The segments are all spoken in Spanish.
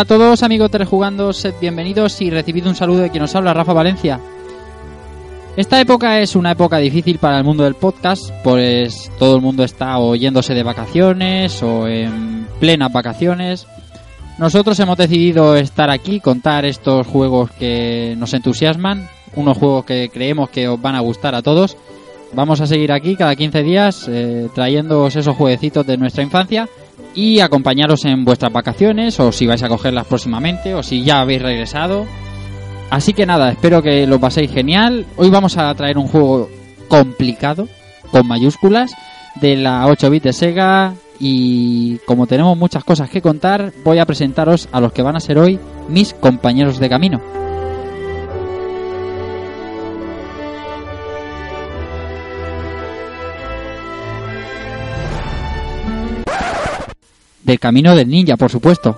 Hola a todos amigos de Rejugando, sed bienvenidos y recibid un saludo de quien nos habla, Rafa Valencia. Esta época es una época difícil para el mundo del podcast, pues todo el mundo está oyéndose de vacaciones o en plenas vacaciones. Nosotros hemos decidido estar aquí, contar estos juegos que nos entusiasman, unos juegos que creemos que os van a gustar a todos. Vamos a seguir aquí cada 15 días eh, trayéndoos esos jueguecitos de nuestra infancia y acompañaros en vuestras vacaciones o si vais a cogerlas próximamente o si ya habéis regresado. Así que nada, espero que lo paséis genial. Hoy vamos a traer un juego complicado, con mayúsculas, de la 8 bit de Sega y como tenemos muchas cosas que contar, voy a presentaros a los que van a ser hoy mis compañeros de camino. Del camino del ninja, por supuesto.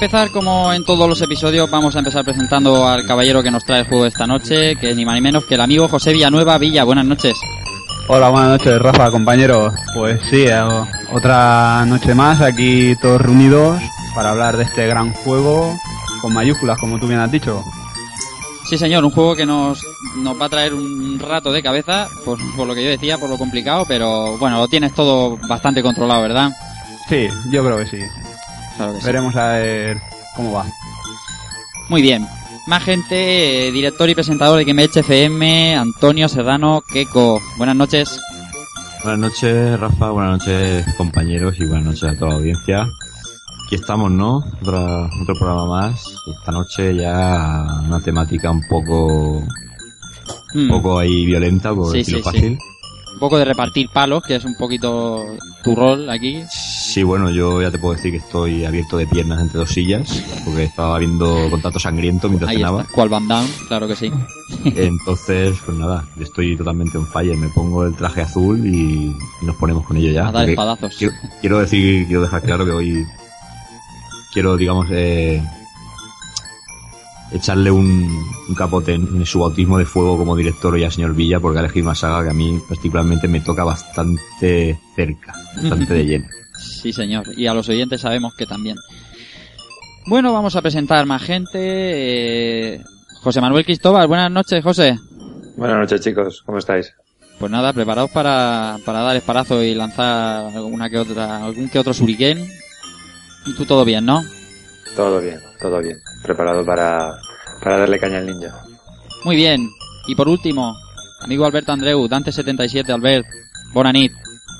Empezar, como en todos los episodios, vamos a empezar presentando al caballero que nos trae el juego esta noche, que es ni más ni menos que el amigo José Villanueva Villa. Buenas noches. Hola, buenas noches, Rafa, compañeros. Pues sí, eh, otra noche más aquí todos reunidos para hablar de este gran juego con mayúsculas, como tú bien has dicho. Sí, señor, un juego que nos, nos va a traer un rato de cabeza, por, por lo que yo decía, por lo complicado, pero bueno, lo tienes todo bastante controlado, ¿verdad? Sí, yo creo que sí. Claro que sí. Veremos a ver cómo va. Muy bien. Más gente, eh, director y presentador de GameEdge FM, Antonio Serrano Queco. Buenas noches. Buenas noches, Rafa. Buenas noches, compañeros. Y buenas noches a toda la audiencia. Aquí estamos, ¿no? Otra- otro programa más. Esta noche ya una temática un poco, un Hmm, poco ahí violenta, por Sí, decirlo sí, fácil. Un poco de repartir palos, que es un poquito tu rol aquí. Sí, bueno, yo ya te puedo decir que estoy abierto de piernas entre dos sillas, porque estaba viendo contacto sangriento mientras Ahí cenaba. está, cual Van Damme, claro que sí. Entonces, pues nada, yo estoy totalmente on fire. Me pongo el traje azul y nos ponemos con ello ya. A dar espadazos. Quiero, quiero decir, quiero dejar claro que hoy quiero, digamos, eh, echarle un, un capote en, en su bautismo de fuego como director hoy al señor Villa, porque ha elegido una saga que a mí particularmente me toca bastante cerca, bastante de lleno. Sí, señor. Y a los oyentes sabemos que también. Bueno, vamos a presentar más gente. eh, José Manuel Cristóbal, buenas noches, José. Buenas noches, chicos. ¿Cómo estáis? Pues nada, preparados para, para dar esparazo y lanzar alguna que otra, algún que otro shuriken. Y tú todo bien, ¿no? Todo bien, todo bien. Preparado para, para darle caña al ninja. Muy bien. Y por último, amigo Alberto Andreu, Dante77, Albert, Bonanit.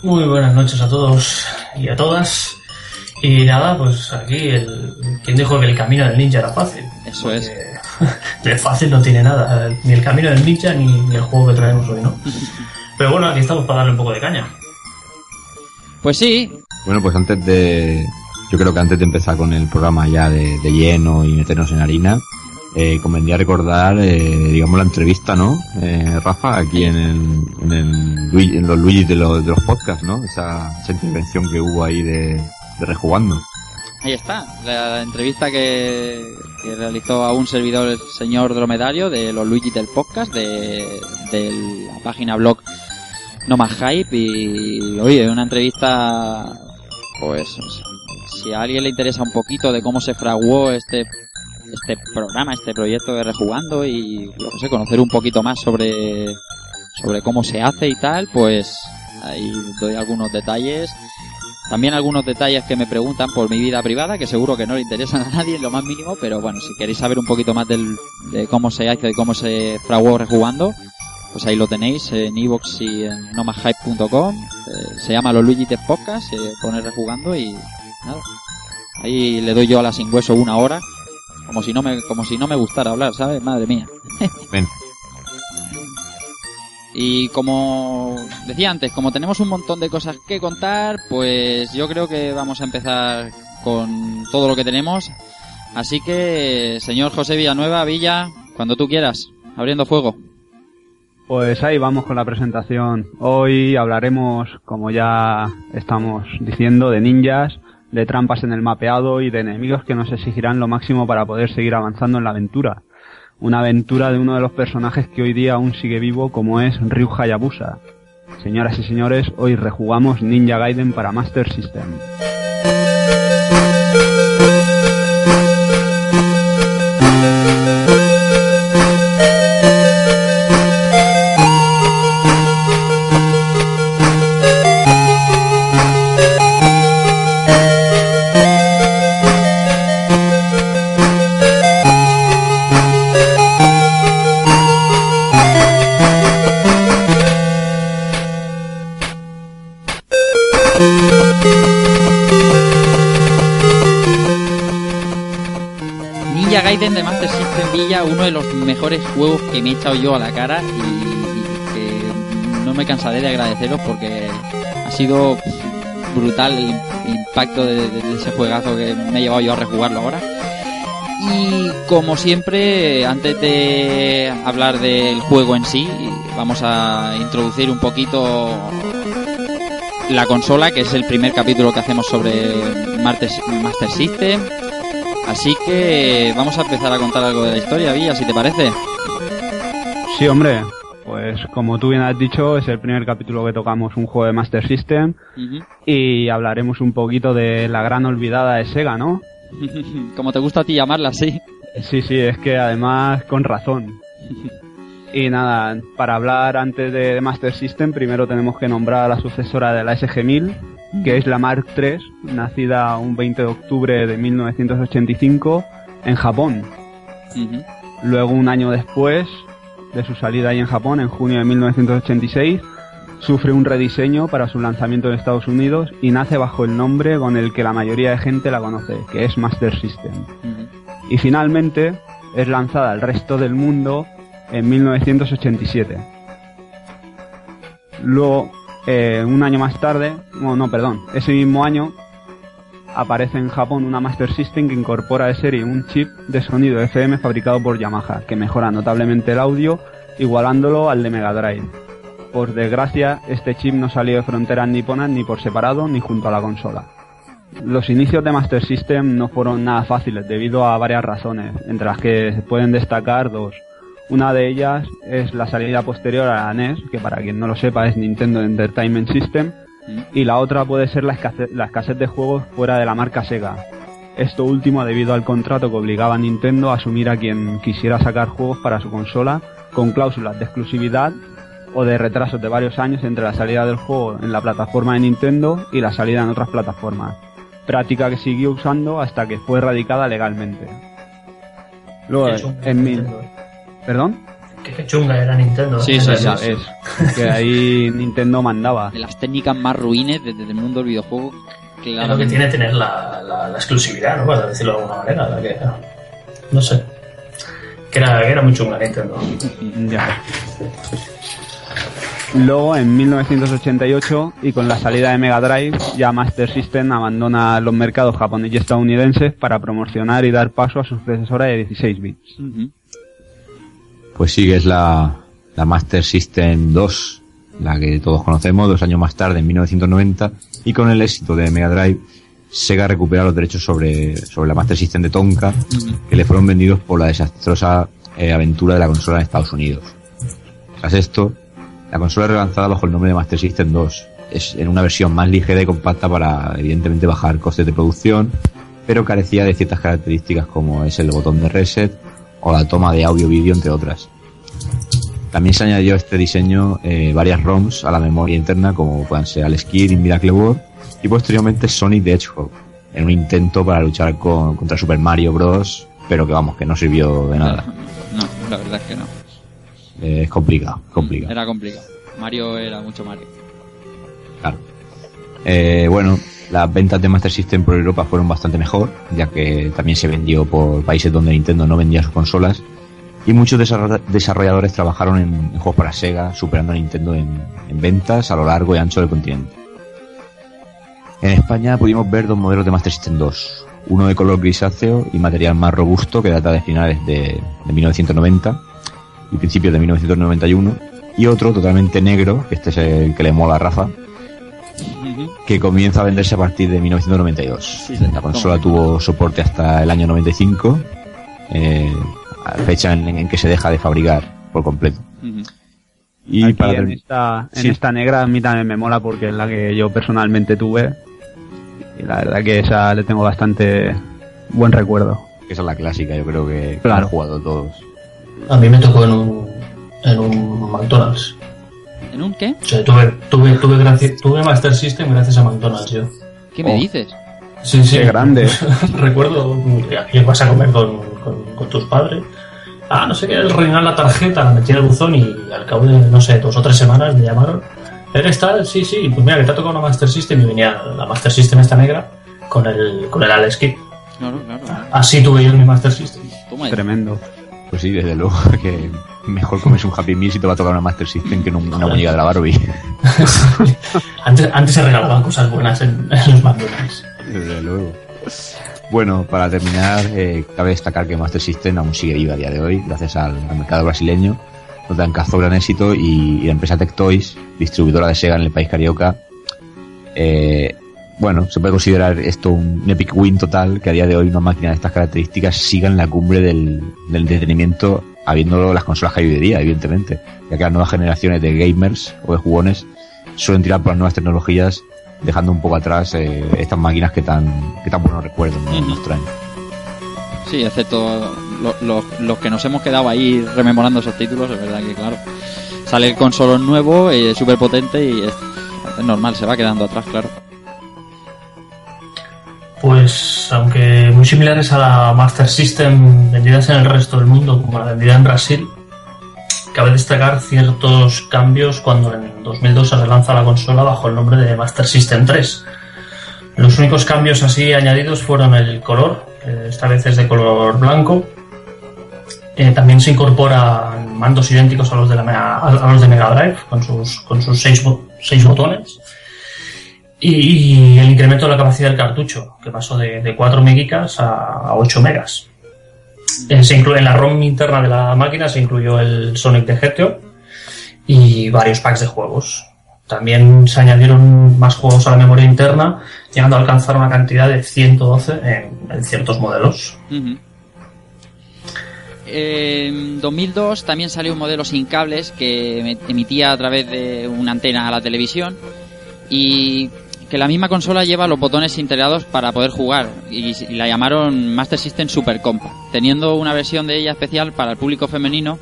Muy buenas noches a todos y a todas. Y nada, pues aquí el quien dijo que el camino del ninja era fácil. Eso es. De fácil no tiene nada, ni el camino del ninja ni, ni el juego que traemos hoy, ¿no? Pero bueno, aquí estamos para darle un poco de caña. Pues sí, Bueno, pues antes de, yo creo que antes de empezar con el programa ya de, lleno y meternos en harina, eh, convendría recordar, eh, digamos, la entrevista, ¿no? Eh, Rafa, aquí en, el, en, el, en los Luigi de los, de los podcasts, ¿no? Esa, esa intervención que hubo ahí de, de rejugando. Ahí está, la entrevista que, que realizó a un servidor el señor Dromedario de los Luigi del podcast, de, de la página blog No Más Hype y oye, una entrevista pues si a alguien le interesa un poquito de cómo se fraguó este este programa, este proyecto de Rejugando y que sé, conocer un poquito más sobre sobre cómo se hace y tal, pues ahí doy algunos detalles. También algunos detalles que me preguntan por mi vida privada, que seguro que no le interesan a nadie en lo más mínimo, pero bueno, si queréis saber un poquito más del, de cómo se hace y cómo se fraguó rejugando, pues ahí lo tenéis en iVoox y en nomadhype.com. Eh, se llama Los Luigi Podcast, se pone rejugando y nada. Ahí le doy yo a la sin hueso una hora, como si no me, como si no me gustara hablar, ¿sabes? Madre mía. Ven. Y como decía antes, como tenemos un montón de cosas que contar, pues yo creo que vamos a empezar con todo lo que tenemos. Así que, señor José Villanueva, Villa, cuando tú quieras, abriendo fuego. Pues ahí vamos con la presentación. Hoy hablaremos, como ya estamos diciendo, de ninjas, de trampas en el mapeado y de enemigos que nos exigirán lo máximo para poder seguir avanzando en la aventura. Una aventura de uno de los personajes que hoy día aún sigue vivo como es Ryu Hayabusa. Señoras y señores, hoy rejugamos Ninja Gaiden para Master System. De Master System Villa, uno de los mejores juegos que me he echado yo a la cara y, que no me cansaré de agradeceros porque ha sido brutal el impacto de, ese juegazo que me he llevado yo a rejugarlo ahora. Y como siempre, antes de hablar del juego en sí, vamos a introducir un poquito la consola, que es el primer capítulo que hacemos sobre Master System. Así que vamos a empezar a contar algo de la historia, Villa, si te parece. Sí, hombre. Pues como tú bien has dicho, es el primer capítulo que tocamos un juego de Master System y hablaremos un poquito de la gran olvidada de Sega, ¿no? Como te gusta a ti llamarla, así. Sí, sí, es que además con razón. Y nada, para hablar antes de, de Master System, primero tenemos que nombrar a la sucesora de la SG-1000, que es la Mark III, nacida un 20 de octubre de 1985 en Japón. Luego, un año después de su salida ahí en Japón, en junio de 1986, sufre un rediseño para su lanzamiento en Estados Unidos y nace bajo el nombre con el que la mayoría de gente la conoce, que es Master System. Y finalmente es lanzada al resto del mundo en 1987. Luego, eh, un año más tarde, no, no, perdón, ese mismo año aparece en Japón una Master System que incorpora de serie un chip de sonido FM fabricado por Yamaha, que mejora notablemente el audio, igualándolo al de Mega Drive. Por desgracia, este chip no salió de fronteras niponas ni por separado ni junto a la consola. Los inicios de Master System no fueron nada fáciles debido a varias razones, entre las que pueden destacar dos. Una de ellas es la salida posterior a la NES, que para quien no lo sepa es Nintendo Entertainment System, y la otra puede ser la escasez, la escasez de juegos fuera de la marca Sega. Esto último debido al contrato que obligaba a Nintendo a asumir a quien quisiera sacar juegos para su consola con cláusulas de exclusividad o de retrasos de varios años entre la salida del juego en la plataforma de Nintendo y la salida en otras plataformas, práctica que siguió usando hasta que fue erradicada legalmente. Luego, en mil... ¿Perdón? Qué, qué chunga era Nintendo. Sí, ¿eh? sí, Ya sí. ves, que ahí Nintendo mandaba. De las técnicas más ruines de- de- del mundo del videojuego. Es lo que tiene tener la, la, la exclusividad, ¿no? Para decirlo de alguna manera. la que, no sé. Que era, que era muy chunga Nintendo. Ya. Luego, en 1988, y con la salida de Mega Drive, ya Master System abandona los mercados japoneses y estadounidenses para promocionar y dar paso a su sucesora de 16 bits. Ujú. Pues sí, es la, la Master System 2, la que todos conocemos, dos años más tarde, en 1990, y con el éxito de Mega Drive, Sega recupera los derechos sobre, sobre la Master System de Tonka, que le fueron vendidos por la desastrosa eh, aventura de la consola en Estados Unidos. Tras esto, la consola es relanzada bajo el nombre de Master System 2, es en una versión más ligera y compacta para evidentemente bajar costes de producción, pero carecía de ciertas características como es el botón de reset o la toma de audio-vídeo entre otras. También se añadió a este diseño eh, varias ROMs a la memoria interna como puedan ser y Miracle World y posteriormente Sonic the Hedgehog en un intento para luchar con- contra Super Mario Bros. pero que vamos, que no sirvió de nada. No, la verdad es que no. Eh, es complicado, complicado. Era complicado. Mario era mucho Mario. Claro. Eh, bueno, las ventas de Master System por Europa fueron bastante mejor, ya que también se vendió por países donde Nintendo no vendía sus consolas. Y muchos desarroll- desarrolladores trabajaron en, juegos para Sega, superando a Nintendo en, en ventas a lo largo y ancho del continente. En España pudimos ver dos modelos de Master System 2. Uno de color grisáceo y material más robusto que data de finales de, de 1990 y principios de 1991. Y otro totalmente negro, que este es el que le mola a Rafa, que comienza a venderse a partir de 1992. Sí, señor. La consola tuvo soporte hasta el año 95, eh, a fecha en, en que se deja de fabricar por completo. Y Aquí para en esta, en esta negra a mí también me mola porque es la que yo personalmente tuve. Y la verdad que esa le tengo bastante buen recuerdo. esa es la clásica, yo creo que que Claro. han jugado todos. A mí me tocó en un, en un McDonald's. ¿En un qué? O sea, tuve, tuve, tuve, gracia- tuve Master System gracias a McDonald's yo. ¿Qué me Oh. dices? Sí, sí. Qué grande. Recuerdo que vas a comer con, con, con tus padres. Ah, no sé qué, el rellenar la tarjeta, la metí en el buzón y al cabo de, no sé, dos o tres semanas me llamaron. ¿Eres tal? Sí, sí. Pues mira, que te ha tocado una Master System y venía la Master System esta negra con el, con el Alex Kidd. Claro, claro. Así tuve yo mi Master System. Toma. Tremendo. Pues sí, desde luego, que mejor comes un Happy Meal si te va a tocar una Master System que una muñeca de la Barbie. antes, antes se regalaban cosas buenas en, en los McDonald's. Desde luego. Bueno, para terminar, eh, cabe destacar que Master System aún sigue viva a día de hoy, gracias al, al mercado brasileño, donde alcanzó gran éxito y, y la empresa Tectoys, distribuidora de Sega en el país carioca, eh, bueno, se puede considerar esto un, epic win total, que a día de hoy una máquina de estas características siga en la cumbre del, del entretenimiento, habiendo las consolas que hay hoy de día, evidentemente, ya que las nuevas generaciones de gamers o de jugones suelen tirar por las nuevas tecnologías dejando un poco atrás eh, estas máquinas que tan, que tan buenos recuerdos nos traen. Sí, excepto lo- lo- los que nos hemos quedado ahí rememorando esos títulos, es verdad que claro. Sale el consolón nuevo, eh, súper potente y es normal, se va quedando atrás, claro. Pues, aunque muy similares a la Master System vendidas en el resto del mundo, como la vendida en Brasil, cabe destacar ciertos cambios cuando en 2002 se relanza la consola bajo el nombre de Master System 3. Los únicos cambios así añadidos fueron el color, esta vez es de color blanco. Eh, también se incorporan mandos idénticos a los de, Mega- Drive, con sus, seis botones. Y, el incremento de la capacidad del cartucho, que pasó de, de 4 megicas a, a 8 megas. Se incluye en la ROM interna de la máquina se incluyó el Sonic the Hedgehog y varios packs de juegos. También se añadieron más juegos a la memoria interna, llegando a alcanzar una cantidad de 112 en, en ciertos modelos. Ujú. En 2002 también salió un modelo sin cables que me- emitía a través de una antena a la televisión y que la misma consola lleva los botones integrados para poder jugar y, y la llamaron Master System Super Compact, teniendo una versión de ella especial para el público femenino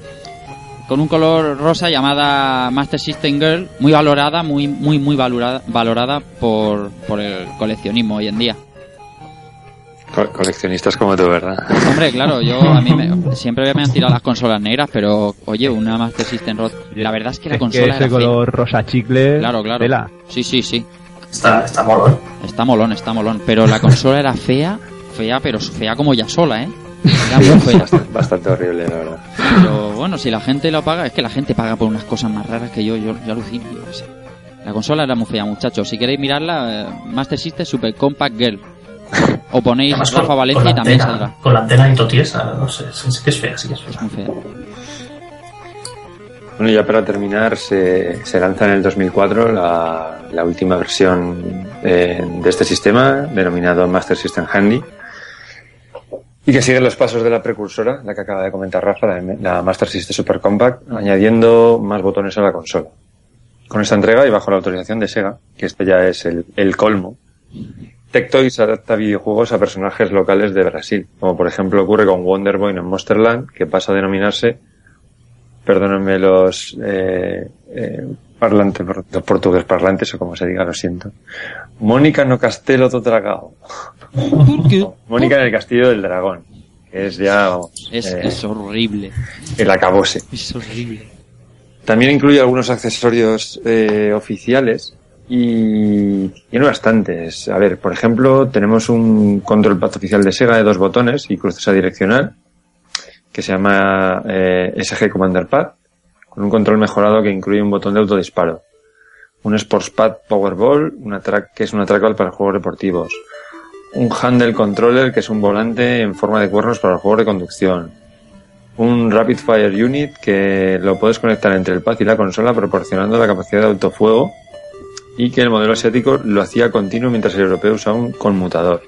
con un color rosa llamada Master System Girl, muy valorada, muy muy muy valorada, valorada por, por el coleccionismo hoy en día. Co- coleccionistas como tú, ¿verdad? Hombre, claro, yo a mí me- siempre me han tirado las consolas negras, pero oye, una Master System Rod, la verdad es que la es consola que era ese fea. color rosa chicle. Claro, claro. tela. Sí, sí, sí. Está, está ¿eh? Está molón, está molón, pero la consola era fea, fea, pero fea como ya sola, ¿eh? Era muy fea. Bastante horrible, la verdad. Pero bueno, si la gente lo paga, es que la gente paga por unas cosas más raras que yo, yo, yo alucino, yo sé. La consola era muy fea, muchachos. Si queréis mirarla, eh, Master System Super Compact Girl. O ponéis Rafa Valencia y también antena, saldrá. Con la antena y totiesa, no sé, sí, sí que es fea, sí que es fea. Es muy fea. Bueno, ya para terminar, se, lanza en el 2004 la, última versión eh, de este sistema, denominado Master System Handy, y que sigue los pasos de la precursora, la que acaba de comentar Rafa, la, Master System Super Compact, añadiendo más botones a la consola. Con esta entrega y bajo la autorización de Sega, que este ya es el, el colmo, Tectoys adapta videojuegos a personajes locales de Brasil, como por ejemplo ocurre con Wonder Boy en Monsterland, que pasa a denominarse, perdónenme los eh, eh, parlantes, los portugueses parlantes o como se diga, lo siento. Mónica no Castelo do Dragão. ¿Por qué? Mónica en el Castillo del Dragón, que es ya, vamos, Es, eh, es horrible. el acabose. Es horrible. También incluye algunos accesorios eh, oficiales y tiene bastantes. A ver, por ejemplo, tenemos un control pad oficial de Sega de dos botones y cruces a direccional que se llama eh, SG Commander Pad con un control mejorado que incluye un botón de autodisparo, un Sports Pad Powerball, una track que es una trackball para juegos deportivos, un Handle Controller que es un volante en forma de cuernos para juegos de conducción, un Rapid Fire Unit que lo puedes conectar entre el pad y la consola proporcionando la capacidad de autofuego y que el modelo asiático lo hacía continuo mientras el europeo usaba un conmutador.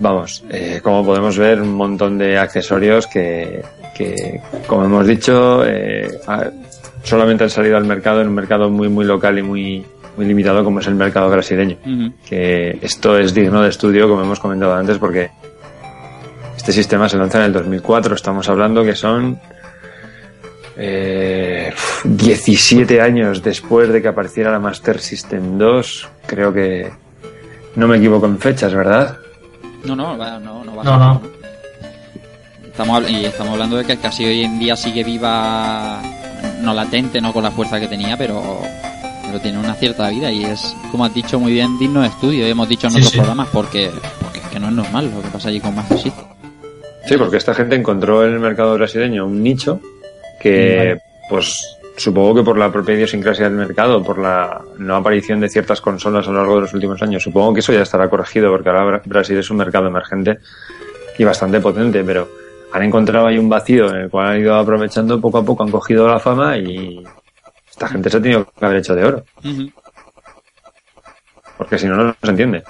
Vamos, eh, como podemos ver, un montón de accesorios que, que como hemos dicho, eh, solamente han salido al mercado en un mercado muy, muy local y muy, muy limitado como es el mercado brasileño que esto es digno de estudio, como hemos comentado antes, porque este sistema se lanza en el 2004. Estamos hablando que son eh, 17 años después de que apareciera la Master System 2. Creo que no me equivoco en fechas, ¿verdad? No, no, va- no, no va a No, ser. no. Estamos, y estamos hablando de que casi hoy en día sigue viva, no latente, no con la fuerza que tenía, pero, pero tiene una cierta vida y es, como has dicho muy bien, digno de estudio. y Hemos dicho en Sí, otros sí. programas porque, porque es que no es normal lo que pasa allí con System. Sí, porque esta gente encontró en el mercado brasileño un nicho que, pues, supongo que por la propia idiosincrasia del mercado, por la no aparición de ciertas consolas a lo largo de los últimos años, supongo que eso ya estará corregido porque ahora Bra- Brasil es un mercado emergente y bastante potente, pero han encontrado ahí un vacío en el cual han ido aprovechando poco a poco, han cogido la fama y esta gente se ha tenido que haber hecho de oro, porque si no, no se entiende.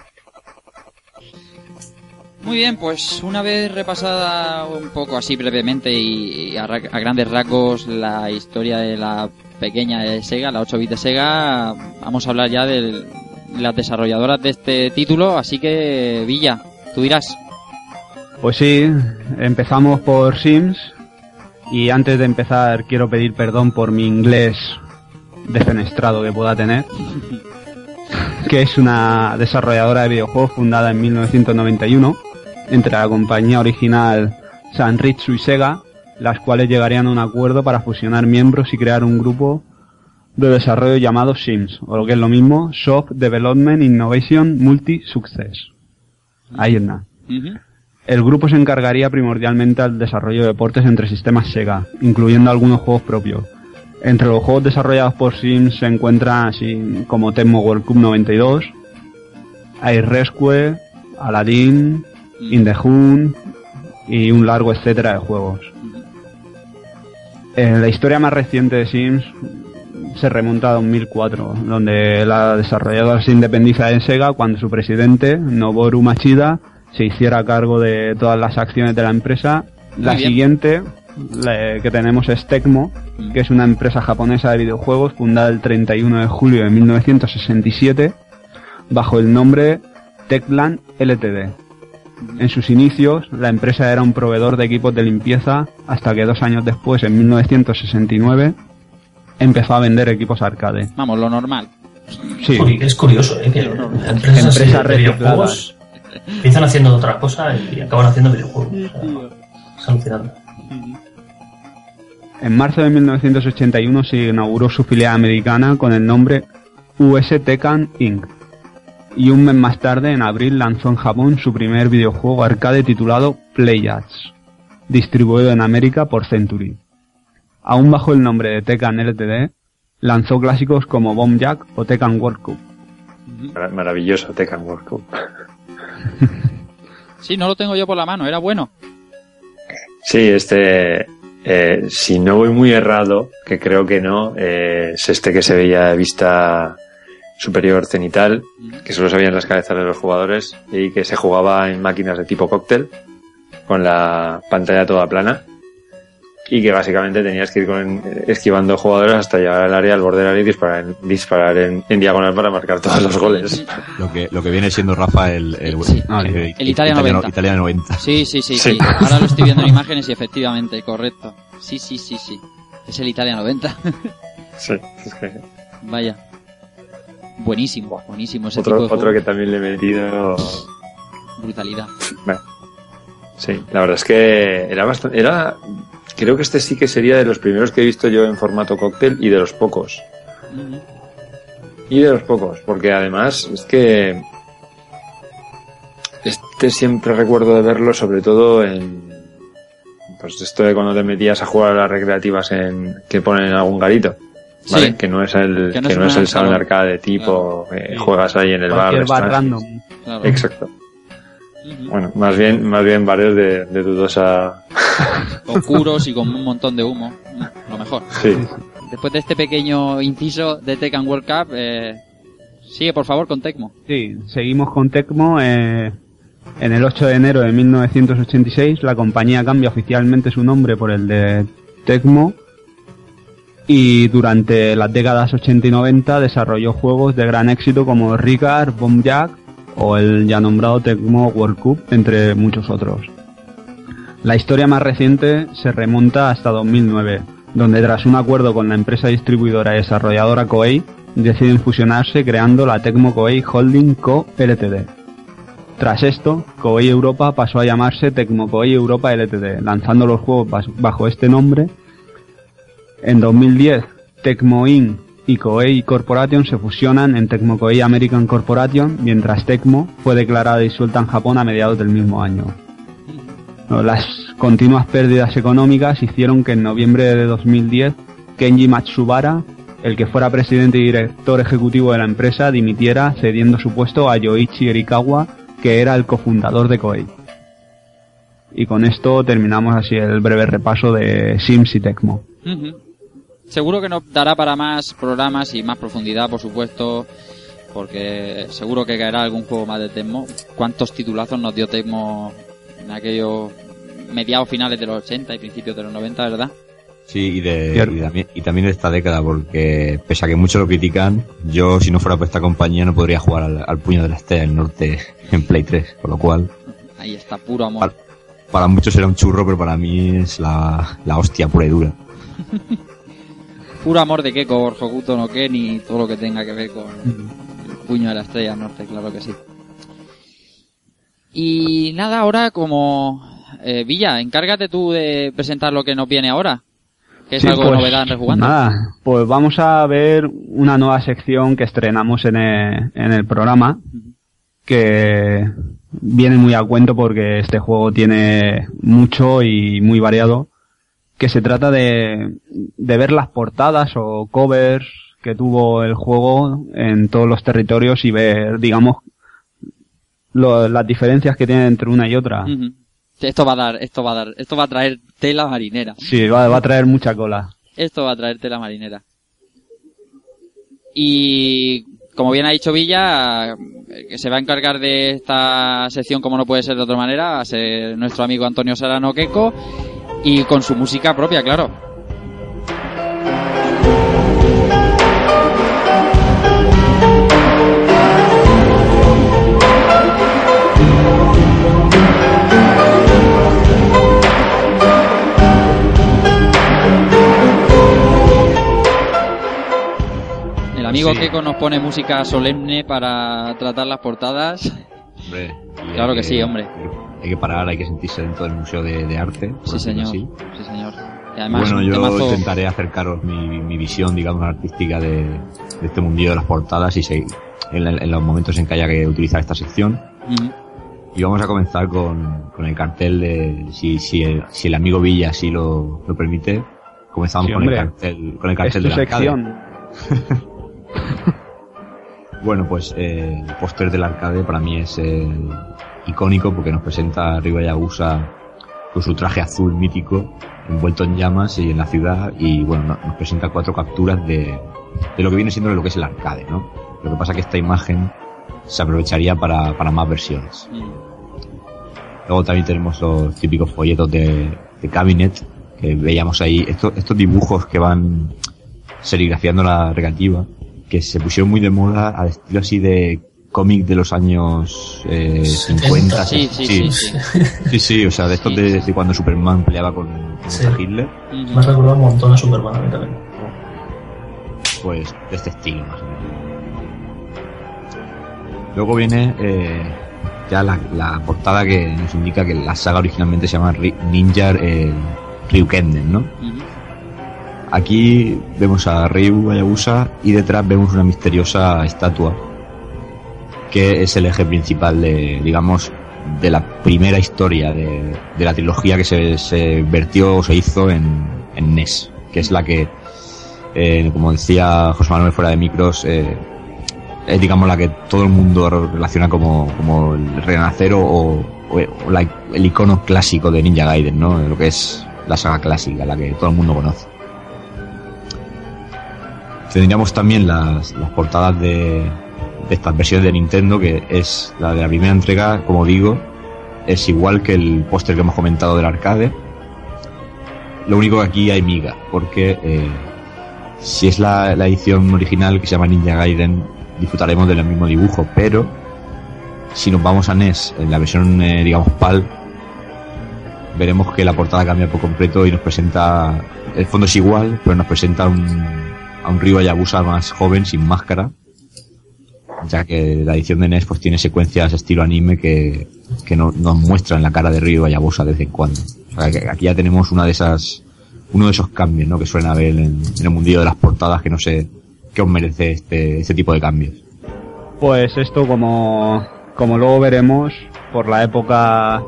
Muy bien, pues una vez repasada un poco así brevemente y, a, a grandes rasgos la historia de la pequeña de Sega, la 8 bit de Sega, vamos a hablar ya de las desarrolladoras de este título, así que Villa, tú dirás. Pues sí, empezamos por Sims y antes de empezar quiero pedir perdón por mi inglés defenestrado que pueda tener, que es una desarrolladora de videojuegos fundada en 1991 entre la compañía original Sanritsu y Sega, las cuales llegarían a un acuerdo para fusionar miembros y crear un grupo de desarrollo llamado Sims, o lo que es lo mismo, Soft Development Innovation Multi Success. Ahí está. El grupo se encargaría primordialmente al desarrollo de deportes entre sistemas Sega, incluyendo algunos juegos propios. Entre los juegos desarrollados por Sims se encuentran así como Tecmo World Cup 92, Air Rescue, Aladdin, In the Hunt y un largo etcétera de juegos. La historia más reciente de Sims se remonta a 2004, donde la desarrolladora se independiza de Sega cuando su presidente, Noboru Machida, se hiciera cargo de todas las acciones de la empresa. La bien. siguiente la que tenemos es Tecmo, que es una empresa japonesa de videojuegos fundada el 31 de julio de 1967 bajo el nombre Techland Ltd. En sus inicios, la empresa era un proveedor de equipos de limpieza hasta que dos años después, en 1969, empezó a vender equipos arcade. Vamos, lo normal. Sí, es curioso, ¿eh? Que empresas, así Empresas de videojuegos empiezan haciendo otra cosa y acaban haciendo videojuegos. O sea, es alucinante. En marzo de 1981 se inauguró su filial americana con el nombre US Tekken Inc. Y un mes más tarde, en abril, lanzó en Japón su primer videojuego arcade titulado Playats, distribuido en América por Century. Aún bajo el nombre de Tekken Ltd, lanzó clásicos como Bomb Jack o Tekken World Cup. Mar- Maravilloso Tekken World Cup. Sí, no lo tengo yo por la mano, era bueno. Sí, este, eh, si no voy muy errado, que creo que no, eh, es este que se veía de vista superior cenital, que solo se veían las cabezas de los jugadores y que se jugaba en máquinas de tipo cóctel, con la pantalla toda plana. y que básicamente tenías que ir con, esquivando jugadores hasta llegar al área, al borde del área y disparar, en, disparar en, en diagonal para marcar todos los goles. Lo que, lo que viene siendo Rafa el, el, Sí. el- El Italia italiano- 90. Italia 90. Sí, sí, sí, Sí. sí. Ahora lo estoy viendo en imágenes y efectivamente, correcto. Sí, sí, sí, sí. Es el Italia 90. Sí, es que Vaya. Buenísimo, buenísimo ese otro, tipo de otro que también le he metido. Brutalidad. Bueno, sí, la verdad es que era bastante. Era, creo que este sí que sería de los primeros que he visto yo en formato cóctel y de los pocos. Y de los pocos, porque además es que este siempre recuerdo de verlo sobre todo en pues esto de cuando te metías a jugar a las recreativas en que ponen en algún garito, ¿vale? Sí. Que no es el Que que no no, es el salón salón. arcade tipo que Sí. juegas ahí en el bar. Cualquier bar restaurante. random. Claro. Exacto. Bueno, más bien más bien bares de, de dudosa Oscuros y con un montón de humo. Lo mejor. sí. Después de este pequeño inciso de Tekken World Cup, eh, sigue por favor con Tecmo. Sí, seguimos con Tecmo. eh, en el 8 de enero de 1986 la compañía cambia oficialmente su nombre por el de Tecmo y durante las décadas 80 y 90 desarrolló juegos de gran éxito como Ricard, Bomb Jack o el ya nombrado Tecmo World Cup, entre muchos otros. La historia más reciente se remonta hasta 2009, donde tras un acuerdo con la empresa distribuidora y desarrolladora Koei, deciden fusionarse creando la Tecmo Koei Holding Co. Ltd. Tras esto, Koei Europa pasó a llamarse Tecmo Koei Europa Ltd, lanzando los juegos bajo este nombre. En 2010, Tecmo Inc. y Koei Corporation se fusionan en Tecmo Koei American Corporation, mientras Tecmo fue declarada disuelta en Japón a mediados del mismo año. Las continuas pérdidas económicas hicieron que en noviembre de 2010 Kenji Matsubara, el que fuera presidente y director ejecutivo de la empresa, dimitiera cediendo su puesto a Yoichi Erikawa, que era el cofundador de Koei. Y con esto terminamos así el breve repaso de Sims y Tecmo. Seguro que nos dará para más programas y más profundidad, por supuesto, porque seguro que caerá algún juego más de Tecmo. ¿Cuántos titulazos nos dio Tecmo en aquellos mediados finales de los 80 y principios de los 90, verdad? Sí, y, de, y, también, y también de esta década, porque pese a que muchos lo critican, yo si no fuera por esta compañía no podría jugar al, al puño de la estrella del norte en Play 3, con lo cual Ahí está, puro amor. Para muchos era un churro, pero para mí es la, la hostia pura y dura. Puro amor de Keiko, por Hokuto no Ken y todo lo que tenga que ver con el puño de la estrella norte, claro que sí. Y nada, ahora como... eh, Villa, encárgate tú de presentar lo que nos viene ahora. Que es Sí, algo pues, novedad en Rejugando. Nada, pues vamos a ver una nueva sección que estrenamos en el, en el programa, que viene muy a cuento porque este juego tiene mucho y muy variado, que se trata de, de ver las portadas o covers que tuvo el juego en todos los territorios y ver, digamos, lo- las diferencias que tiene entre una y otra. Esto va a dar, esto va a dar, esto va a traer tela marinera. Sí, va, va a traer mucha cola. Esto va a traer tela marinera. Y como bien ha dicho Villa, que se va a encargar de esta sección como no puede ser de otra manera, va a ser nuestro amigo Antonio Sarano Queco y con su música propia, claro. El amigo Sí. Keiko nos pone música solemne para tratar las portadas. Hombre, Claro que sí, hombre. Hay que parar, hay que sentirse dentro del Museo de, de Arte. Sí, señor. así. Sí, señor. Y además, bueno, yo temazo- intentaré acercaros mi, mi visión, digamos, artística de, de este mundillo de las portadas y se- en, en los momentos en que haya que utilizar esta sección. Ujú. Y vamos a comenzar con, con el cartel de, si, si, el, si el amigo Villa así lo, lo permite, comenzamos Sí, con, el cartel, con el Es cartel tu del arcade. sección. Bueno, pues eh, el póster del arcade para mí es eh, icónico porque nos presenta a Ryo Yagusa con su traje azul mítico, envuelto en llamas y en la ciudad, y bueno, no- nos presenta cuatro capturas de, de lo que viene siendo lo que es el arcade, ¿no? Lo que pasa que esta imagen se aprovecharía para, para más versiones. Luego también tenemos los típicos folletos de, de Cabinet, que veíamos ahí estos, estos dibujos que van serigrafiando la regativa, que se pusieron muy de moda al estilo así de cómic de los años eh, 50. Sí, sí, sí. sí. Sí, sí, o sea, de estos Sí. de, de cuando Superman peleaba con, con Sí. Hitler. Me ha recordado un montón a Superman a mí también. pues de este estilo más o menos. Luego viene eh, ya la, la portada que nos indica que la saga originalmente se llama Ninja eh, Ryukenden, ¿no? Aquí vemos a Ryu Hayabusa y detrás vemos una misteriosa estatua que es el eje principal de, digamos, de la primera historia de, de la trilogía que se, se vertió o se hizo en, en NES, que es la que, eh, como decía José Manuel fuera de micros, eh, es digamos la que todo el mundo relaciona como, como el renacer o, o- la- el icono clásico de Ninja Gaiden, ¿no? Lo que es la saga clásica, la que todo el mundo conoce. Tendríamos también las, las portadas de estas versiones de Nintendo, que es la de la primera entrega, como digo, es igual que el póster que hemos comentado del arcade. Lo único que aquí hay miga, porque eh, si es la, edición original que se llama Ninja Gaiden, disfrutaremos del mismo dibujo, pero si nos vamos a NES, en la versión, eh, digamos, PAL, veremos que la portada cambia por completo y nos presenta, el fondo es igual, pero nos presenta un, a un Ryu Hayabusa más joven, sin máscara, ya que la edición de NES pues tiene secuencias estilo anime que, que no- nos muestran la cara de Ryu Hayabusa de vez en cuando. O sea, que aquí ya tenemos una de esas, uno de esos cambios, ¿no? Que suelen haber en, en el mundillo de las portadas que no sé qué os merece este, este tipo de cambios. Pues esto, como, como luego veremos, por la época,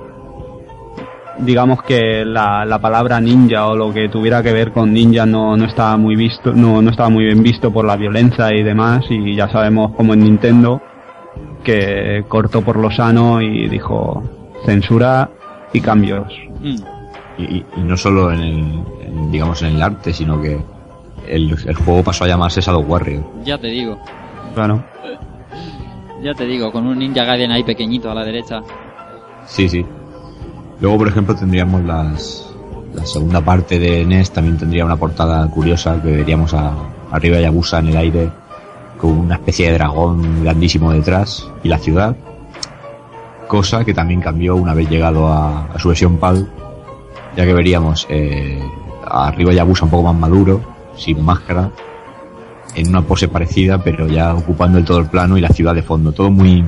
digamos que la, la palabra ninja o lo que tuviera que ver con ninja no, no estaba muy visto, no, no estaba muy bien visto por la violencia y demás, y ya sabemos como en Nintendo, que cortó por lo sano y dijo censura y cambios. Mm. Y, y- y no solo en el, en, digamos, en el arte, sino que el, el juego pasó a llamarse Shadow Warrior. Ya te digo, Claro. ya te digo, con un Ninja Gaiden ahí pequeñito a la derecha. Sí, sí. Luego, por ejemplo, tendríamos las, la segunda parte de NES, también tendría una portada curiosa que veríamos a, arriba de Yabusa en el aire con una especie de dragón grandísimo detrás y la ciudad. Cosa que también cambió una vez llegado a, su versión PAL, ya que veríamos eh, arriba Yabusa un poco más maduro, sin máscara, en una pose parecida, pero ya ocupando el todo el plano y la ciudad de fondo. Todo muy,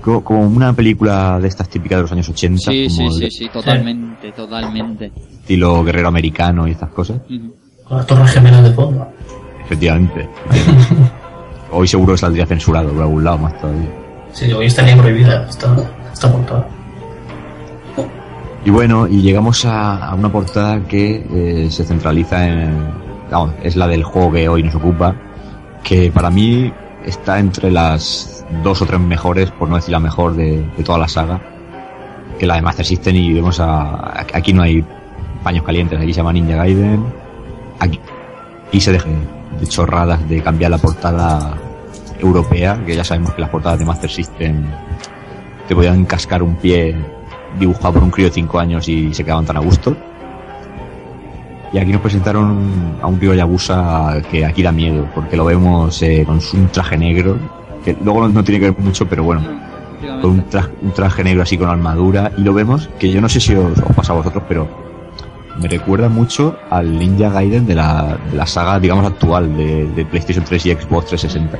como, una película de estas típicas de los años 80, Sí, sí, como sí, de sí, totalmente, totalmente. estilo guerrero americano y estas cosas. Con las torres gemelas de fondo. Efectivamente. Hoy seguro saldría censurado por algún lado más todavía. Sí, hoy estaría prohibida esta, esta portada. Y bueno, y llegamos a, a una portada que eh, se centraliza en... Vamos, es la del juego que hoy nos ocupa, que para mí está entre las dos o tres mejores, por no decir la mejor de, toda la saga, que la de Master System y vemos a... Aquí no hay paños calientes, aquí se llama Ninja Gaiden, aquí y se deje de chorradas de cambiar la portada europea, que ya sabemos que las portadas de Master System te podían cascar un pie dibujado por un crío de 5 años y se quedaban tan a gusto. Y aquí nos presentaron a un crío Yabusa que aquí da miedo, porque lo vemos eh, con un traje negro, que luego no, no tiene que ver mucho, pero bueno, con un, tra- un traje negro así con armadura, y lo vemos, que yo no sé si os, os pasa a vosotros, pero me recuerda mucho al Ninja Gaiden de la, de la saga, digamos, actual de, de PlayStation 3 y Xbox 360.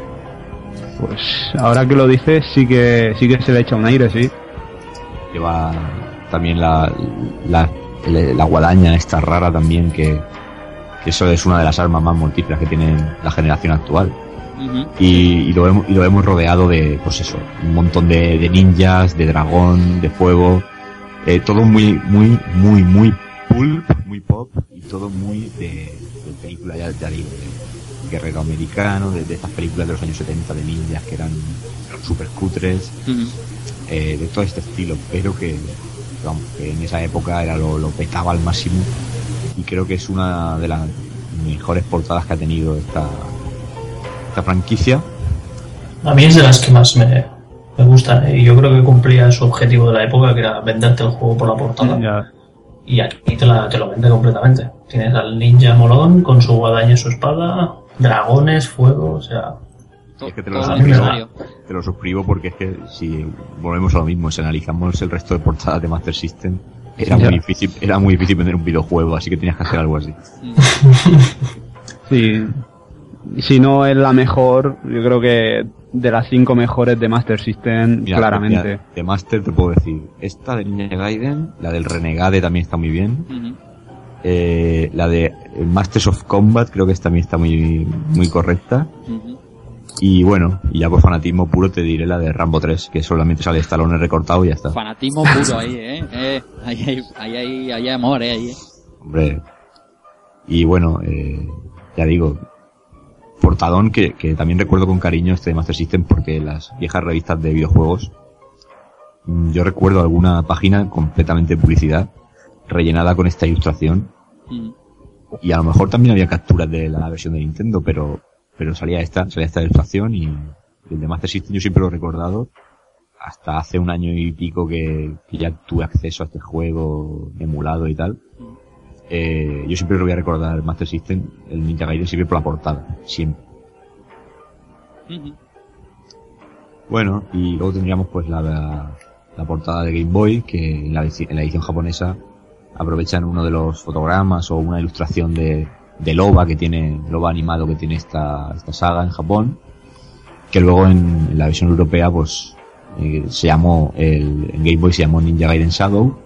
Pues ahora que lo dices, sí que, sí que se le echa un aire, sí. lleva también la, la, la guadaña esta rara también que, que eso es una de las armas más múltiples que tiene la generación actual Y, y lo vemos y lo vemos rodeado de pues eso un montón de, de ninjas de dragón de fuego. Eh, todo muy muy muy muy pulp muy pop y todo muy de, de película ya, ya digo de guerrero americano de, de estas películas de los años 70 de ninjas que eran super cutres eh, de todo este estilo, pero que, vamos, que en esa época era lo, lo petaba al máximo. Y creo que es una de las mejores portadas que ha tenido esta, esta franquicia. A mí es de las que más me, me gustan ¿eh? y yo creo que cumplía su objetivo de la época, que era venderte el juego por la portada. Ya. Y aquí te, la- te lo vende completamente. Tienes al ninja molón con su guadaña y su espada, dragones, fuego, o sea... Es que te lo necesario. Te lo suscribo porque es que si volvemos a lo mismo, si analizamos el resto de portadas de Master System, era muy difícil, era muy difícil vender un videojuego, así que tenías que hacer algo así. Sí. Si no es la mejor, yo creo que de las cinco mejores de Master System, Mira, claramente. mira, de Master te puedo decir, esta de Ninja Gaiden, la del Renegade también está muy bien, eh, la de Masters of Combat creo que también está muy, muy correcta, y bueno, y ya por fanatismo puro te diré la de Rambo 3, que solamente sale Stallone recortado y ya está. Fanatismo puro ahí, ¿eh? eh ahí, hay, ahí, hay, ahí hay amor, ¿eh? Ahí, ¿eh? Hombre. Y bueno, eh, ya digo, portadón que, que también recuerdo con cariño este de Master System porque las viejas revistas de videojuegos, mm, yo recuerdo alguna página completamente de publicidad rellenada con esta ilustración Ujú. y a lo mejor también había capturas de la versión de Nintendo, pero, pero salía esta, salía esta ilustración y el de Master System yo siempre lo he recordado hasta hace un año y pico que, que ya tuve acceso a este juego emulado y tal. Eh, yo siempre lo voy a recordar Master System, el Ninja Gaiden siempre por la portada, siempre. Bueno, y luego tendríamos pues la, la, la portada de Game Boy, que en la, edici- en la edición japonesa aprovechan uno de los fotogramas o una ilustración de, de Loba que tiene, Loba animado que tiene esta, esta saga en Japón, que luego en, en la versión europea pues eh, se llamó, el, en Game Boy se llamó Ninja Gaiden Shadow,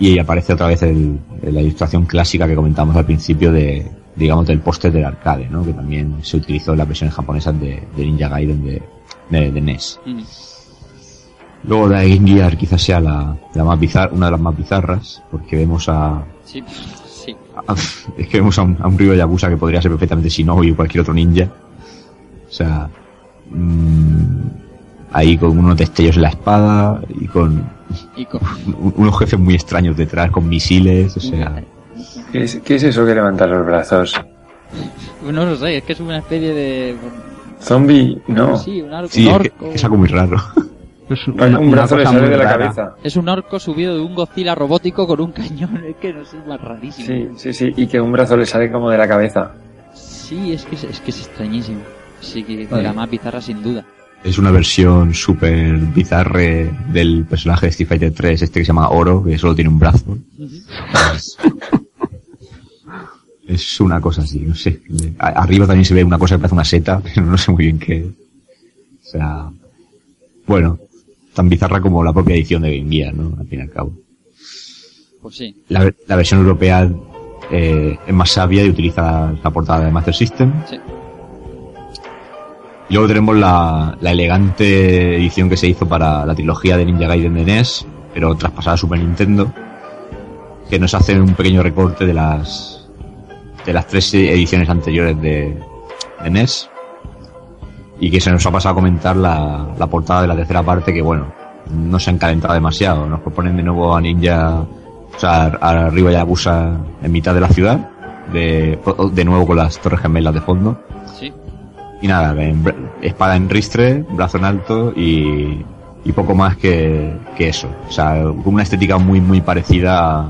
y ahí aparece otra vez el, la ilustración clásica que comentamos al principio de, digamos, del póster del arcade, ¿no? Que también se utilizó en las versiones japonesas de, de Ninja Gaiden de, de, de NES. Ujú. Luego la de Game Gear quizás sea la, la más bizarra, una de las más bizarras, porque vemos a, Sí, sí. a- es que vemos a un, a un Ryo Yabusa que podría ser perfectamente Shinobi o cualquier otro ninja. O sea, mm, ahí con unos destellos en la espada y con Y con- un- unos jefes muy extraños detrás con misiles, o sea, ¿Qué es, qué es eso que levanta los brazos? No lo sé, es que es una especie de... ¿Zombie? No. Sí, un arco. sí, un es, que- orco. es algo muy raro. Es un una- una brazo le sale de la rara. cabeza. Es un orco subido de un Godzilla robótico con un cañón. Es que no sé, es más rarísimo. Sí, sí, sí. Y que un brazo le sale como de la cabeza. Sí, es que es, es que es extrañísimo. Sí, que de Vale. la más bizarra sin duda. Es una versión súper bizarre del personaje de Street Fighter 3, este que se llama Oro, que solo tiene un brazo. Es, es una cosa así, no sé. Arriba también se ve una cosa que parece una seta, pero no sé muy bien qué. O sea, bueno, tan bizarra como la propia edición de Game Gear, ¿no? Al fin y al cabo. Pues sí. La, la versión europea eh, es más sabia y utiliza la portada de Master System. Sí. Luego tenemos la, la elegante edición que se hizo para la trilogía de Ninja Gaiden de NES, pero traspasada a Super Nintendo, que nos hace un pequeño recorte de las de las tres ediciones anteriores de, NES y que se nos ha pasado a comentar la, la portada de la tercera parte que bueno no se han calentado demasiado nos proponen de nuevo a Ninja o sea a Ryo Yabusa en mitad de la ciudad de, de nuevo con las torres gemelas de fondo. Y nada, en espada en ristre, brazo en alto y, y poco más que, que eso. O sea, con una estética muy, muy parecida, a-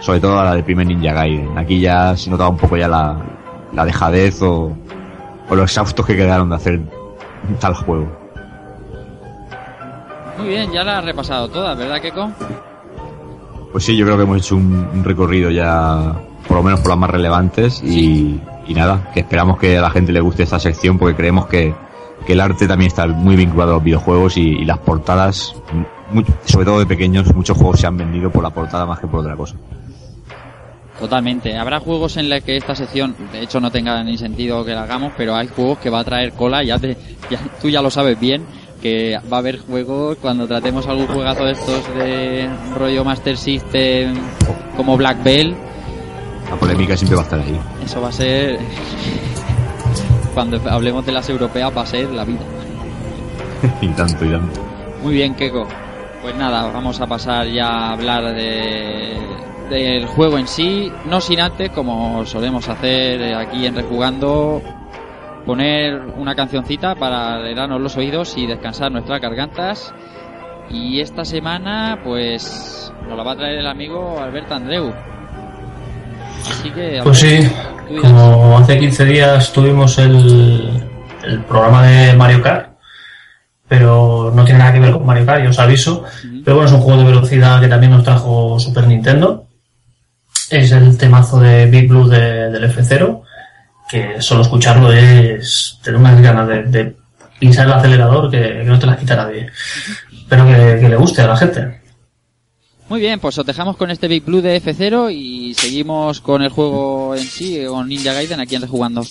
sobre todo a la del primer Ninja Gaiden. Aquí ya se notaba un poco ya la, la dejadez o, o los exhaustos que quedaron de hacer tal juego. Muy bien, ya la has repasado toda, ¿verdad, Keko? Pues sí, yo creo que hemos hecho un, un recorrido ya, por lo menos por las más relevantes y, y nada, que esperamos que a la gente le guste esta sección porque creemos que, que el arte también está muy vinculado a los videojuegos y, las portadas, sobre todo de pequeños, muchos juegos se han vendido por la portada más que por otra cosa. Totalmente. Habrá juegos en los que esta sección, de hecho, no tenga ni sentido que la hagamos, pero hay juegos que va a traer cola, ya te, ya, tú ya lo sabes bien, que va a haber juegos cuando tratemos algún juegazo de estos de rollo Master System como Black Bell, La polémica siempre va a estar ahí. eso va a ser, cuando hablemos de las europeas va a ser la vida. y tanto, y tanto. Muy bien, Keko. Pues nada, vamos a pasar ya a hablar de, del juego en sí, no sin antes, como solemos hacer aquí en Rejugando, poner una cancioncita para alegrarnos los oídos y descansar nuestras gargantas. Y esta semana, pues, nos la va a traer el amigo Alberto Andreu. Así que... Pues sí, como hace 15 días tuvimos el, el programa de Mario Kart, pero no tiene nada que ver con Mario Kart, yo os aviso. Pero bueno, es un juego de velocidad que también nos trajo Super Nintendo. Es el temazo de Big Blue de- del F0, que solo escucharlo es tener unas ganas de, de pisar el acelerador que, que no te las quita nadie. Pero que, que le guste a la gente. Muy bien, pues os dejamos con este Big Blue de F0 y seguimos con el juego en sí, con Ninja Gaiden aquí en Rejugando.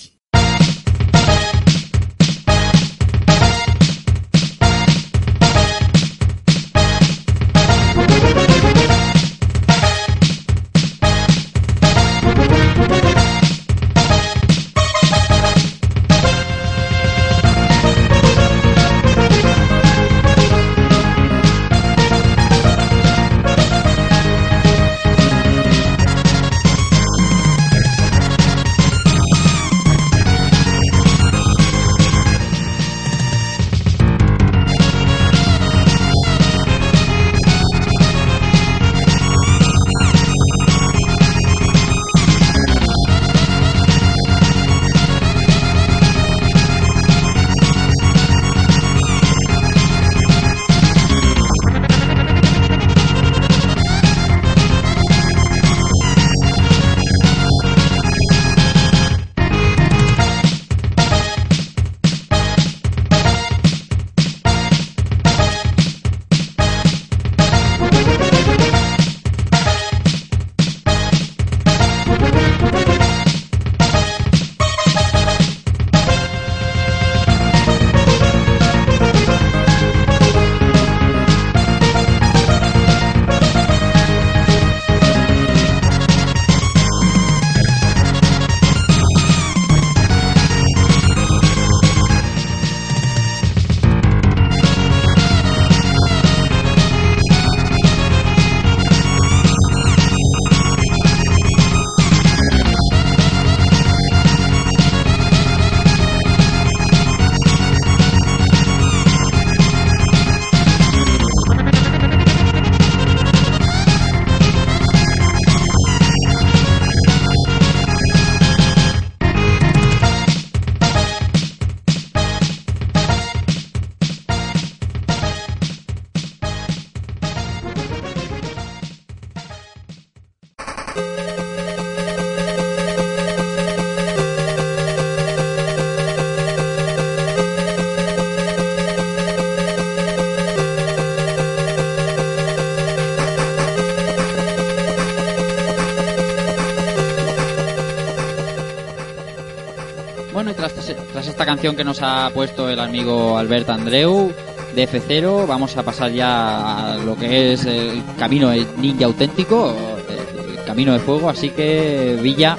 Que nos ha puesto el amigo Albert Andreu de F0, vamos a pasar ya a lo que es el camino de ninja auténtico, el camino de fuego, así que Villa,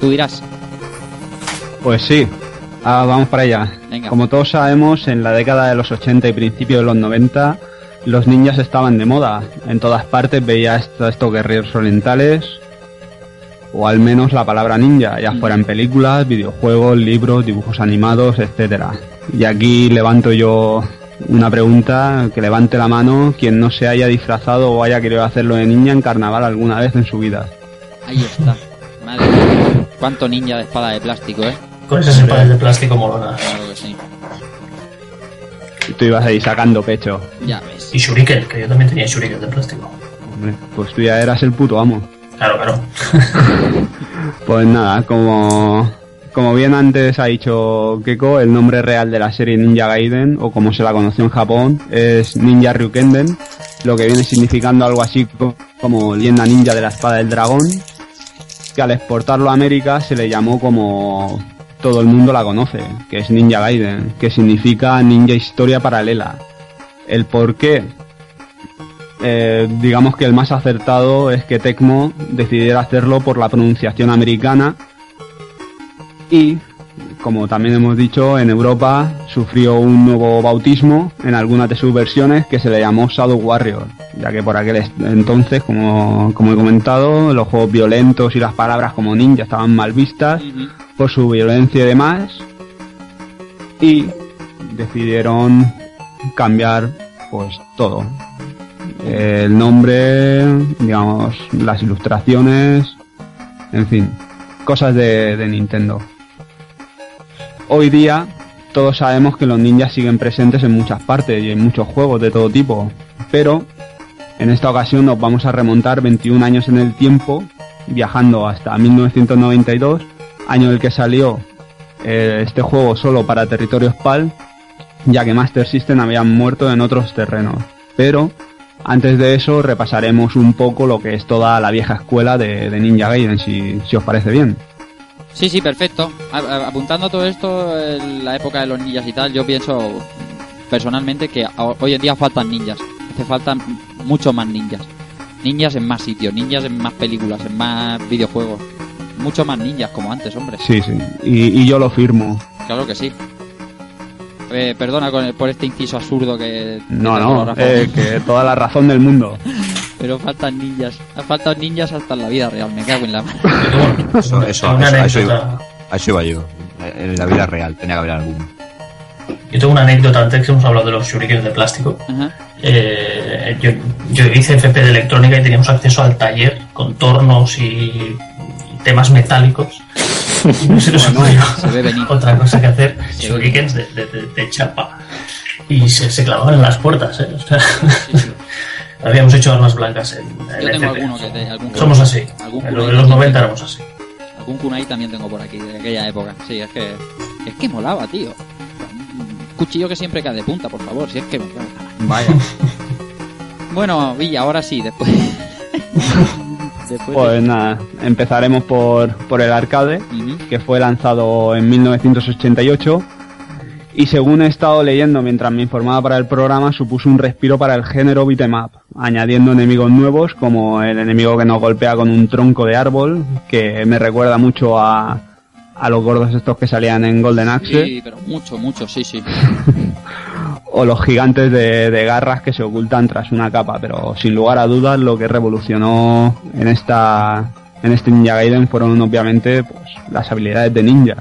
tú dirás. Pues sí, Ah, vamos para allá. Venga. Como todos sabemos, en la década de los 80 y principios de los 90, los ninjas estaban de moda. En todas partes esto- estos guerreros orientales, o al menos la palabra ninja, ya fuera en películas, videojuegos, libros, dibujos animados, etcétera. Y aquí levanto yo una pregunta, que levante la mano quien no se haya disfrazado o haya querido hacerlo de ninja en carnaval alguna vez en su vida. Ahí está. Madre mía. Cuánto ninja de espada de plástico, ¿eh? Con esas espadas de plástico molonas. Claro que sí. Tú ibas ahí sacando pecho. Ya ves. Y Shuriken, que yo también tenía Shuriken de plástico. Hombre, pues tú ya eras el puto amo. Claro, claro. Pues nada, como, como bien antes ha dicho Keko, el nombre real de la serie Ninja Gaiden, o como se la conoció en Japón, es Ninja Ryukenden, lo que viene significando algo así co- como leyenda ninja de la espada del dragón, que al exportarlo a América se le llamó como todo el mundo la conoce, que es Ninja Gaiden, que significa Ninja Historia Paralela. El por qué, eh, digamos que el más acertado es que Tecmo decidiera hacerlo por la pronunciación americana y, como también hemos dicho, en Europa sufrió un nuevo bautismo en algunas de sus versiones que se le llamó Shadow Warrior, ya que por aquel entonces, como, como he comentado, los juegos violentos y las palabras como ninja estaban mal vistas por su violencia y demás y decidieron cambiar pues todo. El nombre, digamos, las ilustraciones, en fin, cosas de, Nintendo. Hoy día todos sabemos que los ninjas siguen presentes en muchas partes y en muchos juegos de todo tipo, pero en esta ocasión nos vamos a remontar 21 años en el tiempo, viajando hasta 1992, año en el que salió eh, este juego solo para territorios PAL, ya que Master System habían muerto en otros terrenos. Pero antes de eso repasaremos un poco lo que es toda la vieja escuela de, de Ninja Gaiden, si, si os parece bien. Sí, sí, perfecto. A- a- Apuntando todo esto, en la época de los ninjas y tal, yo pienso personalmente que hoy en día faltan ninjas. Hace falta mucho más ninjas. Ninjas en más sitios, ninjas en más películas, en más videojuegos. Mucho más ninjas como antes, hombre. Sí, sí, y, y yo lo firmo. Claro que sí. Eh, perdona con el- por este inciso absurdo que... No, no, eh, que toda la razón del mundo. Pero faltan ninjas. Faltan ninjas hasta en la vida real, me cago en la mano. Eso, eso, eso, a eso anécdota. iba, a eso iba yo. En la vida real tenía que haber alguno. Yo tengo una anécdota antes que hemos hablado de los shurikens de plástico. Ajá. Eh, yo, yo hice FP de electrónica y teníamos acceso al taller con tornos y temas metálicos. No se nos ocurrió se ve venir. otra cosa que hacer shurikens de, de- de- de chapa. Y se, se clavaban en las puertas. ¿eh? O sea, habíamos hecho armas blancas en, en Yo tengo FP. alguno que te- algún Somos así. algún En, los también 90 tengo. éramos así. Algún kunai también tengo por aquí, de aquella época. Sí, es que... Es que molaba, tío. Un cuchillo que siempre cae de punta, por favor. Si es que... Vaya. Bueno, Villa, ahora sí, después... después Pues nada, empezaremos por, por el arcade, que fue lanzado en 1988 y según he estado leyendo mientras me informaba para el programa, supuso un respiro para el género beat'em up, añadiendo enemigos nuevos como el enemigo que nos golpea con un tronco de árbol, que me recuerda mucho a, a los gordos estos que salían en Golden Axe, Sí, pero mucho, mucho, sí, sí. o los gigantes de, de garras que se ocultan tras una capa, pero sin lugar a dudas lo que revolucionó en esta en este Ninja Gaiden fueron obviamente pues, las habilidades de ninja.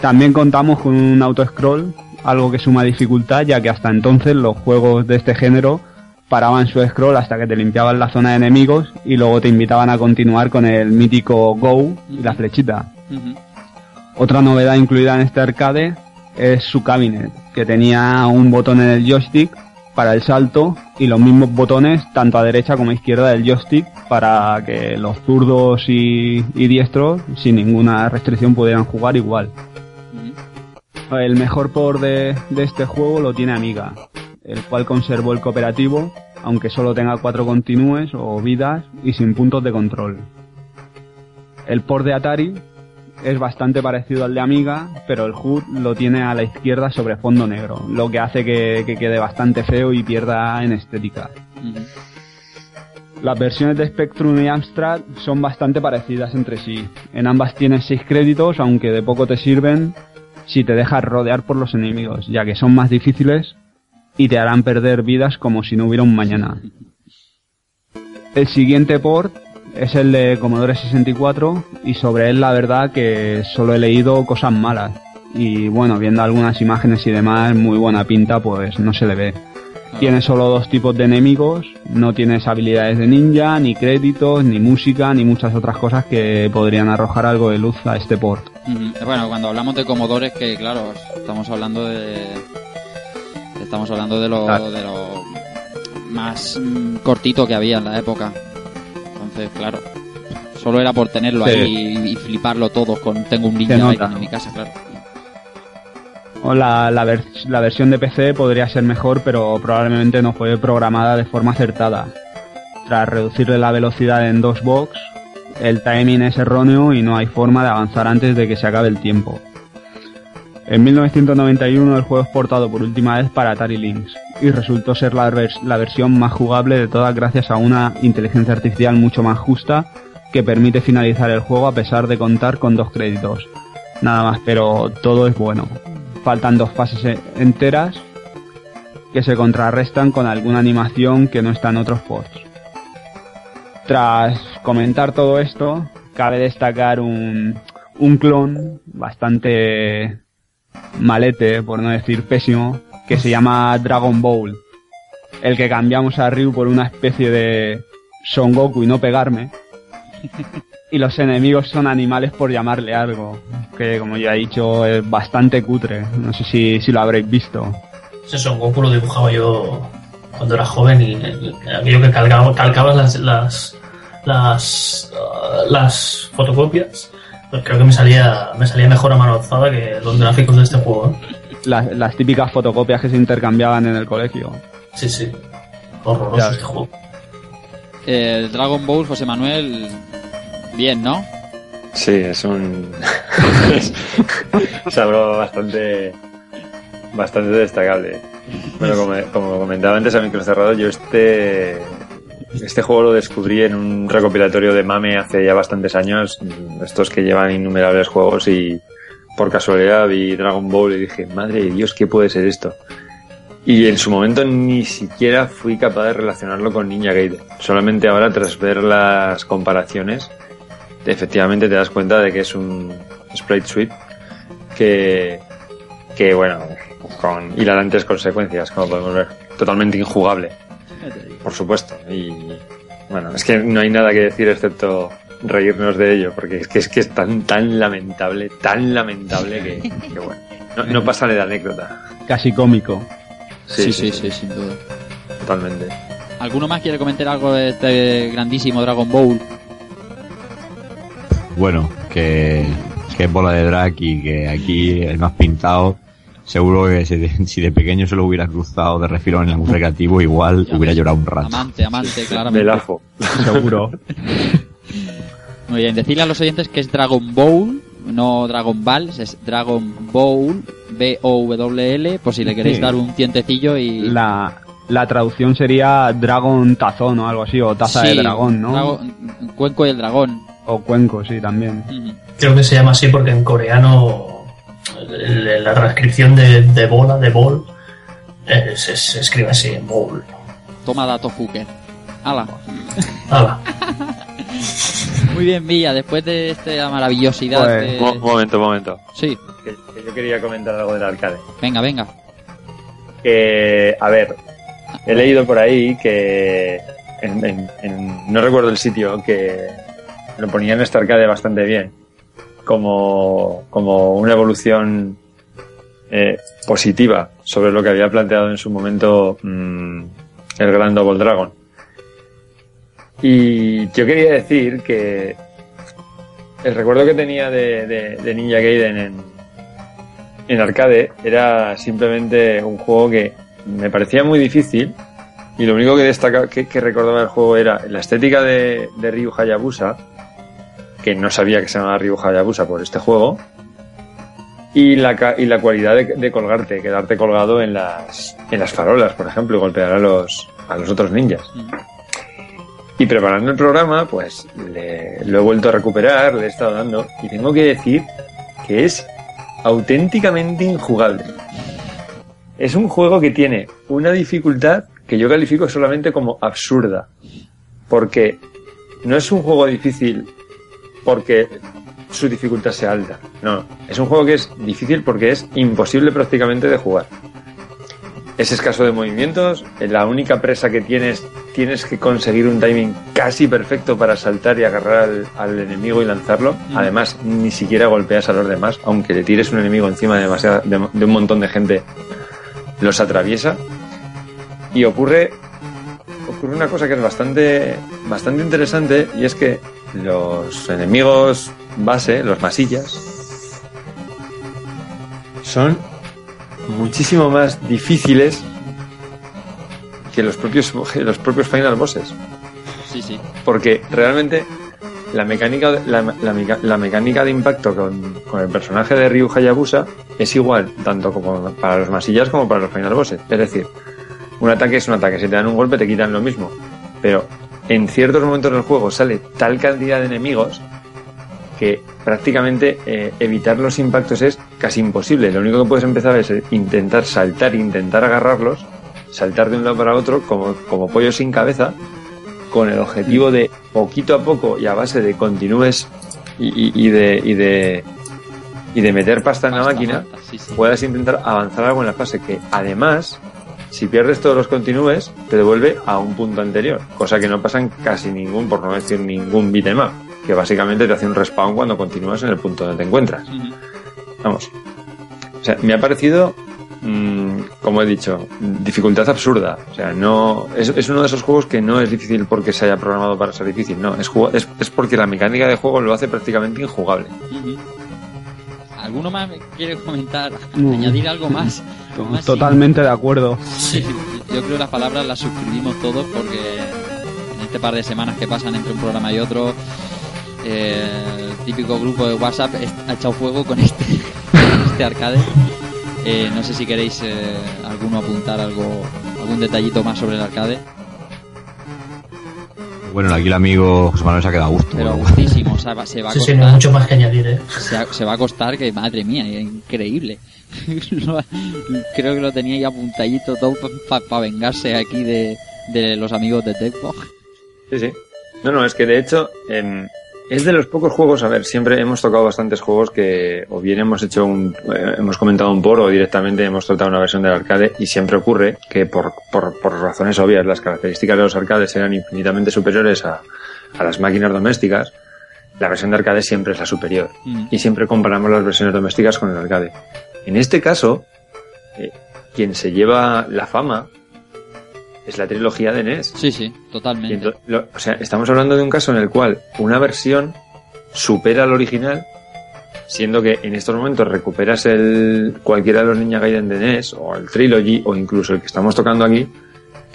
También contamos con un auto-scroll, algo que suma dificultad, ya que hasta entonces los juegos de este género paraban su scroll hasta que te limpiaban la zona de enemigos y luego te invitaban a continuar con el mítico Go y la flechita. Otra novedad incluida en este arcade es su cabinet, que tenía un botón en el joystick para el salto y los mismos botones tanto a derecha como a izquierda del joystick para que los zurdos y, y diestros sin ninguna restricción pudieran jugar igual. El mejor por de, de este juego lo tiene Amiga, el cual conservó el cooperativo, aunque solo tenga cuatro continúes o vidas y sin puntos de control. El port de Atari es bastante parecido al de Amiga, pero el HUD lo tiene a la izquierda sobre fondo negro, lo que hace que, que quede bastante feo y pierda en estética. Las versiones de Spectrum y Amstrad son bastante parecidas entre sí. En ambas tienes 6 créditos, aunque de poco te sirven si te dejas rodear por los enemigos, ya que son más difíciles y te harán perder vidas como si no hubiera un mañana. El siguiente port es el de Commodore 64 y sobre él la verdad que solo he leído cosas malas. Y bueno, viendo algunas imágenes y demás, muy buena pinta, pues no se le ve. Tienes solo dos tipos de enemigos, no tienes habilidades de ninja, ni créditos, ni música, ni muchas otras cosas que podrían arrojar algo de luz a este port. Ujú. Bueno, cuando hablamos de Commodore, que claro, estamos hablando de. Estamos hablando de lo, Claro. de lo más mm, cortito que había en la época. Entonces, claro, solo era por tenerlo Sí. ahí y, y fliparlo todos con tengo un ninja en mi casa, claro. O la, la, ver- la versión de PC podría ser mejor, pero probablemente no fue programada de forma acertada. Tras reducirle la velocidad en dos box, el timing es erróneo y no hay forma de avanzar antes de que se acabe el tiempo. En 1991 el juego es portado por última vez para Atari Lynx y resultó ser la, vers- la versión más jugable de todas gracias a una inteligencia artificial mucho más justa que permite finalizar el juego a pesar de contar con dos créditos. Nada más, pero todo es bueno. Faltan dos fases e- enteras que se contrarrestan con alguna animación que no está en otros ports. Tras comentar todo esto, cabe destacar un, un clon bastante malete, por no decir pésimo, que se llama Dragon Ball, el que cambiamos a Ryu por una especie de Son Goku y no pegarme. Y los enemigos son animales por llamarle algo, que como ya he dicho es bastante cutre. No sé si, si lo habréis visto. Ese Son Goku lo dibujaba yo cuando era joven y aquello que calcaba, las, las, las, uh, las fotocopias, pues creo que me salía, me salía mejor a mano alzada que los gráficos de este juego. ¿eh? Las, las típicas fotocopias que se intercambiaban en el colegio. Sí, sí. Horroroso Ya. este juego. Eh, Dragon Ball, José Manuel, bien, ¿no? Sí, es un. es algo bastante. bastante destacable. Bueno, como, como comentaba antes a micro cerrado, yo este. Este juego lo descubrí en un recopilatorio de Mame hace ya bastantes años. Estos que llevan innumerables juegos y por casualidad vi Dragon Ball y dije, madre de Dios, ¿qué puede ser esto? Y en su momento ni siquiera fui capaz de relacionarlo con Ninja Gaiden. Solamente ahora, tras ver las comparaciones, efectivamente te das cuenta de que es un sprite sweep que, que bueno, con hilarantes consecuencias, como podemos ver. Totalmente injugable, por supuesto. Y bueno, es que no hay nada que decir excepto reírnos de ello, porque es que es, que es tan, tan lamentable, tan lamentable que, que bueno, no, no pasa de la anécdota. Casi cómico. Sí, sí, sí, sin duda. Totalmente. ¿Alguno más quiere comentar algo de este grandísimo Dragon Ball? Bueno, que, que es bola de drag y que aquí el más pintado, seguro que si de, si de pequeño se lo hubiera cruzado de refilón en algún recreativo, igual hubiera llorado un rato. Amante, amante, claramente. Belafo. Seguro. Muy bien, decirle a los oyentes que es Dragon Bowl, no Dragon Balls, es Dragon Bowl, B-O-W-L, por si le queréis Sí. dar un tientecillo y... La, la traducción sería Dragon Tazón o algo así, o Taza Sí, de Dragón, ¿no? Drago- Cuenco y el dragón. O Cuenco, sí, también. Creo que se llama así porque en coreano la transcripción de, de bola, de bol, eh, se, se escribe así, bol. Toma datos Hooker. Hala. Hala. Muy bien, Villa, después de esta maravillosidad Pues, de- momento, un momento. Sí, Que, que yo quería comentar algo del arcade. venga, venga. Que, a ver, he leído por ahí que en- en- en- no recuerdo el sitio que lo ponían este arcade bastante bien como, como una evolución eh, positiva sobre lo que había planteado en su momento mm, el gran Double Dragon. Y yo quería decir que el recuerdo que tenía de, de- Ninja Gaiden en, en arcade era simplemente un juego que me parecía muy difícil y lo único que destaca que, recordaba del juego era la estética de, de Ryu Hayabusa que no sabía que se llamaba Ryu Hayabusa por este juego y la, y la cualidad de, de colgarte, quedarte colgado en las, en las farolas, por ejemplo, y golpear a los, a los otros ninjas. Y preparando el programa, pues le- lo he vuelto a recuperar, le he estado dando, y tengo que decir que es auténticamente injugable. Es un juego que tiene una dificultad que yo califico solamente como absurda. Porque no es un juego difícil porque su dificultad sea alta. No, es un juego que es difícil porque es imposible prácticamente de jugar. Es escaso de movimientos, la única presa que tienes tienes que conseguir un timing casi perfecto para saltar y agarrar al, al enemigo y lanzarlo. Además, ni siquiera golpeas a los demás, aunque le tires un enemigo encima de, demasiada- de, de un montón de gente, los atraviesa. Y ocurre, ocurre una cosa que es bastante, bastante interesante y es que los enemigos base, los masillas, son muchísimo más difíciles que los propios, los propios final bosses. Sí, sí. Porque realmente la mecánica, la, la la mecánica de impacto con, con el personaje de Ryu Hayabusa es igual, tanto como para los masillas como para los final bosses. Es decir, un ataque es un ataque, si te dan un golpe te quitan lo mismo. Pero en ciertos momentos del juego sale tal cantidad de enemigos que prácticamente eh, evitar los impactos es casi imposible. Lo único que puedes empezar es intentar saltar, intentar agarrarlos, saltar de un lado para otro como, como pollo sin cabeza, con el objetivo de poquito a poco y a base de continúes y, y- y de, y, de, y de meter pasta en la máquina, basta, sí, sí. puedas intentar avanzar algo en la fase que además si pierdes todos los continúes, te devuelve a un punto anterior, cosa que no pasa en casi ningún, por no decir ningún beatmap, que básicamente te hace un respawn cuando continúas en el punto donde te encuentras. Vamos. O sea, me ha parecido, mm, como he dicho, dificultad absurda. O sea, no es, es uno de esos juegos que no es difícil porque se haya programado para ser difícil, no, es, es, es porque la mecánica de juego lo hace prácticamente injugable. ¿Alguno más quiere comentar, No. añadir algo más? Totalmente de acuerdo. Sí, yo creo que las palabras las suscribimos todos porque en este par de semanas que pasan entre un programa y otro, eh, el típico grupo de WhatsApp ha echado fuego con este, este arcade. Eh, no sé si queréis eh, alguno apuntar algo, algún detallito más sobre el arcade, Bueno, aquí el amigo José Manuel se ha quedado a gusto. pero gustísimo, o sea, va- se va a Sí, sí, no hay costar, mucho más que añadir, ¿eh? se, ha- se va a costar que madre mía, es increíble. Creo que lo tenía ahí apuntadito todo para vengarse aquí de, de los amigos de Tecmo. Sí, sí. No, no, es que de hecho em, es de los pocos juegos, a ver, siempre hemos tocado bastantes juegos que o bien hemos hecho un, eh, hemos comentado un por o directamente hemos tratado una versión del arcade y siempre ocurre que por, por, por razones obvias las características de los arcades eran infinitamente superiores a, a las máquinas domésticas. La versión de arcade siempre es la superior Mm. y siempre comparamos las versiones domésticas con el arcade. En este caso, eh, quien se lleva la fama es la trilogía de NES. Sí, sí, totalmente. lo- o sea, estamos hablando de un caso en el cual una versión supera al original, siendo que en estos momentos recuperas el cualquiera de los Ninja Gaiden de NES o el Trilogy o incluso el que estamos tocando aquí,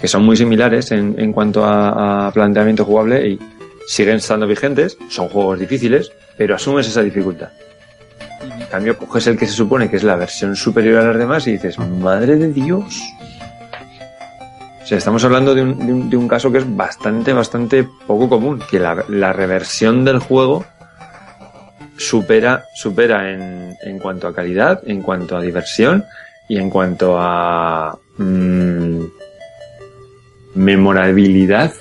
que son muy similares en, en cuanto a, a planteamiento jugable y siguen estando vigentes, son juegos difíciles, pero asumes esa dificultad. En cambio, coges el que se supone que es la versión superior a las demás y dices, madre de Dios. O sea, estamos hablando de un, de un, de un caso que es bastante, bastante poco común, que la, la reversión del juego supera, supera en, en cuanto a calidad, en cuanto a diversión y en cuanto a mm, memorabilidad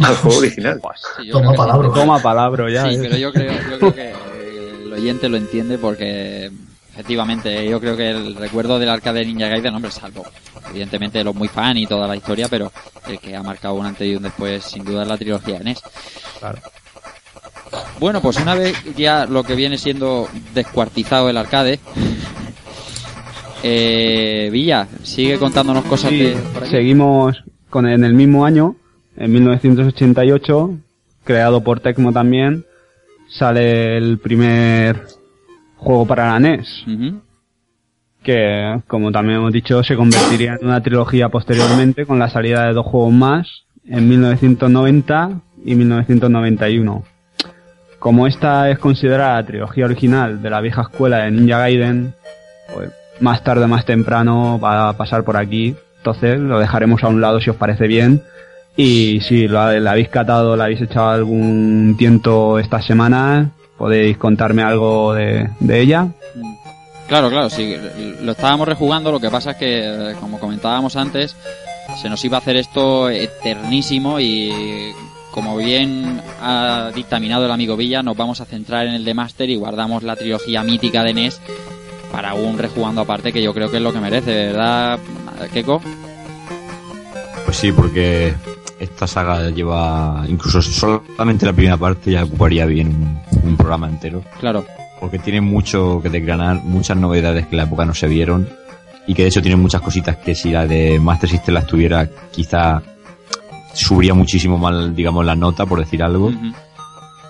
al juego original. Sí, Toma palabra. Toma palabra ya. Sí, ¿eh? pero yo creo, yo creo que el oyente lo entiende porque efectivamente yo creo que el recuerdo del arcade de Ninja Gaiden, hombre, salvo evidentemente los muy fan y toda la historia, pero el que ha marcado un antes y un después sin duda es la trilogía de NES. Claro. Bueno, pues una vez ya lo que viene siendo descuartizado el arcade, eh, Villa, sigue contándonos cosas Sí, de por aquí. seguimos con en el mismo año, en 1988, creado por Tecmo también, sale el primer juego para la NES. Que como también hemos dicho se convertiría en una trilogía posteriormente con la salida de dos juegos más en 1990 y 1991. Como esta es considerada la trilogía original de la vieja escuela de Ninja Gaiden, pues más tarde o más temprano va a pasar por aquí. Entonces lo dejaremos a un lado si os parece bien. Y si lo, la habéis catado, la habéis echado algún tiento esta semana, podéis contarme algo de ella. Claro, claro, sí, lo estábamos rejugando, lo que pasa es que, como comentábamos antes, se nos iba a hacer esto eternísimo y como bien ha dictaminado el amigo Villa, nos vamos a centrar en el de Master y guardamos la trilogía mítica de NES para un rejugando aparte que yo creo que es lo que merece, ¿verdad, Keiko? Pues sí, porque esta saga lleva, incluso solamente la primera parte ya ocuparía bien un, un programa entero. Claro, Porque tiene mucho que desgranar, muchas novedades que en la época no se vieron. Y que de hecho tiene muchas cositas que si la de Master System las tuviera, quizá subiría muchísimo mal, digamos, la nota, por decir algo.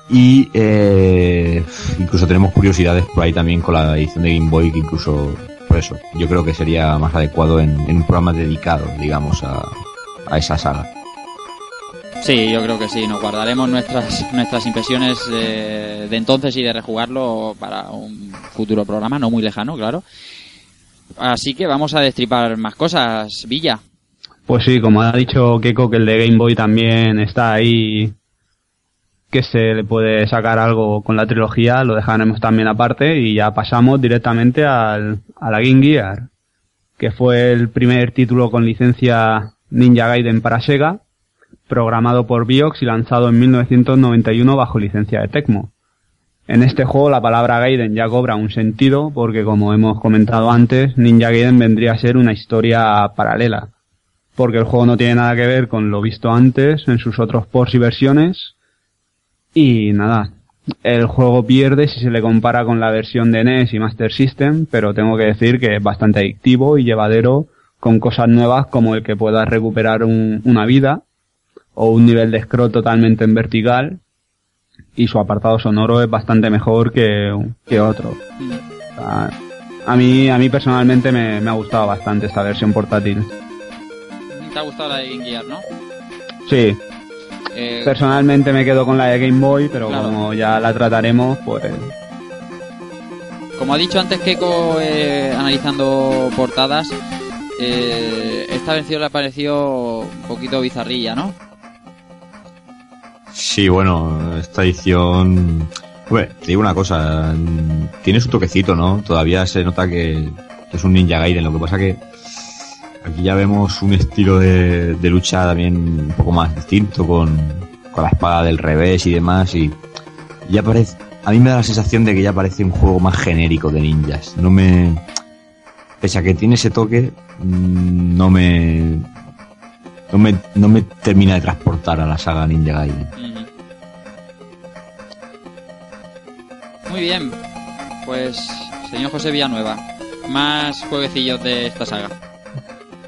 Y eh, incluso tenemos curiosidades por ahí también con la edición de Game Boy, que incluso, por eso, yo creo que sería más adecuado en, en un programa dedicado, digamos, a, a esa saga. Sí, yo creo que sí. Nos guardaremos nuestras nuestras impresiones eh, de entonces y de rejugarlo para un futuro programa, no muy lejano, claro. Así que vamos a destripar más cosas, Villa. Pues sí, como ha dicho Keiko, que el de Game Boy también está ahí, que se le puede sacar algo con la trilogía, lo dejaremos también aparte y ya pasamos directamente al, a la Game Gear, que fue el primer título con licencia Ninja Gaiden para Sega, programado por Biox y lanzado en 1991 bajo licencia de Tecmo. En este juego la palabra Gaiden ya cobra un sentido porque como hemos comentado antes, Ninja Gaiden vendría a ser una historia paralela porque el juego no tiene nada que ver con lo visto antes en sus otros ports y versiones. Y nada, el juego pierde si se le compara con la versión de NES y Master System, pero tengo que decir que es bastante adictivo y llevadero con cosas nuevas como el que puedas recuperar una vida o un nivel de scroll totalmente en vertical y su apartado sonoro es bastante mejor que, que otro. a mí, a mí personalmente me, me ha gustado bastante esta versión portátil te ha gustado la de Game Gear, ¿no? Sí. Eh, Personalmente me quedo con la de Game Boy, pero como ya la trataremos, pues... Como ha dicho antes Keiko, eh, analizando portadas, eh, esta versión le ha parecido un poquito bizarrilla, ¿no? Sí, bueno, esta edición... Bueno, te digo una cosa, tiene su toquecito, ¿no? Todavía se nota que, es un Ninja Gaiden, lo que pasa que Aquí ya vemos un estilo de, lucha también un poco más distinto con, la espada del revés y demás y ya parece a mí me da la sensación de que ya parece un juego más genérico de ninjas no me pese a que tiene ese toque mm, no me no me, no me termina de transportar a la saga Ninja Gaiden muy bien pues señor José Villanueva más jueguecillos de esta saga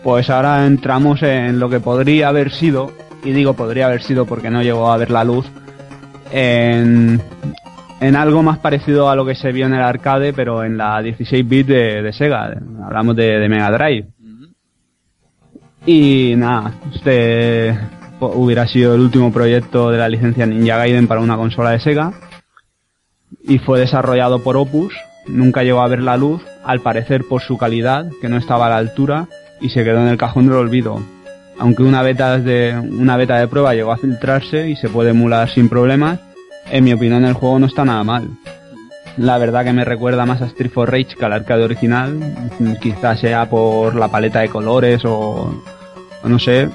pues ahora entramos en lo que podría haber sido, y digo podría haber sido porque no llegó a ver la luz, en, algo más parecido a lo que se vio en el arcade, pero en la 16 bit de, Sega. Hablamos de, Mega Drive. Y nada, este hubiera sido el último proyecto de la licencia Ninja Gaiden para una consola de Sega. Y fue desarrollado por Opus. Nunca llegó a ver la luz, al parecer por su calidad, que no estaba a la altura y se quedó en el cajón del olvido. Aunque una beta de, una beta de prueba llegó a filtrarse y se puede emular sin problemas, en mi opinión el juego no está nada mal. La verdad que me recuerda más a Street for Rage que al arcade original, quizás sea por la paleta de colores o, no sé,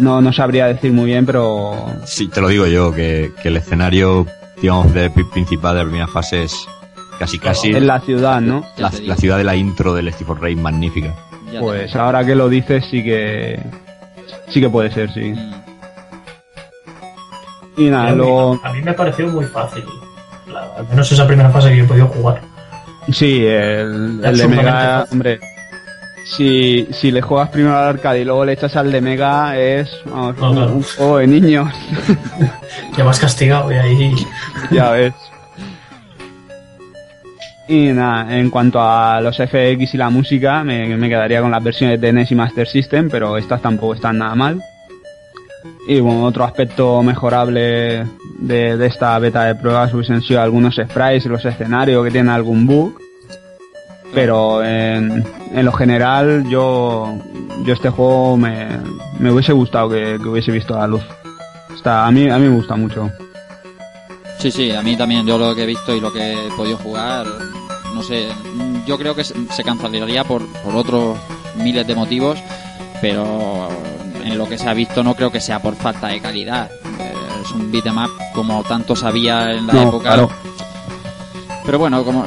no, no sabría decir muy bien, pero... Sí, te lo digo yo, que, el escenario, digamos, de principal de la primera fase es casi casi... En la ciudad, ¿no? La, ciudad de la intro del for Rage magnífica pues ahora que lo dices sí que sí que puede ser, sí. Mm. Y nada, luego... A mí me pareció muy fácil. al menos esa primera fase que yo he podido jugar. Sí, el, de Mega, hombre, si, si le juegas primero al arcade y luego le echas al de Mega es un, juego de niños. ya vas castigado y ahí... ya ves. Y nada, en cuanto a los FX y la música, me, quedaría con las versiones de NES y Master System, pero estas tampoco están nada mal. Y bueno, otro aspecto mejorable de, esta beta de pruebas hubiesen sido algunos sprites y los escenarios que tienen algún bug. Pero en, lo general, yo, yo este juego me, me hubiese gustado que, hubiese visto la luz. Está, a, mí, a mí me gusta mucho. Sí, sí, a mí también, yo lo que he visto y lo que he podido jugar, no sé, yo creo que se cancelaría por, por otros miles de motivos, pero en lo que se ha visto no creo que sea por falta de calidad. Eh, es un beatmap como tanto sabía en la época. Pero bueno, como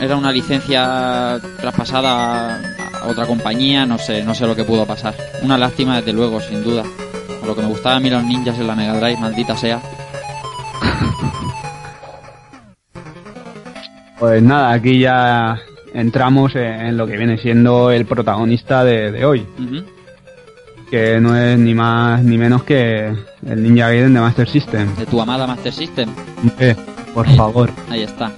era una licencia traspasada a otra compañía, no sé, no sé lo que pudo pasar. Una lástima desde luego, sin duda. lo que me gustaba a mí los ninjas en la Mega Drive, maldita sea. Pues nada, aquí ya entramos en lo que viene siendo el protagonista de, hoy. Que no es ni más ni menos que el Ninja Gaiden de Master System. De tu amada Master System. por favor. Ahí está.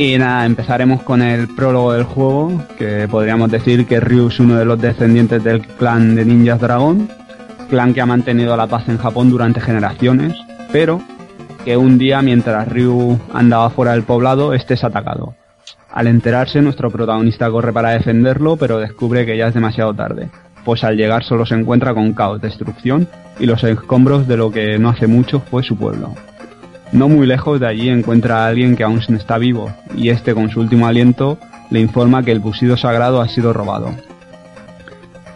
Y nada, empezaremos con el prólogo del juego, que podríamos decir que Ryu es uno de los descendientes del clan de Ninjas Dragón, clan que ha mantenido la paz en Japón durante generaciones, pero que un día mientras Ryu andaba fuera del poblado, este es atacado. Al enterarse, nuestro protagonista corre para defenderlo, pero descubre que ya es demasiado tarde, pues al llegar solo se encuentra con caos, destrucción y los escombros de lo que no hace mucho fue su pueblo. No muy lejos de allí encuentra a alguien que aún está vivo, y este con su último aliento le informa que el busido sagrado ha sido robado.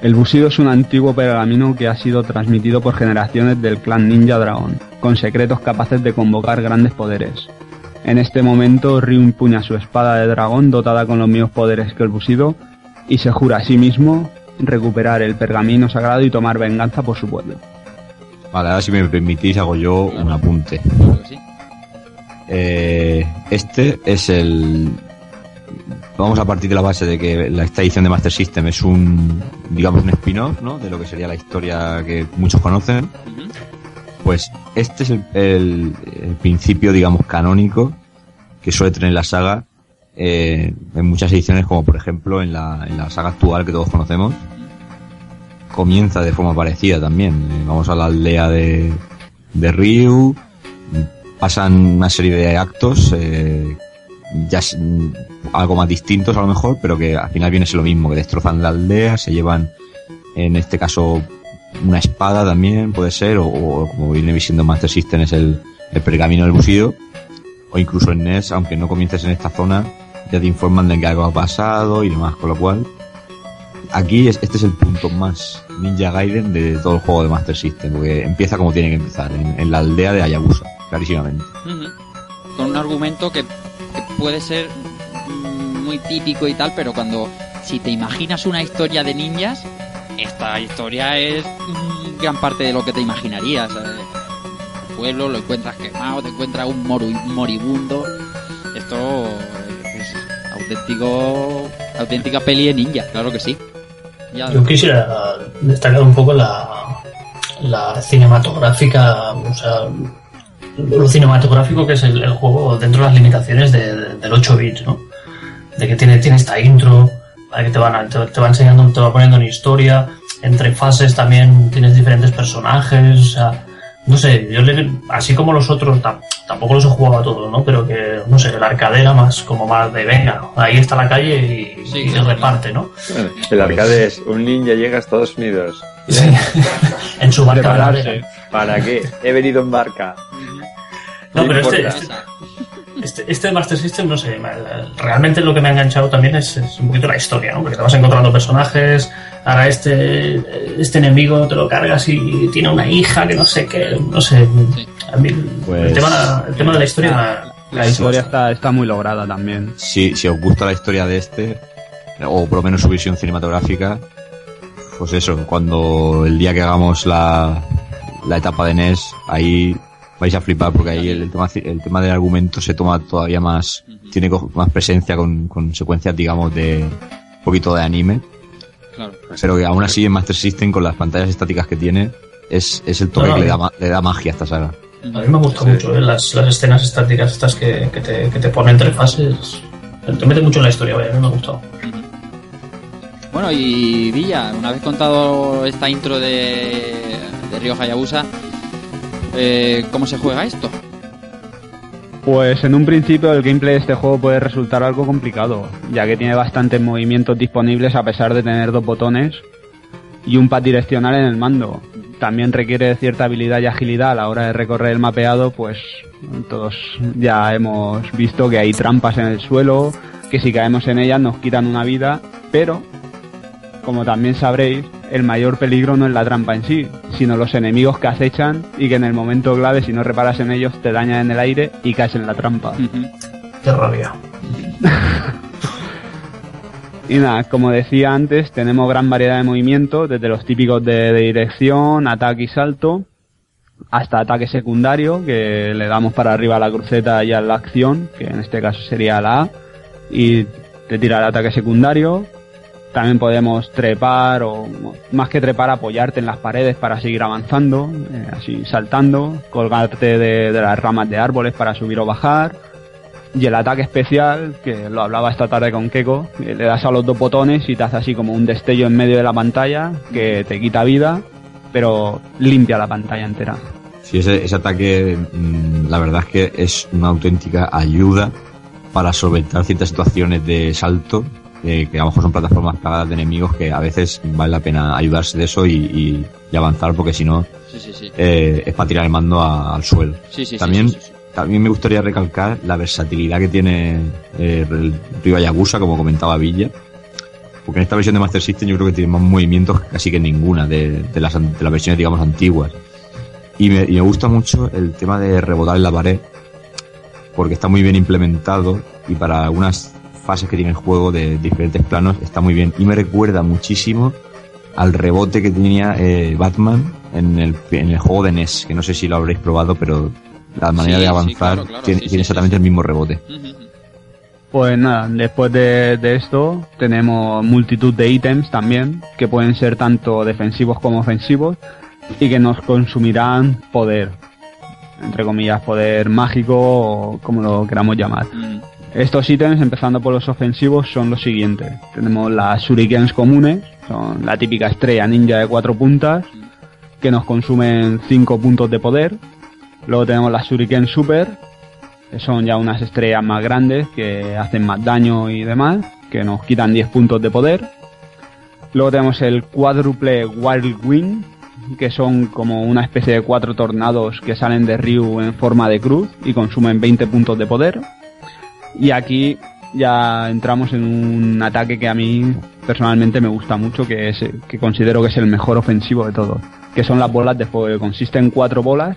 El busido es un antiguo pergamino que ha sido transmitido por generaciones del clan Ninja Dragon, con secretos capaces de convocar grandes poderes. En este momento Ryu empuña su espada de dragón dotada con los mismos poderes que el busido y se jura a sí mismo recuperar el pergamino sagrado y tomar venganza por su pueblo. Vale, ahora si me permitís hago yo un apunte. Sí. Eh, este es el. Vamos a partir de la base de que la, esta edición de Master System es un, digamos, un spin-off, ¿no? De lo que sería la historia que muchos conocen. Pues este es el, el- el principio, digamos, canónico que suele tener la saga eh, en muchas ediciones, como por ejemplo en la, en la saga actual que todos conocemos. Comienza de forma parecida también. Eh, vamos a la aldea de, de Ryu, pasan una serie de actos, eh, ya mm, algo más distintos a lo mejor, pero que al final viene a ser lo mismo, que destrozan la aldea, se llevan, en este caso, una espada también, puede ser, o, como viene siendo Master System, es el, el pergamino del bucido, o incluso en NES, aunque no comiences en esta zona, ya te informan de que algo ha pasado y demás, con lo cual, aquí es- este es el punto más Ninja Gaiden de todo el juego de Master System, porque empieza como tiene que empezar, en, la aldea de Hayabusa, clarísimamente. Con un argumento que, puede ser muy típico y tal, pero cuando si te imaginas una historia de ninjas, esta historia es gran parte de lo que te imaginarías. eh. El pueblo lo encuentras quemado, te encuentras un moru- moribundo. Esto es auténtico, auténtica peli de ninja, claro que sí. Yo quisiera destacar un poco la, la cinematográfica, o sea, lo cinematográfico que es el, juego dentro de las limitaciones de- de- del 8 bits, ¿no? De que tiene, tiene esta intro, que te, van te, va enseñando, te va poniendo en historia, entre fases también tienes diferentes personajes, o sea, no sé, yo le, así como los otros, tam- tampoco los he jugado a todos, ¿no? Pero que, no sé, la arcadera más como más de venga, ahí está la calle y, Sí, y claro. reparte, ¿no? El arcade es un ninja llega a Estados Unidos. Sí. en su barca de Prepararse. ¿Para qué? He venido en barca. No, pero este, este, este, este Master System, no sé, me- realmente lo que me ha enganchado también es, es un poquito la historia, ¿no? Porque te vas encontrando personajes, ahora este, este enemigo te lo cargas y tiene una hija que no sé qué, no sé. A mí Pues- el, tema, el tema de la historia La historia está, está muy lograda también. si, si os gusta la historia de este, o por lo menos su visión cinematográfica, pues eso, cuando el día que hagamos la, la etapa de NES, ahí vais a flipar porque ahí el, tema, el tema del argumento se toma todavía más, tiene más presencia con, con secuencias, digamos, de un poquito de anime, claro. pero que aún así en Master System con las pantallas estáticas que tiene, es, es el toque No, no, que le da, ma- le da magia a esta saga. A mí me gusta Sí. mucho ¿eh? las, las escenas estáticas estas que, que, te, que te ponen entre fases. Te mete mucho en la historia, vaya, a mí me ha gustado. Bueno, y Villa, una vez contado esta intro de, de Ryo Hayabusa, eh, ¿cómo se juega esto? Pues en un principio el gameplay de este juego puede resultar algo complicado, ya que tiene bastantes movimientos disponibles a pesar de tener dos botones y un pad direccional en el mando. También requiere cierta habilidad y agilidad a la hora de recorrer el mapeado, pues todos ya hemos visto que hay trampas en el suelo, que si caemos en ellas nos quitan una vida, pero como también sabréis, el mayor peligro no es la trampa en sí, sino los enemigos que acechan y que en el momento clave, si no reparas en ellos, te dañan en el aire y caes en la trampa. Qué rabia. Y nada, como decía antes, tenemos gran variedad de movimientos, desde los típicos de, de dirección, ataque y salto, hasta ataque secundario, que le damos para arriba a la cruceta y a la acción, que en este caso sería la A, y te tira el ataque secundario. También podemos trepar o, más que trepar, apoyarte en las paredes para seguir avanzando, eh, así saltando, colgarte de, de las ramas de árboles para subir o bajar. Y el ataque especial, que lo hablaba esta tarde con Keiko, que le das a los dos botones y te hace así como un destello en medio de la pantalla que te quita vida, pero limpia la pantalla entera. Sí, ese, ese ataque, mm, la verdad es que es una auténtica ayuda para solventar ciertas situaciones de salto, eh, que a lo mejor son plataformas plagadas de enemigos que a veces vale la pena ayudarse de eso y, y- y avanzar, porque si no, Sí, sí, sí. eh, es para tirar el mando a- al suelo. También, también me gustaría recalcar la versatilidad que tiene eh, el Ryo Hayabusa, como comentaba Villa. Porque en esta versión de Master System yo creo que tiene más movimientos casi que ninguna de, de las, de las versiones, digamos, antiguas. Y me, y me gusta mucho el tema de rebotar en la pared, porque está muy bien implementado y para algunas fases que tiene el juego de diferentes planos está muy bien. Y me recuerda muchísimo al rebote que tenía eh, Batman en el, en el juego de NES, que no sé si lo habréis probado, pero la manera Sí, de sí, avanzar claro, claro, tiene, sí, tiene sí, exactamente sí. el mismo rebote. Pues nada, después de, de esto tenemos multitud de ítems también, que pueden ser tanto defensivos como ofensivos, y que nos consumirán poder, entre comillas, poder mágico o como lo queramos llamar. Mm, Estos ítems, empezando por los ofensivos, son los siguientes. Tenemos las shurikens comunes, son la típica estrella ninja de cuatro puntas, que nos consumen 5 puntos de poder. Luego tenemos las shuriken super, que son ya unas estrellas más grandes, que hacen más daño y demás, que nos quitan 10 puntos de poder. Luego tenemos el cuádruple Whirlwind, que son como una especie de cuatro tornados que salen de Ryu en forma de cruz y consumen 20 puntos de poder. Y aquí ya entramos en un ataque que a mí personalmente me gusta mucho, que es que considero que es el mejor ofensivo de todos, que son las bolas de fuego, que consiste en cuatro bolas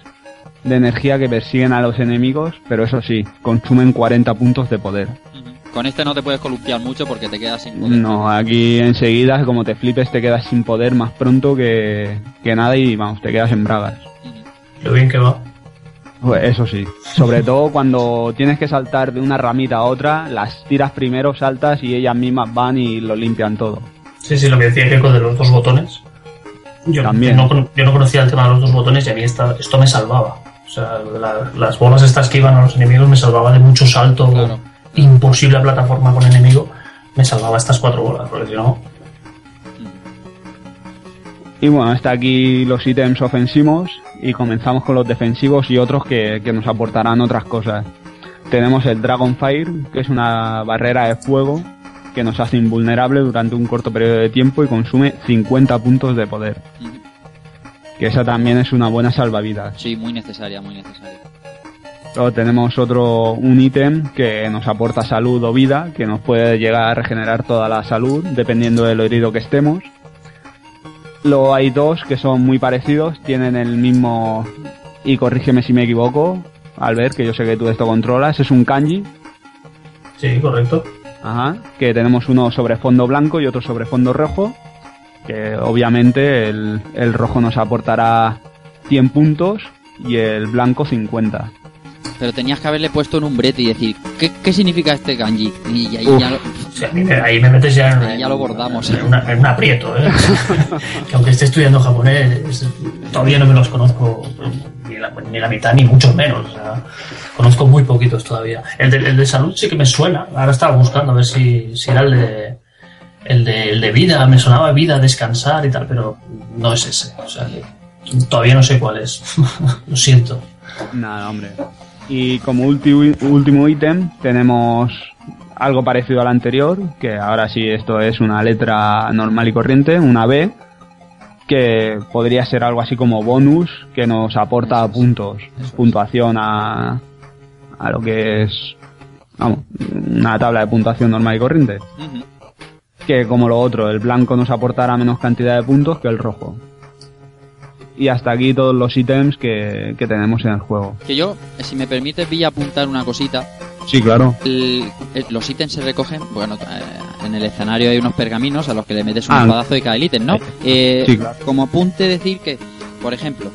de energía que persiguen a los enemigos, pero eso sí, consumen 40 puntos de poder. Con este no te puedes columpiar mucho porque te quedas sin poder. No, aquí enseguida, como te flipes, te quedas sin poder más pronto que, que nada y vamos, te quedas en bragas. Lo bien que va. Pues eso sí. Sobre todo cuando tienes que saltar de una ramita a otra, las tiras primero, saltas y ellas mismas van y lo limpian todo. Sí, sí, lo que decía Keiko de los dos botones. Yo, También. yo no, con- yo no conocía el tema de los dos botones y a mí esta- esto me salvaba. O sea, la- las bolas estas que iban a los enemigos me salvaba de mucho salto Claro. imposible a plataforma con enemigo. Me salvaba estas cuatro bolas, porque si no, Y bueno, hasta aquí los ítems ofensivos y comenzamos con los defensivos y otros que, que nos aportarán otras cosas. Tenemos el Dragonfire, que es una barrera de fuego que nos hace invulnerable durante un corto periodo de tiempo y consume 50 puntos de poder. Que esa también es una buena salvavidas. Sí, muy necesaria, muy necesaria. Luego tenemos otro, un ítem que nos aporta salud o vida, que nos puede llegar a regenerar toda la salud, dependiendo de lo herido que estemos. Luego hay dos que son muy parecidos, tienen el mismo, y corrígeme si me equivoco, Albert, que yo sé que tú esto controlas, es un kanji, sí, correcto. ajá, que tenemos uno sobre fondo blanco y otro sobre fondo rojo, que obviamente el, el rojo nos aportará 100 puntos y el blanco 50. Pero tenías que haberle puesto un umbrete y decir, ¿qué, qué significa este kanji? Y ahí ya lo, O sea, a mí me- ahí me metes ya en, ahí ya lo bordamos. en, una- en un aprieto, ¿eh? que aunque esté estudiando japonés, todavía no me los conozco ni la, ni la mitad, ni mucho menos. O sea, conozco muy poquitos todavía. El de, el de salud sí que me suena. Ahora estaba buscando a ver si, si era el de, el de el de vida. Me sonaba vida, descansar y tal, pero no es ese. O sea, todavía no sé cuál es. Lo siento. Nada, hombre. Y como último ítem tenemos algo parecido al anterior, que ahora sí esto es una letra normal y corriente, una B, que podría ser algo así como bonus, que nos aporta puntos, puntuación a, a lo que es, vamos, una tabla de puntuación normal y corriente. Que como lo otro, el blanco nos aportará menos cantidad de puntos que el rojo. Y hasta aquí todos los ítems que, que tenemos en el juego. Que yo, si me permites, vi apuntar una cosita. Sí, claro. El- el- los ítems se recogen, bueno, eh, en el escenario hay unos pergaminos a los que le metes un Ah. espadazo y cae el ítem, ¿no? Eh, Sí, claro. Como apunte decir que, por ejemplo,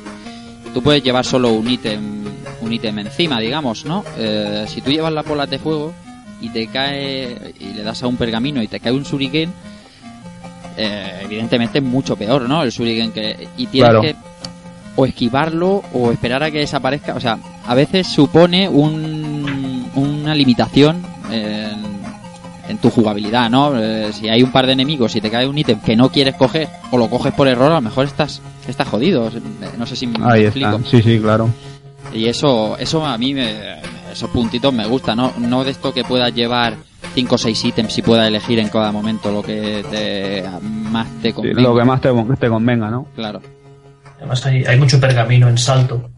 tú puedes llevar solo un ítem un ítem encima, digamos, ¿no? Eh, si tú llevas las bolas de fuego y te cae y le das a un pergamino y te cae un shuriken, eh, evidentemente es mucho peor, ¿no? El shuriken que y tienes Claro. que o esquivarlo o esperar a que desaparezca, o sea, a veces supone un, una limitación en, en tu jugabilidad, ¿no? Eh, si hay un par de enemigos y te cae un ítem que no quieres coger o lo coges por error, a lo mejor estás estás jodido. No sé si me Ahí explico. está. Sí, sí, claro. Y eso, eso a mí, me, esos puntitos me gustan, ¿no? No de esto que puedas llevar 5 o 6 ítems y puedas elegir en cada momento lo que te, más te Sí, convenga. lo que más te, te convenga, ¿no? Claro, Además hay, hay mucho pergamino en salto.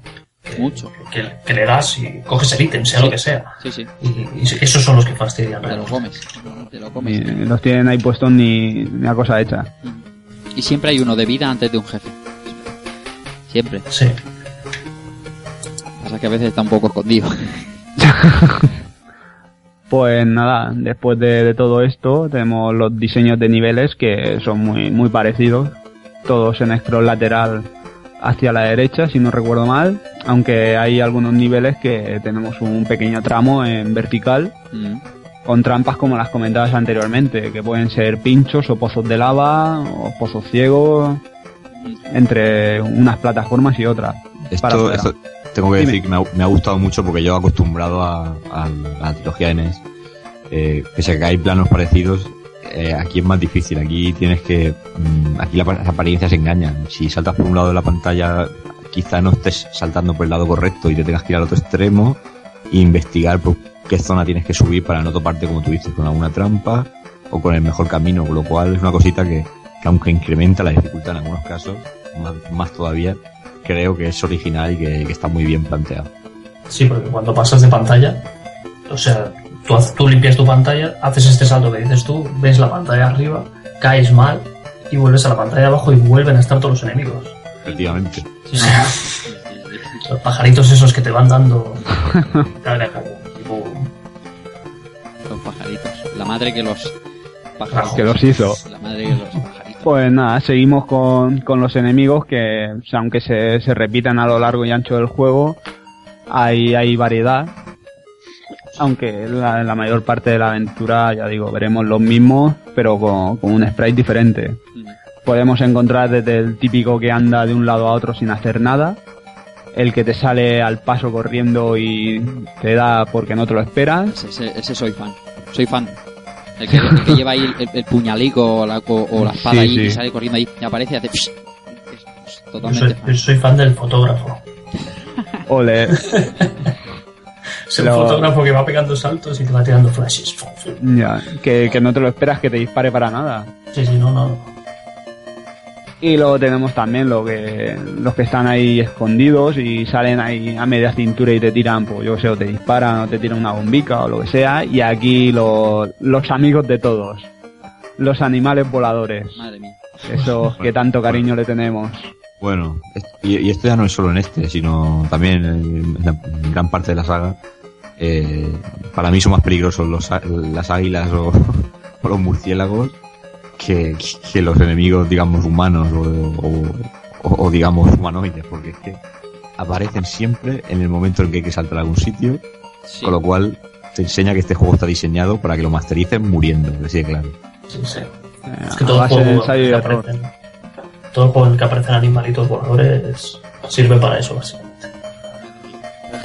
Que, Mucho. Que, que le das y coges el ítem, sea Sí. lo que sea. sí, sí. Y, y esos son los que fastidian. Te lo comes. Te lo Ni- comes. los tienen ahí puestos ni, ni a cosa hecha. Y siempre hay uno de vida antes de un jefe. Siempre. Sí. Pasa que a veces está un poco escondido. Pues nada, después de, de todo esto tenemos los diseños de niveles que son muy, muy parecidos. todos en scroll lateral hacia la derecha, si no recuerdo mal, aunque hay algunos niveles que tenemos un pequeño tramo en vertical Mm. con trampas como las comentadas anteriormente, que pueden ser pinchos o pozos de lava o pozos ciegos entre unas plataformas y otras. Esto, tengo que Dime. decir que me ha, me ha gustado mucho porque yo acostumbrado a, a la trilogía de NES, eh, pese a que hay planos parecidos, eh, aquí es más difícil. Aquí tienes que. mm, aquí la- las apariencias engañan. Si saltas por un lado de la pantalla, quizá no estés saltando por el lado correcto y te tengas que ir al otro extremo e investigar por qué zona tienes que subir para no toparte, como tú dices, con alguna trampa o con el mejor camino, con lo cual es una cosita que, que aunque incrementa la dificultad en algunos casos, más, más todavía, creo que es original y que, que está muy bien planteado. Sí, porque cuando pasas de pantalla, o sea, tú, limpias tu pantalla, haces este salto que dices tú, ves la pantalla arriba, caes mal y vuelves a la pantalla de abajo y vuelven a estar todos los enemigos. Efectivamente. Sí, sí. Los pajaritos esos que te van dando. Tipo, Los pajaritos. La madre que los pajaritos. Que los hizo. La madre que los pajaritos. Pues nada, seguimos con, con los enemigos que, o sea, aunque se, se repitan a lo largo y ancho del juego, hay, hay variedad. Aunque la, la mayor parte de la aventura, ya digo, veremos los mismos, pero con, con un sprite diferente. Mm. Podemos encontrar desde el típico que anda de un lado a otro sin hacer nada, el que te sale al paso corriendo y te da porque no te lo esperas, Ese, ese- ese soy fan. Soy fan. El que, el que lleva ahí el, el puñalico o la, o, o la espada Sí, ahí sí. y sale corriendo ahí y aparece y hace... psh. Yo, totalmente soy, fan. yo soy fan del fotógrafo. ole, Es el Lo- fotógrafo que va pegando saltos y te va tirando flashes. ya, que, que no te lo esperas que te dispare para nada. Sí, sí, no, no. Y luego tenemos también lo que, los que están ahí escondidos y salen ahí a media cintura y te tiran, pues yo qué sé, o te disparan o te tiran una bombica o lo que sea. Y aquí lo- los amigos de todos, los animales voladores, Madre mía. esos que tanto cariño le tenemos. Bueno, es- y, y esto ya no es solo en este, sino también en, la- en gran parte de la saga. Eh, para mí son más peligrosos los, las águilas o, o los murciélagos que, que los enemigos, digamos, humanos o, o- o- o, digamos humanoides, porque es que aparecen siempre en el momento en que hay que saltar a algún sitio, Sí. con lo cual te enseña que este juego está diseñado para que lo mastericen muriendo, así de claro. Sí, sí. Eh, Es que todo el juego aparecen, que aparecen animalitos voladores sirve para eso, básicamente.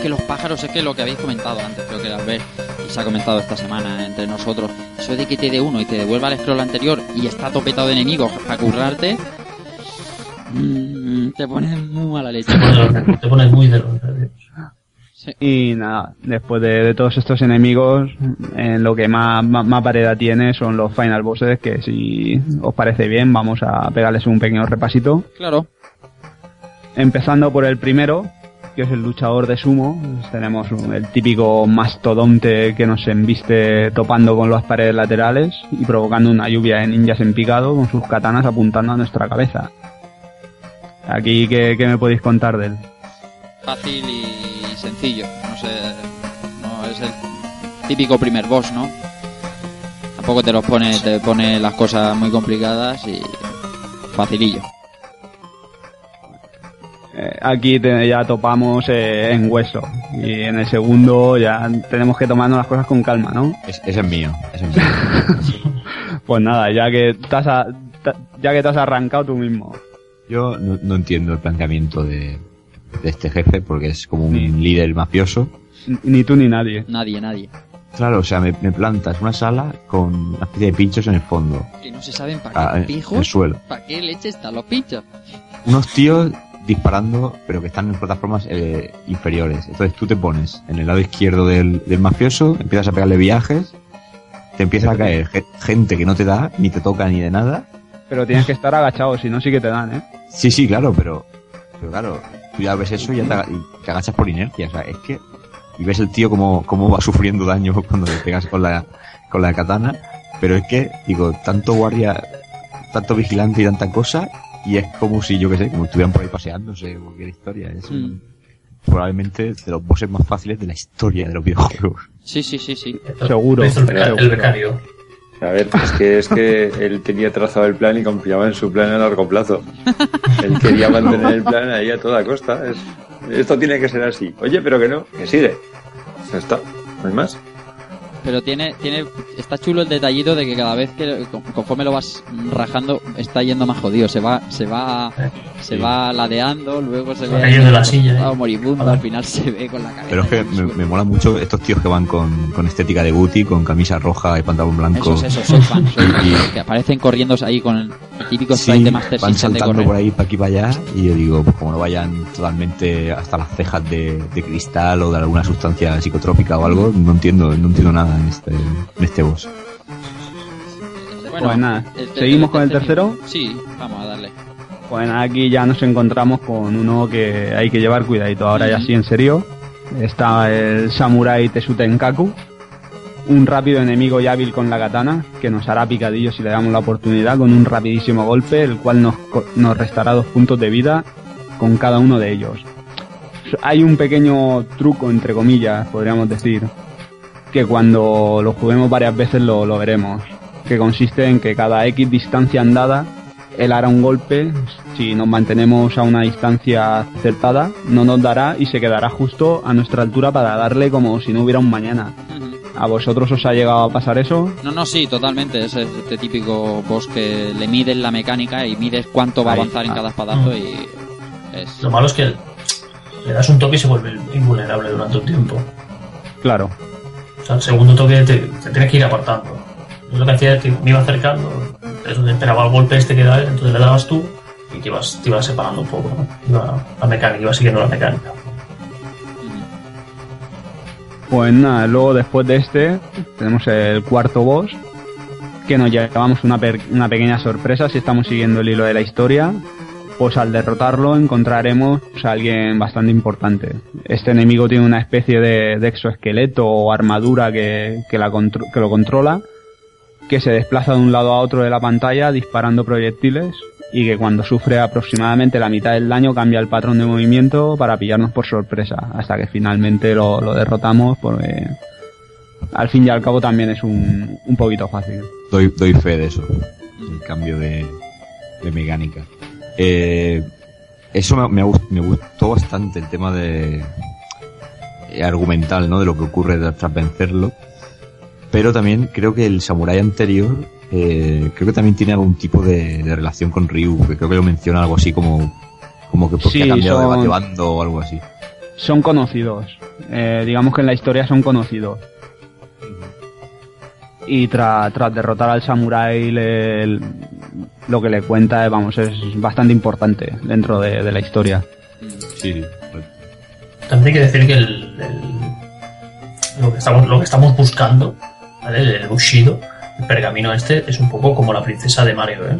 Que los pájaros, es que lo que habéis comentado antes, creo que era Albert, y se ha comentado esta semana entre nosotros, eso de que te dé uno y te devuelva al scroll anterior y está topetado de enemigos para currarte, mm, te pones muy mala leche. Te pones, te pones muy de los nervios. Y nada, después de, de todos estos enemigos, en lo que más, más, más variedad tiene son los final bosses, que si os parece bien vamos a pegarles un pequeño repasito. Claro. Empezando por el primero, que es el luchador de sumo. Tenemos el típico mastodonte que nos embiste topando con las paredes laterales y provocando una lluvia de ninjas en picado con sus katanas apuntando a nuestra cabeza. Aquí, ¿qué, qué me podéis contar de él? Fácil y sencillo. No sé, no es el típico primer boss, ¿no? Tampoco te los pone, te pone las cosas muy complicadas y facilillo. Eh, aquí te- ya topamos eh, en hueso y en el segundo ya tenemos que tomarnos las cosas con calma, ¿no? Es- ese es mío, ese es mío. Pues nada, ya que te has, a- ta- ya que te has arrancado tú mismo. Yo no, no entiendo el planteamiento de, de este jefe porque es como un líder mafioso. Ni tú ni nadie. Nadie, nadie. Claro, o sea, me, me plantas una sala con una especie de pinchos en el fondo, Que no se saben para ah, qué en el pijos, suelo. para qué leche están los pinchos. Unos tíos disparando, pero que están en plataformas eh, inferiores. Entonces tú te pones en el lado izquierdo del, del mafioso, empiezas a pegarle viajes, te empieza a caer ge- gente que no te da, ni te toca ni de nada. Pero tienes que estar agachado, si no sí que te dan, ¿eh? Sí, sí, claro, pero, pero claro, tú ya ves eso y ya te, y te agachas por inercia, o sea, es que, y ves el tío como, como va sufriendo daño cuando le pegas con la, con la katana, pero es que, digo, tanto guardia, tanto vigilante y tanta cosa, y es como si, yo qué sé, como estuvieran por ahí paseándose, o cualquier historia, es Mm. probablemente de los bosses más fáciles de la historia de los videojuegos. Sí, sí, sí, sí. Seguro, el, beca- seguro. el becario. A ver, es que, es que él tenía trazado el plan y confiaba en su plan a largo plazo. Él quería mantener el plan ahí a toda costa. Es, esto tiene que ser así. Oye, pero que no, que sigue. Ya está, no hay más. Pero tiene, tiene, está chulo el detallito de que cada vez que conforme lo vas rajando está yendo más jodido. Se va, se va, se va ladeando, luego se Va cayendo de la silla, ¿eh? moribundo, al final se ve con la cabeza. Pero es que me, me mola mucho estos tíos que van con, con estética de booty, con camisa roja y pantalón blanco. Eso es eso, soy fan, soy fan. Y- Que aparecen corriendo ahí con el típico Sí, de Master van de saltando por ahí para aquí para allá y yo digo, pues como no vayan totalmente hasta las cejas de, de cristal o de alguna sustancia psicotrópica o algo, no entiendo, no entiendo nada en este, en este boss. Bueno, Pues nada, el- ¿seguimos con el tercero? Sí, vamos a darle. Pues aquí ya nos encontramos con uno que hay que llevar cuidadito. Ahora ya sí, en serio. Está el Samurai Tesutenkaku. Un rápido enemigo y hábil con la katana, que nos hará picadillo si le damos la oportunidad, con un rapidísimo golpe, el cual nos, nos restará dos puntos de vida con cada uno de ellos. Hay un pequeño truco, entre comillas, podríamos decir, que cuando lo juguemos varias veces lo, lo veremos, que consiste en que cada X distancia andada él hará un golpe, si nos mantenemos a una distancia acertada, no nos dará y se quedará justo a nuestra altura para darle como si no hubiera un mañana. ¿A vosotros os ha llegado a pasar eso? No, no, sí, totalmente. Es este típico boss que le mides la mecánica y mides cuánto va a avanzar en cada espadazo y es... Lo malo es que le das un toque y se vuelve invulnerable durante un tiempo. Claro. Sea, el segundo toque te, te tienes que ir apartando. Yo lo que hacía es que me iba acercando, eso te esperaba el golpe este que da entonces le dabas tú y te ibas, te ibas separando un poco. ¿no? Iba, la mecánica, iba siguiendo la mecánica. Pues nada, luego después de este tenemos el cuarto boss, que nos llevamos una pequeña sorpresa si estamos siguiendo el hilo de la historia. Pues al derrotarlo encontraremos a alguien bastante importante. Este enemigo tiene una especie de, exoesqueleto o armadura que, que, lo controla, que se desplaza de un lado a otro de la pantalla disparando proyectiles y que cuando sufre aproximadamente la mitad del daño cambia el patrón de movimiento para pillarnos por sorpresa, hasta que finalmente lo, lo derrotamos porque al fin y al cabo también es un, un poquito fácil. Doy, doy fe de eso, el cambio de, de mecánica. Eh, eso me, me, gust- me gustó bastante el tema de eh, argumental, ¿no? De lo que ocurre tras vencerlo. Pero también creo que el samurái anterior, eh, creo que también tiene algún tipo de, de relación con Ryu, que creo que lo menciona algo así como, como que porque Sí, ha cambiado son- de bando o algo así. Son conocidos, eh, digamos que en la historia son conocidos. Y tra- tras derrotar al samurái, le- el- lo que le cuenta, vamos, es bastante importante dentro de, de la historia. Sí, sí. También hay que decir que el, el- lo, que estamos, lo que estamos buscando, ¿vale? el, Bushido, el pergamino este, es un poco como la princesa de Mario, ¿eh?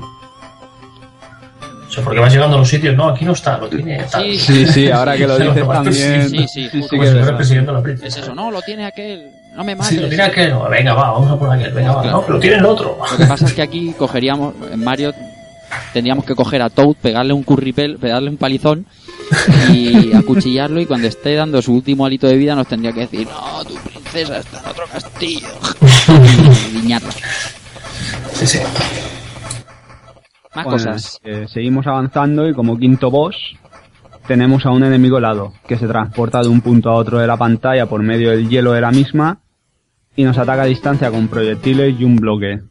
O sea, porque vas llegando a los sitios, no, aquí no está, lo tiene tal. Sí, Sí, sí, ahora que lo Sí, dices también. Sí, sí, que es la princesa. Es eso, no, lo tiene aquel, no me mates. Sí, lo aquel, no, venga, va, vamos a por aquel, venga, va, no, que lo tiene el otro. Lo que pasa es que aquí cogeríamos, en Mario tendríamos que coger a Toad, pegarle un curripel, pegarle un palizón y acuchillarlo y cuando esté dando su último alito de vida nos tendría que decir, no, tu princesa está en otro castillo. y guiñarlo. Sí, sí. Más Bueno, cosas. eh, seguimos avanzando y como quinto boss tenemos a un enemigo helado que se transporta de un punto a otro de la pantalla por medio del hielo de la misma y nos ataca a distancia con proyectiles y un bloque.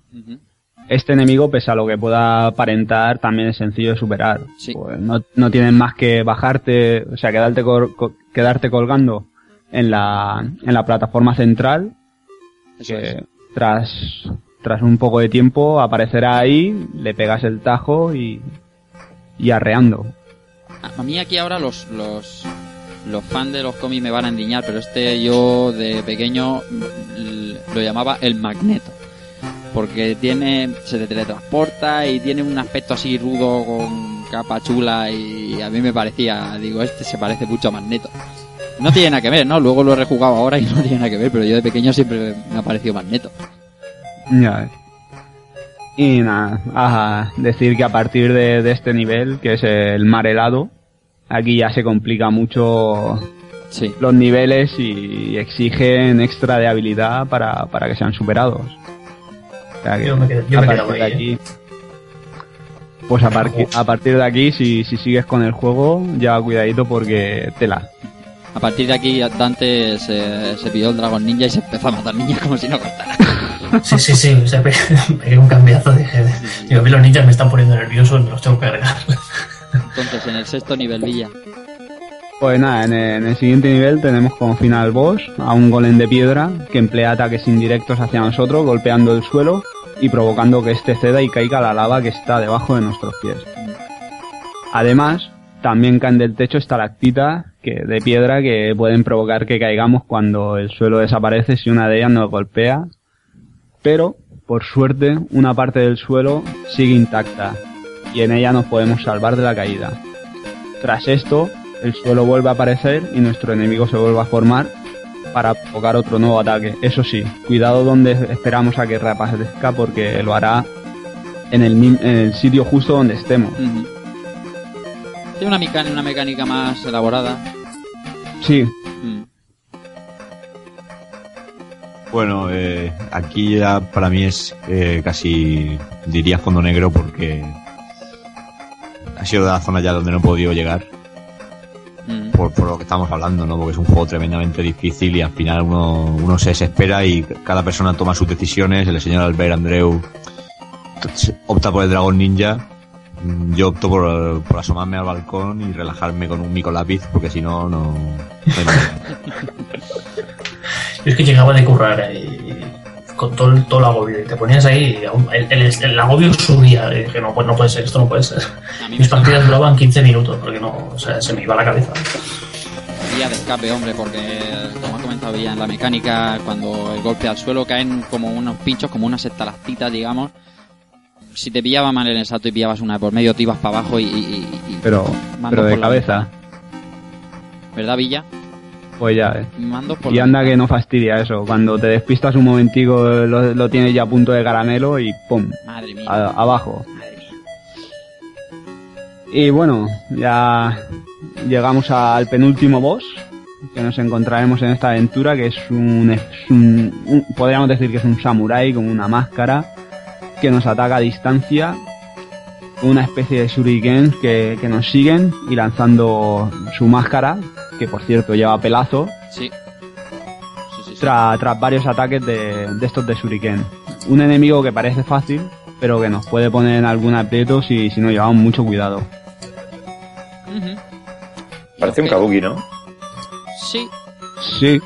Este enemigo, pese a lo que pueda aparentar, también es sencillo de superar. Sí. Pues no, no tienes más que bajarte, o sea, quedarte, co- quedarte colgando en la, en la plataforma central Eso que es. tras, tras un poco de tiempo aparecerá ahí, le pegas el tajo y, y arreando. A mí aquí ahora los, los, los fans de los cómics me van a endiñar, pero este yo de pequeño lo llamaba el magneto. Porque tiene, se te teletransporta y tiene un aspecto así rudo con capa chula y a mí me parecía, digo, este se parece mucho a Magneto. No tiene nada que ver, ¿no? Luego lo he rejugado ahora y no tiene nada que ver, pero yo de pequeño siempre me ha parecido Magneto. Ya. Y nada, a decir que a partir de, de este nivel, que es el mar helado, aquí ya se complica mucho Sí. los niveles y exigen extra de habilidad para, para que sean superados. O sea que Yo me quedé- yo a me partir quedaba de ahí, ¿eh? aquí, pues a, par- a partir de aquí, si, si sigues con el juego, ya cuidadito porque tela. A partir de aquí Dante se, se pidió el Dragon Ninja y se empezó a matar niñas como si no contara. Sí, sí, sí. O sea, pegué un cambiazo. Dije, digo, a mí los ninjas me están poniendo nerviosos, me los tengo que agregar. Entonces, en el sexto nivel Villa. Pues nada, en el, en el siguiente nivel tenemos como final boss a un golem de piedra que emplea ataques indirectos hacia nosotros, golpeando el suelo y provocando que este ceda y caiga la lava que está debajo de nuestros pies. Además, también caen del techo estalactitas que, de piedra que pueden provocar que caigamos cuando el suelo desaparece si una de ellas nos golpea. Pero, por suerte, una parte del suelo sigue intacta y en ella nos podemos salvar de la caída. Tras esto, el suelo vuelve a aparecer y nuestro enemigo se vuelve a formar para provocar otro nuevo ataque. Eso sí, cuidado donde esperamos a que reaparezca porque lo hará en el, en el sitio justo donde estemos. Tiene una mecánica, una mecánica más elaborada. Sí, Mm. Bueno, eh, aquí ya para mí es eh, casi, diría fondo negro porque ha sido de la zona ya donde no he podido llegar Mm. por, por lo que estamos hablando, ¿no? Porque es un juego tremendamente difícil y al final uno, uno se desespera y cada persona toma sus decisiones. El señor Albert Andreu opta por el dragón ninja. Mm, Yo opto por, por asomarme al balcón y relajarme con un mico lápiz porque si no, no... Yo es que llegaba de currar eh, con todo el, todo el agobio y te ponías ahí, el, el- el agobio subía. Y dije, no, pues no puede ser, esto no puede ser. Mis partidas duraban 15 minutos porque no, o sea, se me iba la cabeza. vía de escape, hombre, porque como ha comentado ya en la mecánica, cuando el golpe al suelo caen como unos pinchos, como unas estalactitas, digamos. Si te pillaba mal en el salto y pillabas una por medio, te ibas para abajo y, y- y- pero, pero de la cabeza. ¿Verdad, Villa? Pues ya, eh. Mando por Y anda que no fastidia eso. Cuando te despistas un momentico lo, lo tienes ya a punto de caramelo y ¡pum! Madre mía. a- abajo. Madre mía. Y bueno, ya llegamos al penúltimo boss que nos encontraremos en esta aventura, que es un, es un- un- podríamos decir que es un samurái con una máscara que nos ataca a distancia, una especie de shuriken que, que nos siguen y lanzando su máscara, que por cierto lleva pelazo, Sí. Sí, sí, sí. tra- tras varios ataques de, de estos de shuriken. Un enemigo que parece fácil, pero que nos puede poner en algún aprieto si, si no llevamos mucho cuidado. Parece un kabuki, ¿no? Sí. Sí.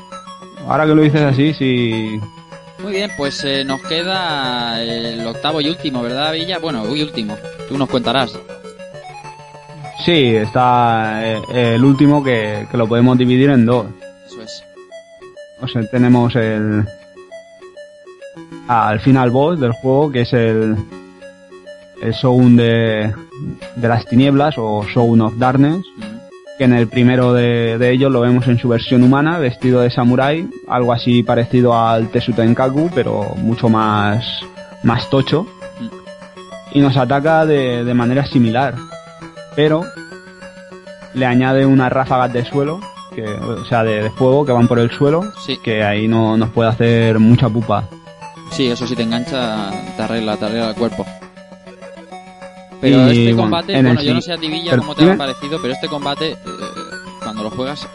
Ahora que lo dices así, sí. Muy bien, pues eh, nos queda el octavo y último, ¿verdad, Villa? Bueno, y último. Tú nos contarás. Sí, está eh, el último que, que lo podemos dividir en dos. Eso es. O sea, tenemos el. Al final boss del juego, que es el. El Shogun de, de las tinieblas o Shogun of Darkness. Que en el primero de, de ellos lo vemos en su versión humana, vestido de samurái, algo así parecido al Tesutenkaku, pero mucho más, más tocho, y nos ataca de, de manera similar, pero le añade unas ráfagas de suelo, que, o sea, de, de fuego que van por el suelo, Sí. que ahí no nos puede hacer mucha pupa. Sí, eso si te engancha, te arregla, te arregla el cuerpo. Pero Y, este combate, bueno, yo no sé a ti, Villa, cómo te ha parecido, pero este combate, eh, cuando lo juegas,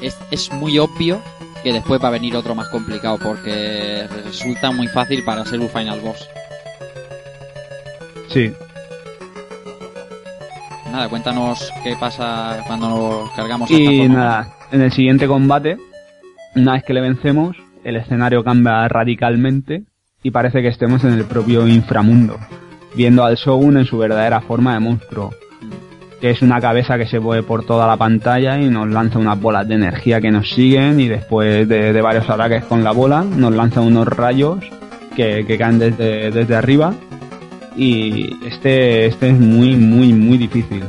es, es muy obvio que después va a venir otro más complicado, porque resulta muy fácil para ser un final boss. Sí, Nada, cuéntanos qué pasa cuando nos cargamos Y nada, en el siguiente combate, una vez que le vencemos, el escenario cambia radicalmente y parece que estemos en el propio inframundo, viendo al Shogun en su verdadera forma de monstruo, que es una cabeza que se mueve por toda la pantalla y nos lanza unas bolas de energía que nos siguen y después de, de varios ataques con la bola nos lanza unos rayos que, que caen desde, desde arriba y este, este es muy muy muy difícil.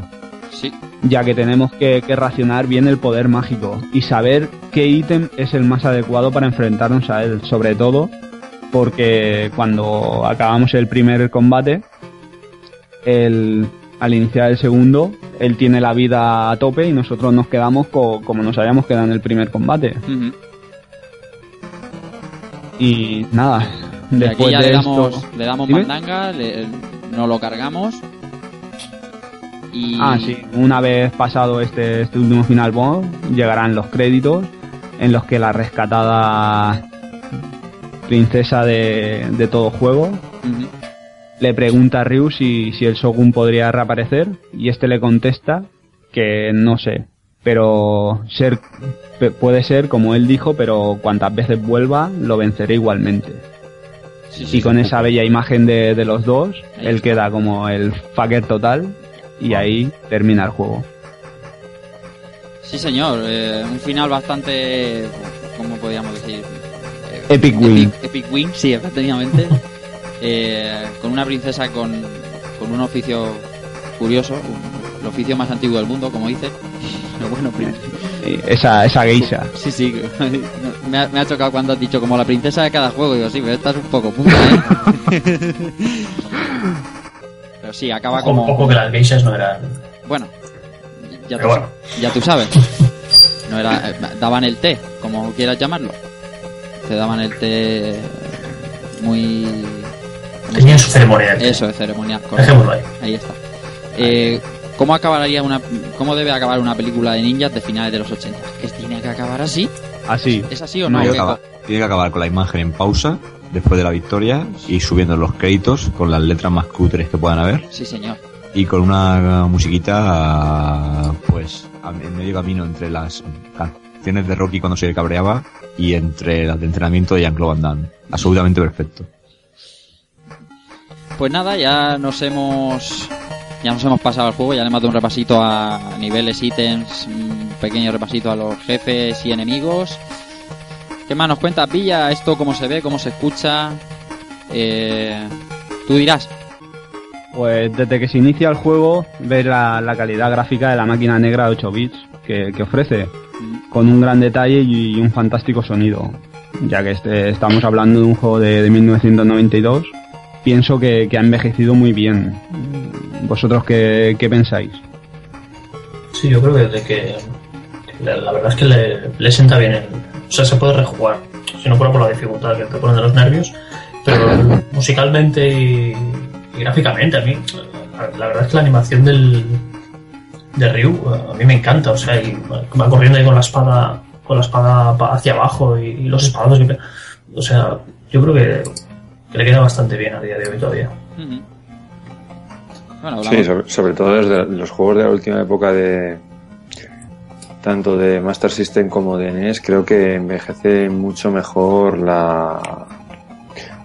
Sí, ya que tenemos que, que racionar bien el poder mágico y saber qué ítem es el más adecuado para enfrentarnos a él, sobre todo porque cuando acabamos el primer combate, el, al iniciar el segundo, él tiene la vida a tope y nosotros nos quedamos co- como nos habíamos quedado en el primer combate. Y nada, Y aquí ya de le damos, le damos Dime. mandanga, le- no lo cargamos. Y... Ah, sí. Una vez pasado este, este último final boss, llegarán los créditos en los que la rescatada princesa de, de todo juego le pregunta a Ryu si, si el Shogun podría reaparecer y este le contesta que no sé, pero ser puede ser como él dijo, pero cuantas veces vuelva lo venceré igualmente. Sí, sí, Y con esa bella imagen de, de los dos, él queda como el fucker total y ahí termina el juego. Sí, señor. eh, un final bastante. ¿Cómo podríamos decir? Eh, Epic win. Epic, epic win, sí, efectivamente. Eh, con una princesa con, con un oficio curioso, un- el oficio más antiguo del mundo, como dice. Pero bueno, Esa, esa geisha. sí, sí. me, ha, me ha chocado cuando has dicho como la princesa de cada juego. Digo, sí, pero esta es un poco punta, ¿eh? pero sí, acaba Ojo, como. ojo que las geishas no eran. Bueno, ya Pero tú, bueno. ya tú sabes. No era, eh, daban el té, como quieras llamarlo. Te daban el té muy... ¿cómo Tenían su ceremonia. llama? Eso, es ceremonial, correcto. Dejémoslo ahí. Ahí está. Eh, ¿Cómo acabaría una, cómo debe acabar una película de ninjas de finales de los 80? ¿Que tiene que acabar así? Así. ¿Es así o no? No, ¿Qué Tiene que, acabar, tiene que acabar con la imagen en pausa después de la victoria y subiendo los créditos con las letras más cutres que puedan haber Sí, señor. y con una musiquita pues a- en medio camino entre las canciones de Rocky cuando se cabreaba y entre las de entrenamiento de Jean-Claude Van Damme. Absolutamente perfecto. Pues nada, ya nos hemos ya nos hemos pasado al juego, ya le hemos dado un repasito a niveles, ítems, un pequeño repasito a los jefes y enemigos. ¿Qué más nos cuentas, Villa? ¿Esto cómo se ve, cómo se escucha? Eh, tú dirás. Pues desde que se inicia el juego, ves la, la calidad gráfica de la máquina negra de 8 bits que, que ofrece, con un gran detalle y un fantástico sonido. Ya que este- estamos hablando de un juego de, de 1992, pienso que, que ha envejecido muy bien. ¿Vosotros qué, qué pensáis? Sí, yo creo que, de que la, verdad es que le, le sienta bien. el- o sea, se puede rejugar. Si no fuera por la dificultad que te ponen de los nervios. Pero musicalmente y, gráficamente, a mí, la, verdad es que la animación del de Ryu a mí me encanta. O sea, y va corriendo ahí con la espada con la espada pa- hacia abajo y, los espados. y- o sea, yo creo que, que le queda bastante bien a día de hoy todavía. Bueno, Sí, sobre, sobre todo desde los juegos de la última época de tanto de Master System como de NES, creo que envejece mucho mejor la,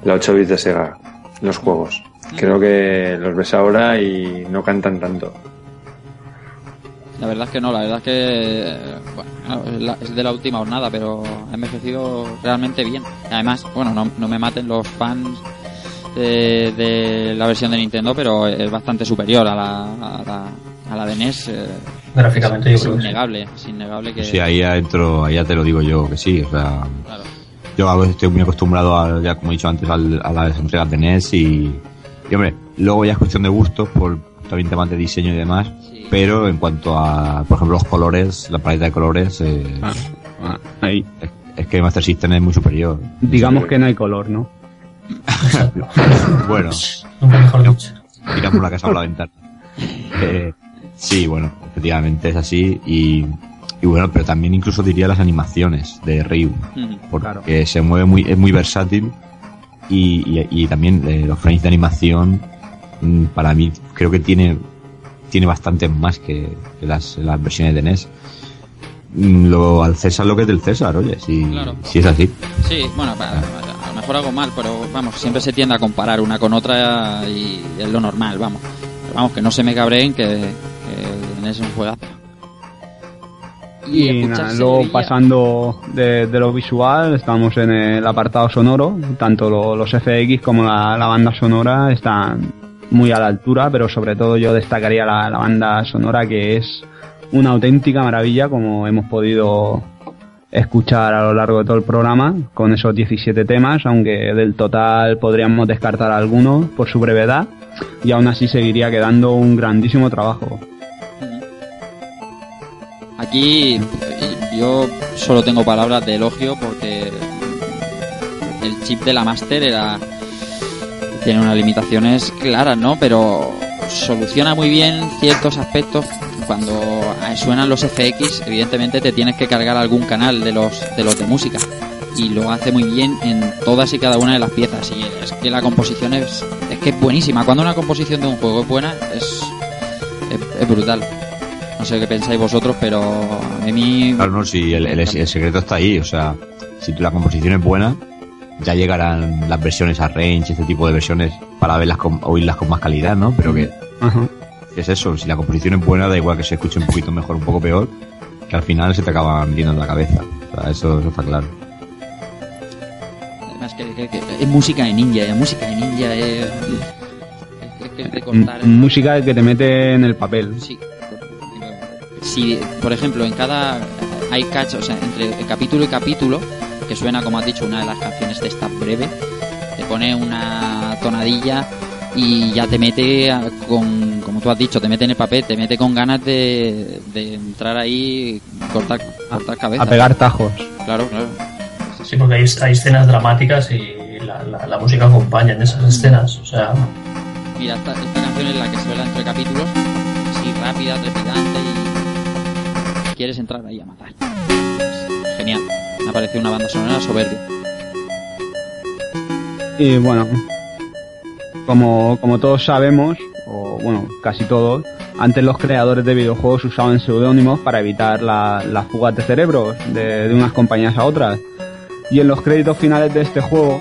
la 8 bits de Sega, los juegos. Creo que los ves ahora y no cantan tanto. La verdad es que no, la verdad es que eh, bueno, la- es de la última jornada, pero ha envejecido realmente bien. Además, bueno, no, no me maten los fans de, de la versión de Nintendo, pero es bastante superior a la, a la, a la de NES. eh, Gráficamente, yo es creo que sí. innegable, es innegable que... Sí, ahí adentro, ahí ya te lo digo yo que sí, o sea, claro. yo a veces estoy muy acostumbrado a, ya como he dicho antes, al- a las entregas de NES y, y hombre, luego ya es cuestión de gustos por también temas de diseño y demás, Sí. Pero en cuanto a, por ejemplo, los colores, la paleta de colores, eh, Ah, ah, ahí. es, es que Master System es muy superior. Digamos que no hay color, ¿no? Bueno, Nunca mejor dicho. tiramos la casa por la ventana. Eh, sí, bueno, efectivamente es así y, y bueno, pero también incluso diría las animaciones de Ryu. Porque Claro. se mueve muy, es muy versátil y, y, y también eh, los frames de animación mm, para mí creo que tiene tiene bastante más que, que las, las versiones de NES. Mm, Lo, al César lo que es del César, oye, si, Claro. si es así. Sí, bueno, pa- a lo mejor hago mal, pero vamos, siempre se tiende a comparar una con otra y es lo normal, vamos. Pero vamos, que no se me cabreen que, que NES es un juegazo. Y nada, luego Sevilla- pasando de, de lo visual, estamos en el apartado sonoro, tanto lo- los FX como la, la banda sonora están muy a la altura, pero sobre todo yo destacaría la, banda sonora que es una auténtica maravilla como hemos podido escuchar a lo largo de todo el programa con esos 17 temas, aunque del total podríamos descartar algunos por su brevedad y aún así seguiría quedando un grandísimo trabajo. Aquí yo solo tengo palabras de elogio porque el chip de la Master era tiene unas limitaciones claras, ¿no? Pero soluciona muy bien ciertos aspectos. Cuando suenan los FX, evidentemente te tienes que cargar algún canal de los de los de música y lo hace muy bien en todas y cada una de las piezas y es que la composición es, es que es buenísima. Cuando una composición de un juego es buena es, es, brutal. No sé qué pensáis vosotros, pero a mí Claro, no, si el, el- el secreto está ahí, o sea, si la composición es buena, ya llegarán las versiones a range, este tipo de versiones, para verlas con, oírlas con más calidad, ¿no? Pero que, Ajá. que es eso, si la composición es buena, da igual que se escuche un poquito mejor, un poco peor, que al final se te acaba metiendo en la cabeza. O sea, eso, eso está claro. Además que, que- que es música de ninja, es música de ninja, es, es, que es de cortar. M- Música que te mete en el papel. Sí. Si, por ejemplo, en cada hay cachos, o sea, entre capítulo y capítulo, que suena, como has dicho, una de las canciones de esta breve, te pone una tonadilla y ya te mete a- con, como tú has dicho, te mete en el papel, te mete con ganas de, de entrar ahí, cortar, cortar cabeza. A pegar tajos. Claro, claro. Sí, porque hay, hay escenas dramáticas y la, la- la música acompaña en esas escenas. O sea, Mira, esta, esta canción es la que suena entre capítulos, así rápida, trepidante y quieres entrar ahí a matar. Me una banda sonora soberbia. Y bueno, como, como todos sabemos, o bueno, casi todos, antes los creadores de videojuegos usaban seudónimos para evitar la- las fugas de cerebros de, unas compañías a otras. Y en los créditos finales de este juego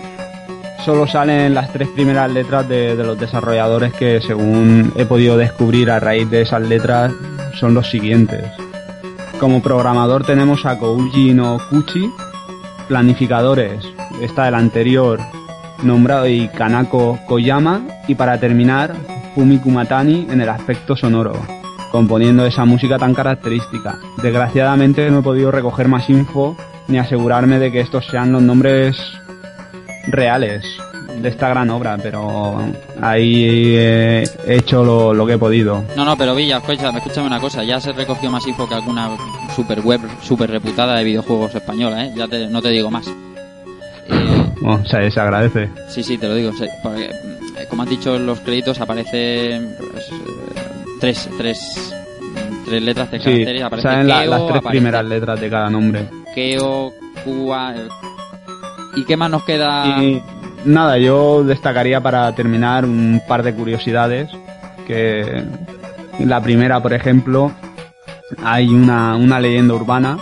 solo salen las tres primeras letras de los desarrolladores que según he podido descubrir a raíz de esas letras son los siguientes. Como programador tenemos a Kouji no Kuchi, planificadores, está el anterior nombrado y Kanako Koyama y para terminar Fumi Kumatani en el aspecto sonoro, componiendo esa música tan característica. Desgraciadamente no he podido recoger más info ni asegurarme de que estos sean los nombres reales de esta gran obra, pero ahí he hecho lo, lo que he podido. No, no, pero Villa, escúchame, escúchame una cosa. Ya se recogió más info que alguna super web super reputada de videojuegos española, ¿eh? Ya te- no te digo más. Eh, Bueno, se, se agradece. Sí, sí, te lo digo. sí, porque, eh, como has dicho en los créditos, aparecen pues, eh, tres, tres, tres letras de Sí, caracteres. Aparece salen la- Keo, las tres aparece primeras letras de cada nombre. Keo, eh. ¿Y qué más nos queda? Y nada, yo destacaría para terminar un par de curiosidades. Que la primera, por ejemplo, hay una, una leyenda urbana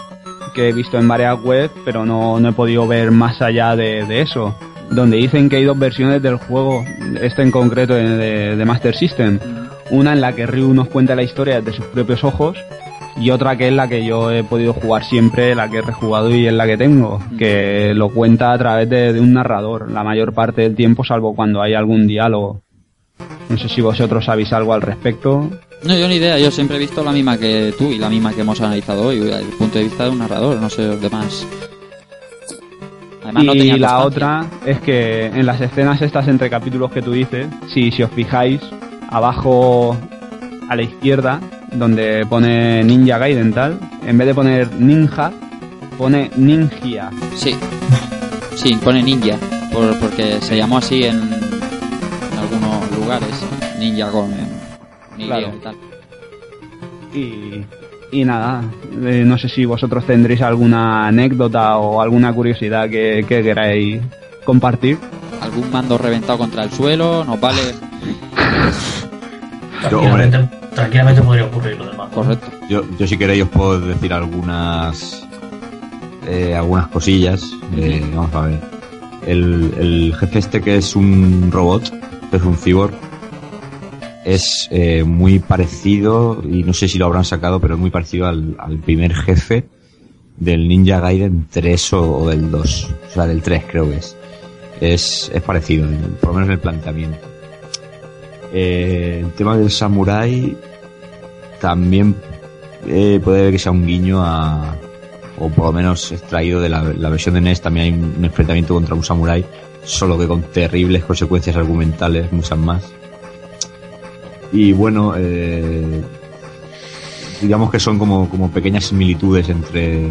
que he visto en varias webs, pero no, no he podido ver más allá de, de eso. Donde dicen que hay dos versiones del juego, este en concreto de, de- de Master System. Una en la que Ryu nos cuenta la historia desde sus propios ojos y otra que es la que yo he podido jugar siempre, la que he rejugado y es la que tengo, que lo cuenta a través de, de un narrador la mayor parte del tiempo, salvo cuando hay algún diálogo. No sé si vosotros sabéis algo al respecto. No, yo ni idea. Yo siempre he visto la misma que tú y la misma que hemos analizado hoy, desde el punto de vista de un narrador. No sé los demás. Además, no y tenía la constancia. otra es que en las escenas estas entre capítulos que tú dices, si, si os fijáis, abajo a la izquierda, donde pone Ninja Gaiden tal, en vez de poner ninja, pone ninja. Sí, sí, pone ninja, por- porque se llamó así en, en algunos lugares, ninja con Y Claro. y tal. Y, y nada, eh, no sé si vosotros tendréis alguna anécdota o alguna curiosidad que, que queráis compartir. Algún mando reventado contra el suelo, nos vale, tranquilamente podría ocurrir lo demás. correcto. Yo, yo si queréis os puedo decir algunas eh, algunas cosillas. Eh, vamos a ver. El, el jefe este que es un robot, que es un cyborg, es eh, muy parecido, y no sé si lo habrán sacado, pero es muy parecido al, al primer jefe del Ninja Gaiden 3 o, o del 2. O sea, del 3 creo que es. Es, es parecido, en- por lo menos en el planteamiento. Eh, el tema del samurai también eh, puede que sea un guiño a o por lo menos extraído de la, versión de NES también hay un, un enfrentamiento contra un samurái solo que con terribles consecuencias argumentales muchas más. Y bueno eh, digamos que son como, como pequeñas similitudes entre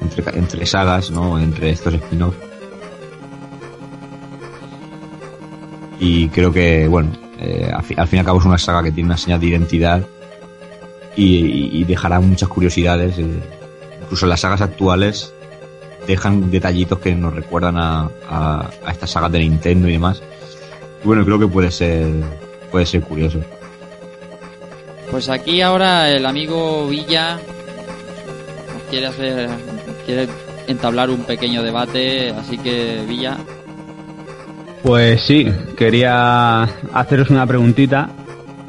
entre, entre sagas no entre estos spin-offs Y creo que, bueno, eh, al, fin, al y al cabo es una saga que tiene una señal de identidad y, dejará muchas curiosidades. eh, incluso las sagas actuales dejan detallitos que nos recuerdan a, a, a estas sagas de Nintendo y demás. Y bueno, creo que puede ser, puede ser curioso. Pues aquí ahora el amigo Villa quiere hacer, quiere entablar un pequeño debate, así que Villa, Pues sí, quería haceros una preguntita,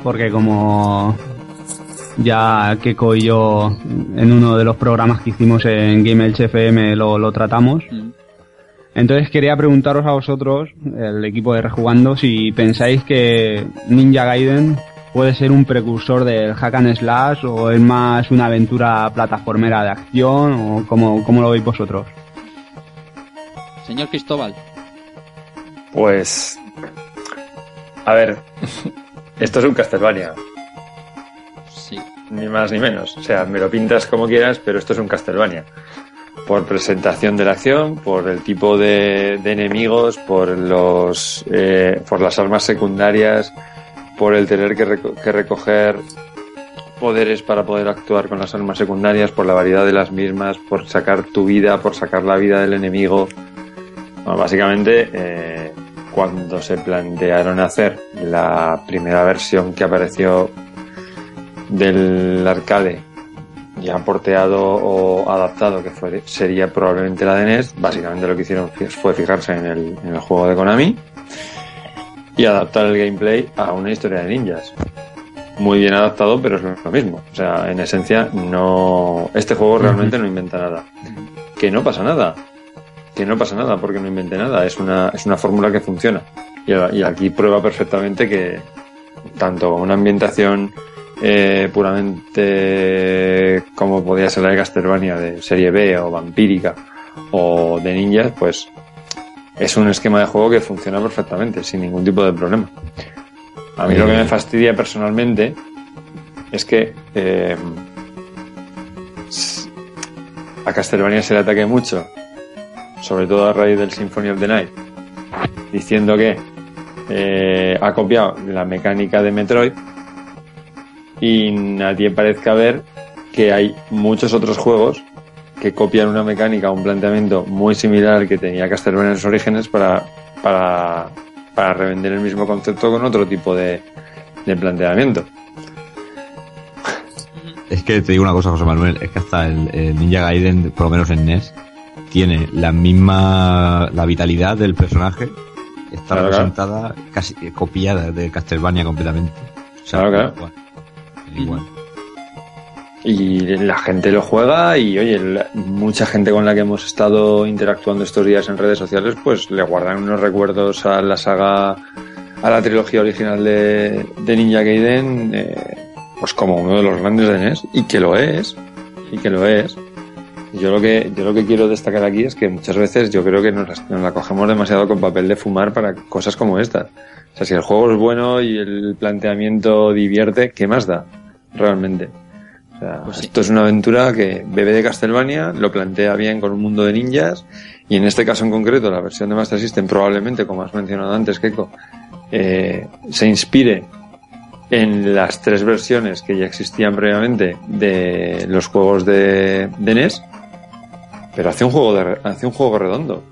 porque como ya Keiko y yo en uno de los programas que hicimos en Game FM lo, lo tratamos, mm, entonces quería preguntaros a vosotros, el equipo de Rejugando, si pensáis que Ninja Gaiden puede ser un precursor del hack and slash o es más una aventura plataformera de acción o cómo, cómo lo veis vosotros. señor Cristóbal, Pues. A ver. Esto es un Castlevania. sí, Ni más ni menos. O sea, me lo pintas como quieras, pero esto es un Castlevania. Por presentación de la acción, por el tipo de, de enemigos, por los, eh, por las armas secundarias, por el tener que, reco- que recoger poderes para poder actuar con las armas secundarias, por la variedad de las mismas, por sacar tu vida, por sacar la vida del enemigo. Bueno, básicamente, eh, cuando se plantearon hacer la primera versión que apareció del arcade ya porteado o adaptado que fue, sería probablemente la de NES básicamente lo que hicieron fue fijarse en el, en el juego de Konami y adaptar el gameplay a una historia de ninjas. Muy bien adaptado pero es lo mismo. O sea en esencia no este juego realmente no inventa nada. Que no pasa nada que no pasa nada porque no invente nada. Es una, es una fórmula que funciona. Y, y aquí prueba perfectamente que tanto una ambientación eh, puramente como podía ser la de Castlevania de serie B o vampírica o de ninjas, pues es un esquema de juego que funciona perfectamente, sin ningún tipo de problema. A mí lo que me fastidia personalmente es que eh, a Castlevania se le ataque mucho, sobre todo a raíz del Symphony of the Night, diciendo que eh, ha copiado la mecánica de Metroid y nadie parezca ver que hay muchos otros juegos que copian una mecánica, un planteamiento muy similar al que tenía Castlevania en sus orígenes para, para, para revender el mismo concepto con otro tipo de, de planteamiento. Es que te digo una cosa, José Manuel, es que hasta el, el Ninja Gaiden, por lo menos en NES, tiene la misma, la vitalidad del personaje, está Claro, representada casi eh, copiada de Castlevania completamente. O sea, claro. igual. Igual. Y la gente lo juega y oye, la- mucha gente con la que hemos estado interactuando estos días en redes sociales, pues le guardan unos recuerdos a la saga, a la trilogía original de, de Ninja Gaiden, eh, pues como uno de los grandes de NES, y que lo es, y que lo es. Yo lo que, yo lo que quiero destacar aquí es que muchas veces yo creo que nos, la cogemos demasiado con papel de fumar para cosas como esta. O sea, si el juego es bueno y el planteamiento divierte, ¿qué más da? Realmente. O sea, Pues sí. Esto es una aventura que bebe de Castlevania, lo plantea bien con un mundo de ninjas, y en este caso en concreto, la versión de Master System, probablemente, como has mencionado antes, Keiko, eh, se inspire en las tres versiones que ya existían previamente de los juegos de, de NES, pero hace un juego de, hace un juego redondo.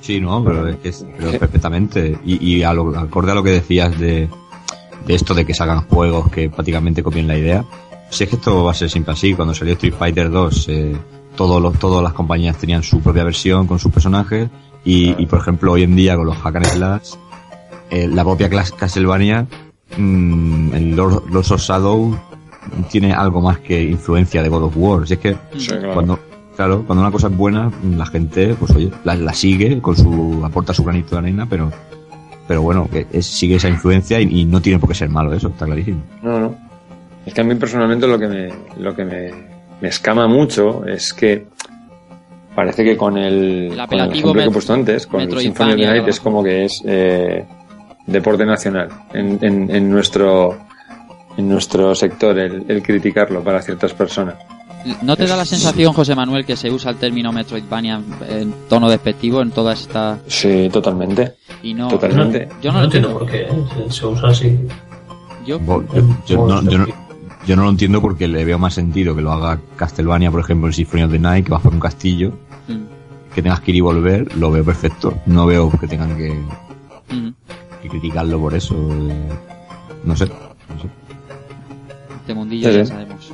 Sí, no, pero es que es pero perfectamente. Y, y a lo, acorde a lo que decías de, de esto de que salgan juegos que prácticamente copien la idea, si es que esto va a ser siempre así. Cuando salió Street Fighter 2, eh, todos los, todas las compañías tenían su propia versión con sus personajes. Y, y por ejemplo, hoy en día con los Hack and Slash, eh, la propia Castlevania, mm, el Lord, Lords of Shadow, tiene algo más que influencia de God of War. Si es que Sí, claro. cuando claro cuando una cosa es buena la gente pues oye la, la sigue con su aporta su granito de arena pero pero bueno que es- sigue esa influencia y, y no tiene por qué ser malo eso está clarísimo No, no. Es que a mí personalmente lo que me, lo que me, me escama mucho es que parece que con el, El con el que he puesto antes, con el Symphony of the de Night, es como que es eh, deporte nacional en, en, en nuestro en nuestro sector el, el criticarlo para ciertas personas. ¿No te da la sensación, José Manuel, que se usa el término Metroidvania en, en tono despectivo en toda esta... Sí, totalmente. Y no... Totalmente. Yo no, no, lo entiendo por qué se, se usa así. Yo, Yo, yo no, yo no- yo no lo entiendo porque le veo más sentido que lo haga Castlevania, por ejemplo, en Symphony of the Night, que vas por un castillo, Mm, que tengas que ir y volver, lo veo perfecto. No veo que tengan que, mm. que criticarlo por eso. eh, No sé. no sé. Este mundillo Sí, ya sabemos.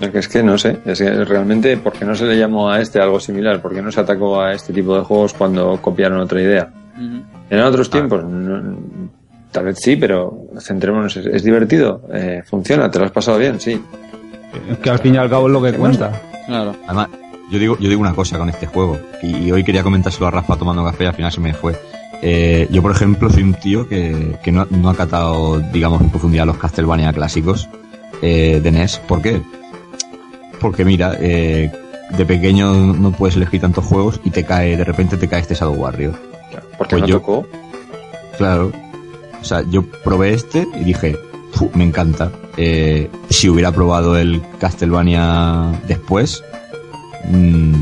Es que, es que no sé, es que realmente, ¿por qué no se le llamó a este algo similar? ¿Por qué no se atacó a este tipo de juegos cuando copiaron otra idea? Ujú. En otros tiempos, no- tal vez sí, pero centrémonos, ¿es, es divertido? Eh, ¿Funciona? ¿Te lo has pasado bien? Sí. Es que al fin y al cabo es lo que cuenta. Claro. Además, yo digo, yo digo una cosa con este juego, y, y hoy quería comentárselo a Rafa tomando café y al final se me fue. Eh, yo, por ejemplo, soy un tío que, que no, no ha catado, digamos, en profundidad los Castlevania clásicos eh, de NES. ¿Por qué? Porque mira, eh, de pequeño no puedes elegir tantos juegos y te cae, de repente te cae este Shadow Warrior. Porque Pues no yo- tocó. Claro. O sea, yo probé este y dije, "Fu, me encanta. Eh, si hubiera probado el Castlevania después, mm,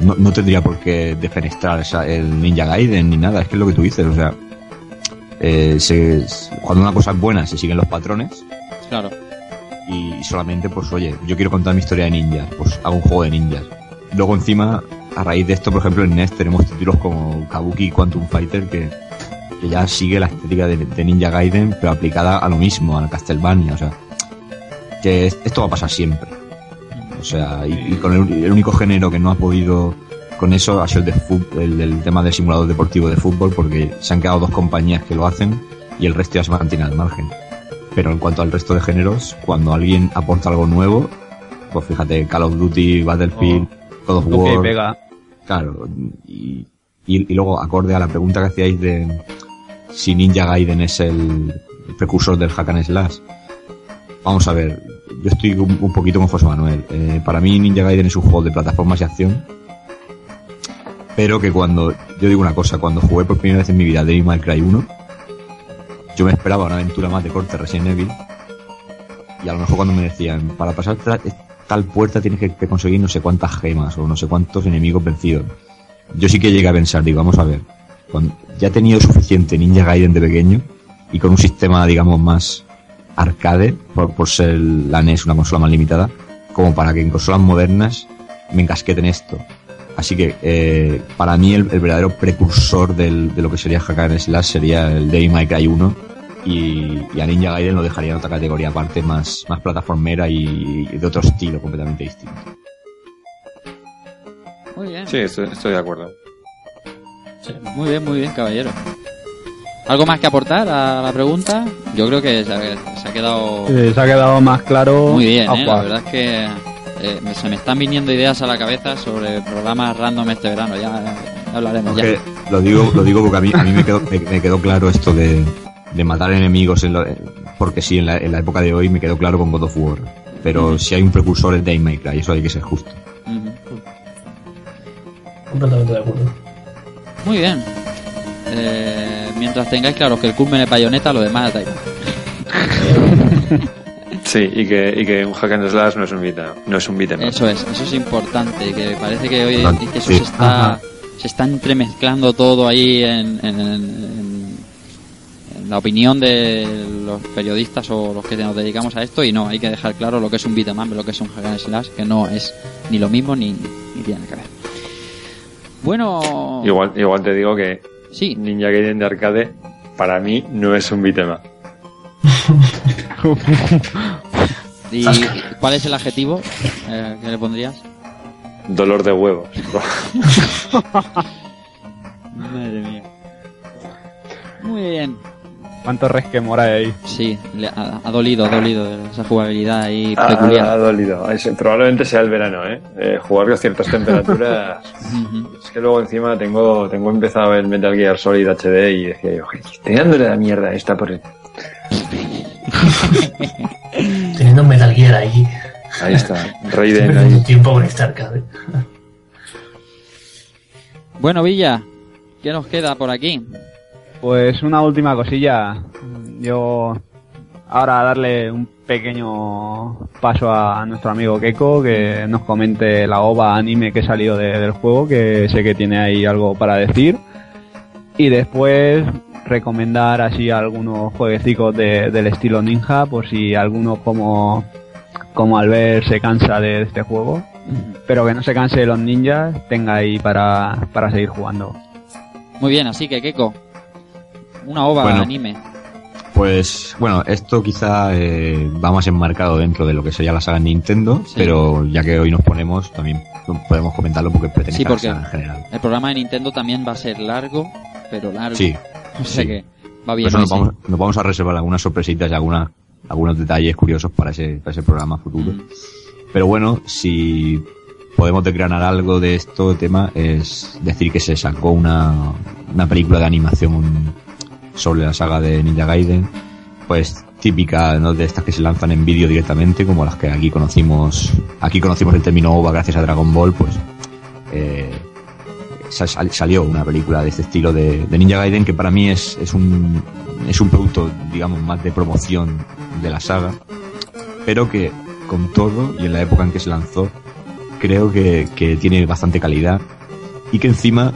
no, no tendría por qué defenestrar esa- el Ninja Gaiden ni nada. Es que es lo que tú dices, o sea, eh, se- cuando una cosa es buena se siguen los patrones Claro. Y solamente, pues oye, yo quiero contar mi historia de ninjas, pues hago un juego de ninjas. Luego encima, a raíz de esto, por ejemplo, en NES tenemos títulos como Kabuki y Quantum Fighter que, que ya sigue la estética de, Ninja Gaiden, pero aplicada a lo mismo, al Castlevania, o sea, que es- esto va a pasar siempre. O sea, y, con el, el único género que no ha podido con eso ha sido el, de fut- el del tema del simulador deportivo de fútbol, porque se han quedado dos compañías que lo hacen y el resto ya se mantiene al margen. Pero en cuanto al resto de géneros, cuando alguien aporta algo nuevo, pues fíjate, Call of Duty, Battlefield, God of que War, pega. claro, y, y, y luego acorde a la pregunta que hacíais de si Ninja Gaiden es el precursor del hack and slash. Vamos a ver, yo estoy un, un poquito con José Manuel. Eh, para mí Ninja Gaiden es un juego de plataformas y acción, pero que cuando, yo digo una cosa, cuando jugué por primera vez en mi vida Devil May Cry 1, yo me esperaba una aventura más de corte Resident Evil, y a lo mejor cuando me decían, para pasar tra- tal puerta tienes que, conseguir no sé cuántas gemas o no sé cuántos enemigos vencidos. Yo sí que llegué a pensar, digo, vamos a ver, ya he tenido suficiente Ninja Gaiden de pequeño y con un sistema, digamos, más arcade, por, por ser la NES una consola más limitada, como para que en consolas modernas me encasqueten esto. Así que, eh, para mí, el, el verdadero precursor del- de lo que sería Hack and Slash sería el Devil May Cry 1 y, y a Ninja Gaiden lo dejaría en otra categoría aparte, más, más plataformera y, y de otro estilo completamente distinto. Muy bien. Sí, estoy, estoy de acuerdo. Muy bien, muy bien, caballero. ¿Algo más que aportar a la pregunta? Yo creo que se ha, se ha quedado Eh, se ha quedado más claro. muy bien, ¿eh? La verdad es que eh, me- se me están viniendo ideas a la cabeza sobre programas random este verano. Ya, ya hablaremos. Ya. Lo digo, lo digo porque a mí, a mí me, quedó, me, me quedó claro esto de, de matar enemigos, en lo- porque sí, en la, en la época de hoy me quedó claro con God of War. Pero si hay un precursor es Devil May Cry, eso hay que ser justo. Completamente de acuerdo. Muy bien. Eh, mientras tengáis claro que el culmen es bayoneta, lo demás da igual. Sí, y que, y que un hack and slash no es un beat, no es un beat. Eso es, eso es importante, que parece que hoy que eso sí. se está se está entremezclando todo ahí en, en- en- en la opinión de los periodistas o los que nos dedicamos a esto y no, hay que dejar claro lo que es un beat'em up, lo que es un hack and slash, que no es ni lo mismo ni, ni tiene que ver. Bueno, Igual, igual te digo que sí, Ninja Gaiden de arcade para mí no es un beat 'em up. ¿Y cuál es el adjetivo eh, que le pondrías? Dolor de huevos. Madre mía. Muy bien. ¿Cuánto resquemor hay ahí? Sí, le ha, ha dolido, ha dolido esa jugabilidad ahí peculiar. ha dolido. Es- probablemente sea el verano, ¿eh? Eh, Jugar a ciertas temperaturas. Es que luego encima tengo, tengo empezado el Metal Gear Solid HD y decía yo, "Oye, estoy dándole la mierda esta por el... Teniendo un Metal Gear ahí. Ahí está, Raiden ahí. tiempo con este arcade. Bueno, Villa, ¿qué nos queda por aquí? Pues una última cosilla. Yo ahora darle un pequeño paso a nuestro amigo Keko que nos comente la OVA anime que salió de- del juego, que sé que tiene ahí algo para decir. Y después recomendar así algunos jueguecicos de- del estilo ninja, por si alguno como, como Albert se cansa de este juego. Pero que no se canse de los ninjas, tenga ahí para, para seguir jugando. Muy bien, así que Keiko, una ova Bueno. anime. Pues bueno, esto quizá eh, va más enmarcado dentro de lo que sería la saga Nintendo, Sí. pero ya que hoy nos ponemos, también podemos comentarlo porque pertenece Sí, a porque- la saga en general. El programa de Nintendo también va a ser largo, pero largo. Sí, O sea sí. que va bien. eso nos vamos, nos vamos a reservar algunas sorpresitas y algunas, algunos detalles curiosos para ese, para ese programa futuro. Mm. Pero bueno, si podemos desgranar algo de esto tema es decir que se sacó una, una película de animación sobre la saga de Ninja Gaiden, pues típica ¿no? de estas que se lanzan en vídeo directamente, como las que aquí conocimos, aquí conocimos el término OVA gracias a Dragon Ball, pues eh, salió una película de este estilo de, Ninja Gaiden que para mí es, es un es un producto digamos más de promoción de la saga pero que con todo y en la época en que se lanzó creo que, que tiene bastante calidad y que encima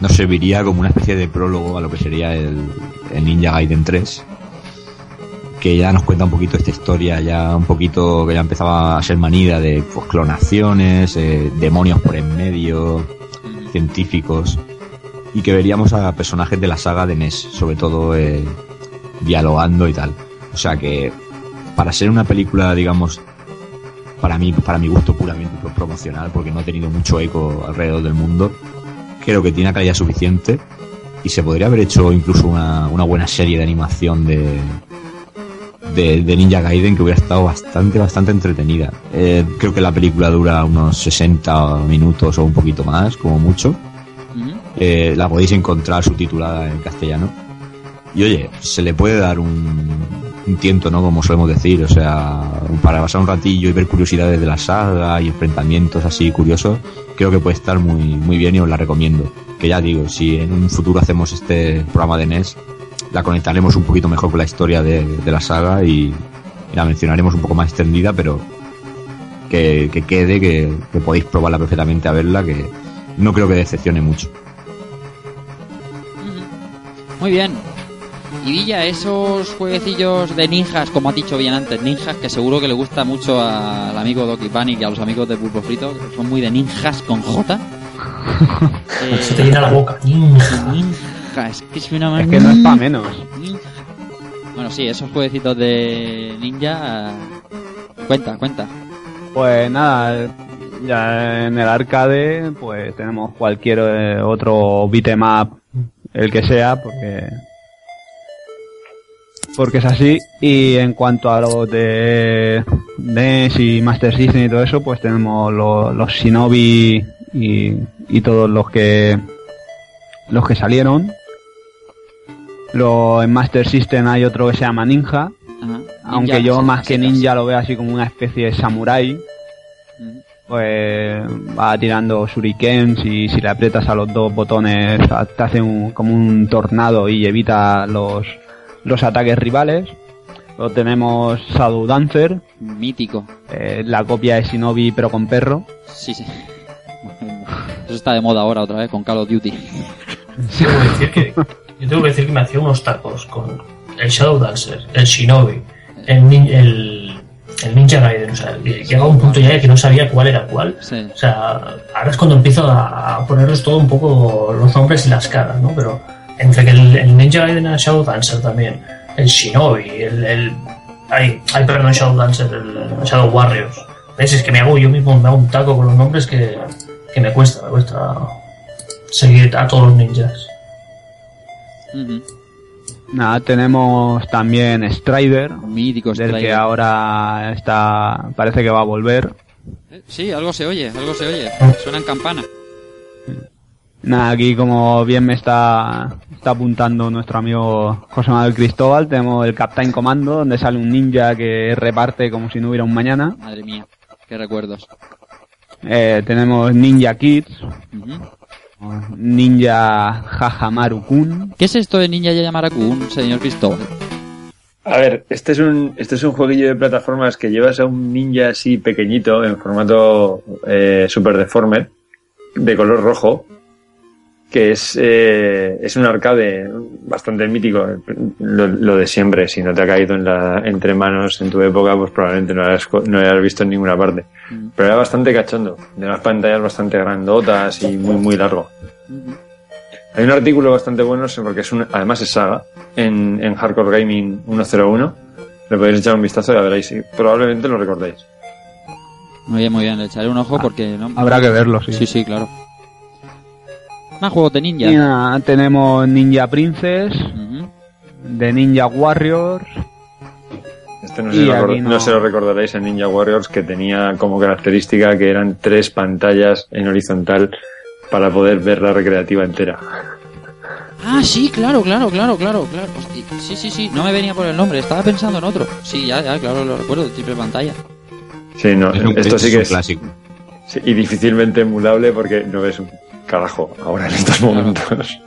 nos serviría como una especie de prólogo a lo que sería el, el Ninja Gaiden 3 que ya nos cuenta un poquito esta historia ya un poquito que ya empezaba a ser manida de pues, clonaciones eh, demonios por en medio científicos y que veríamos a personajes de la saga de NES, sobre todo eh, dialogando y tal. O sea que para ser una película, digamos, para mí, para mi gusto puramente pro- promocional, porque no ha tenido mucho eco alrededor del mundo, creo que tiene calidad suficiente y se podría haber hecho incluso una, una buena serie de animación de, de, de Ninja Gaiden que hubiera estado bastante, bastante entretenida. Eh, creo que la película dura unos 60 minutos o un poquito más, como mucho. Eh, la podéis encontrar subtitulada en castellano. Y oye, se le puede dar un, un tiento, ¿no? Como solemos decir, o sea, para pasar un ratillo y ver curiosidades de la saga y enfrentamientos así curiosos, creo que puede estar muy, muy bien y os la recomiendo. Que ya digo, si en un futuro hacemos este programa de NES, la conectaremos un poquito mejor con la historia de, de la saga y, y la mencionaremos un poco más extendida, pero que, que quede, que, que podéis probarla perfectamente a verla, que no creo que decepcione mucho. Muy bien. Y Villa, esos jueguecillos de ninjas, como ha dicho bien antes, ninjas, que seguro que le gusta mucho al amigo Doki Panic y a los amigos de Pulpo Frito, que son muy de ninjas con J. Eh, Se te llena la boca. Ninja. Es que Es que no es para menos. Bueno, sí, esos jueguecitos de ninja. eh, Cuenta, cuenta. Pues nada, ya en el arcade pues tenemos cualquier eh, otro beat'em up, el que sea, porque porque es así. Y en cuanto a los de NES y Master System y todo eso, pues tenemos lo- los Shinobi y, y todos los que los que salieron. Lo, en Master System hay otro que se llama Ninja, Ajá. aunque Ninja, yo más que ninja lo veo así como una especie de samurái Ujú. pues va tirando shurikens y si le aprietas a los dos botones te hace un, como un tornado y evita los, los ataques rivales. Luego tenemos Shadow Dancer, Mítico. eh, la copia de Shinobi pero con perro. Sí, sí. Eso está de moda ahora otra vez con Call of Duty. Decir que, yo tengo que decir que me hacía unos tacos con el Shadow Dancer, el Shinobi, el, nin- el, el Ninja Gaiden. O sea, llegaba un punto ya que no sabía cuál era cuál. Sí. O sea, ahora es cuando empiezo a, ponerlos todo un poco los nombres y las caras, ¿no? Pero entre que el, el Ninja Gaiden el Shadow Dancer también, el Shinobi, el. el ay, ay, perdón, Shadow Dancer, el Shadow Warriors. ¿Ves? Es que me hago yo mismo, me hago un taco con los nombres que, que me cuesta, me cuesta seguir a todos los ninjas. Nada, tenemos también Strider, Mítico del que Strider. ahora está parece que va a volver. Eh, Sí, algo se oye, algo se oye. Suenan campanas. Nada, aquí como bien me está, está apuntando nuestro amigo José Manuel Cristóbal, tenemos el Captain Comando, donde sale un ninja que reparte como si no hubiera un mañana. Madre mía, qué recuerdos. Eh, tenemos Ninja Kids. Ninja Hajamaru Kun. ¿Qué es esto de Ninja Yayamaraku, señor Cristóbal? A ver, este es un este es un jueguillo de plataformas que llevas a un ninja así pequeñito en formato eh, super deformer de color rojo que es eh, es un arcade bastante mítico lo, lo de siempre si no te ha caído en la, entre manos en tu época pues probablemente no lo hayas, co- no lo hayas visto en ninguna parte pero era bastante cachondo de unas pantallas bastante grandotas y muy muy largo hay un artículo bastante bueno porque es un, además es saga en, en Hardcore Gaming 101. Le podéis echar un vistazo y ya veréis. y probablemente lo recordéis. Muy bien, muy bien. Le echaré un ojo porque no. Habrá que verlo, sí. Sí, sí, claro. Más juegos de ninja. Y nada, tenemos Ninja Princess, Ujú. de Ninja Warriors. Este no, se lo, aquí recor- no. no se lo recordaréis en Ninja Warriors que tenía como característica que eran tres pantallas en horizontal para poder ver la recreativa entera. Ah, sí, claro, claro, claro, claro, claro. Sí, sí, sí. No me venía por el nombre. Estaba pensando en otro. Sí, ya, ya, claro, lo recuerdo. Triple pantalla. Sí, no, Es un- esto sí que un es clásico. sí, y difícilmente emulable porque no ves un carajo ahora en estos momentos.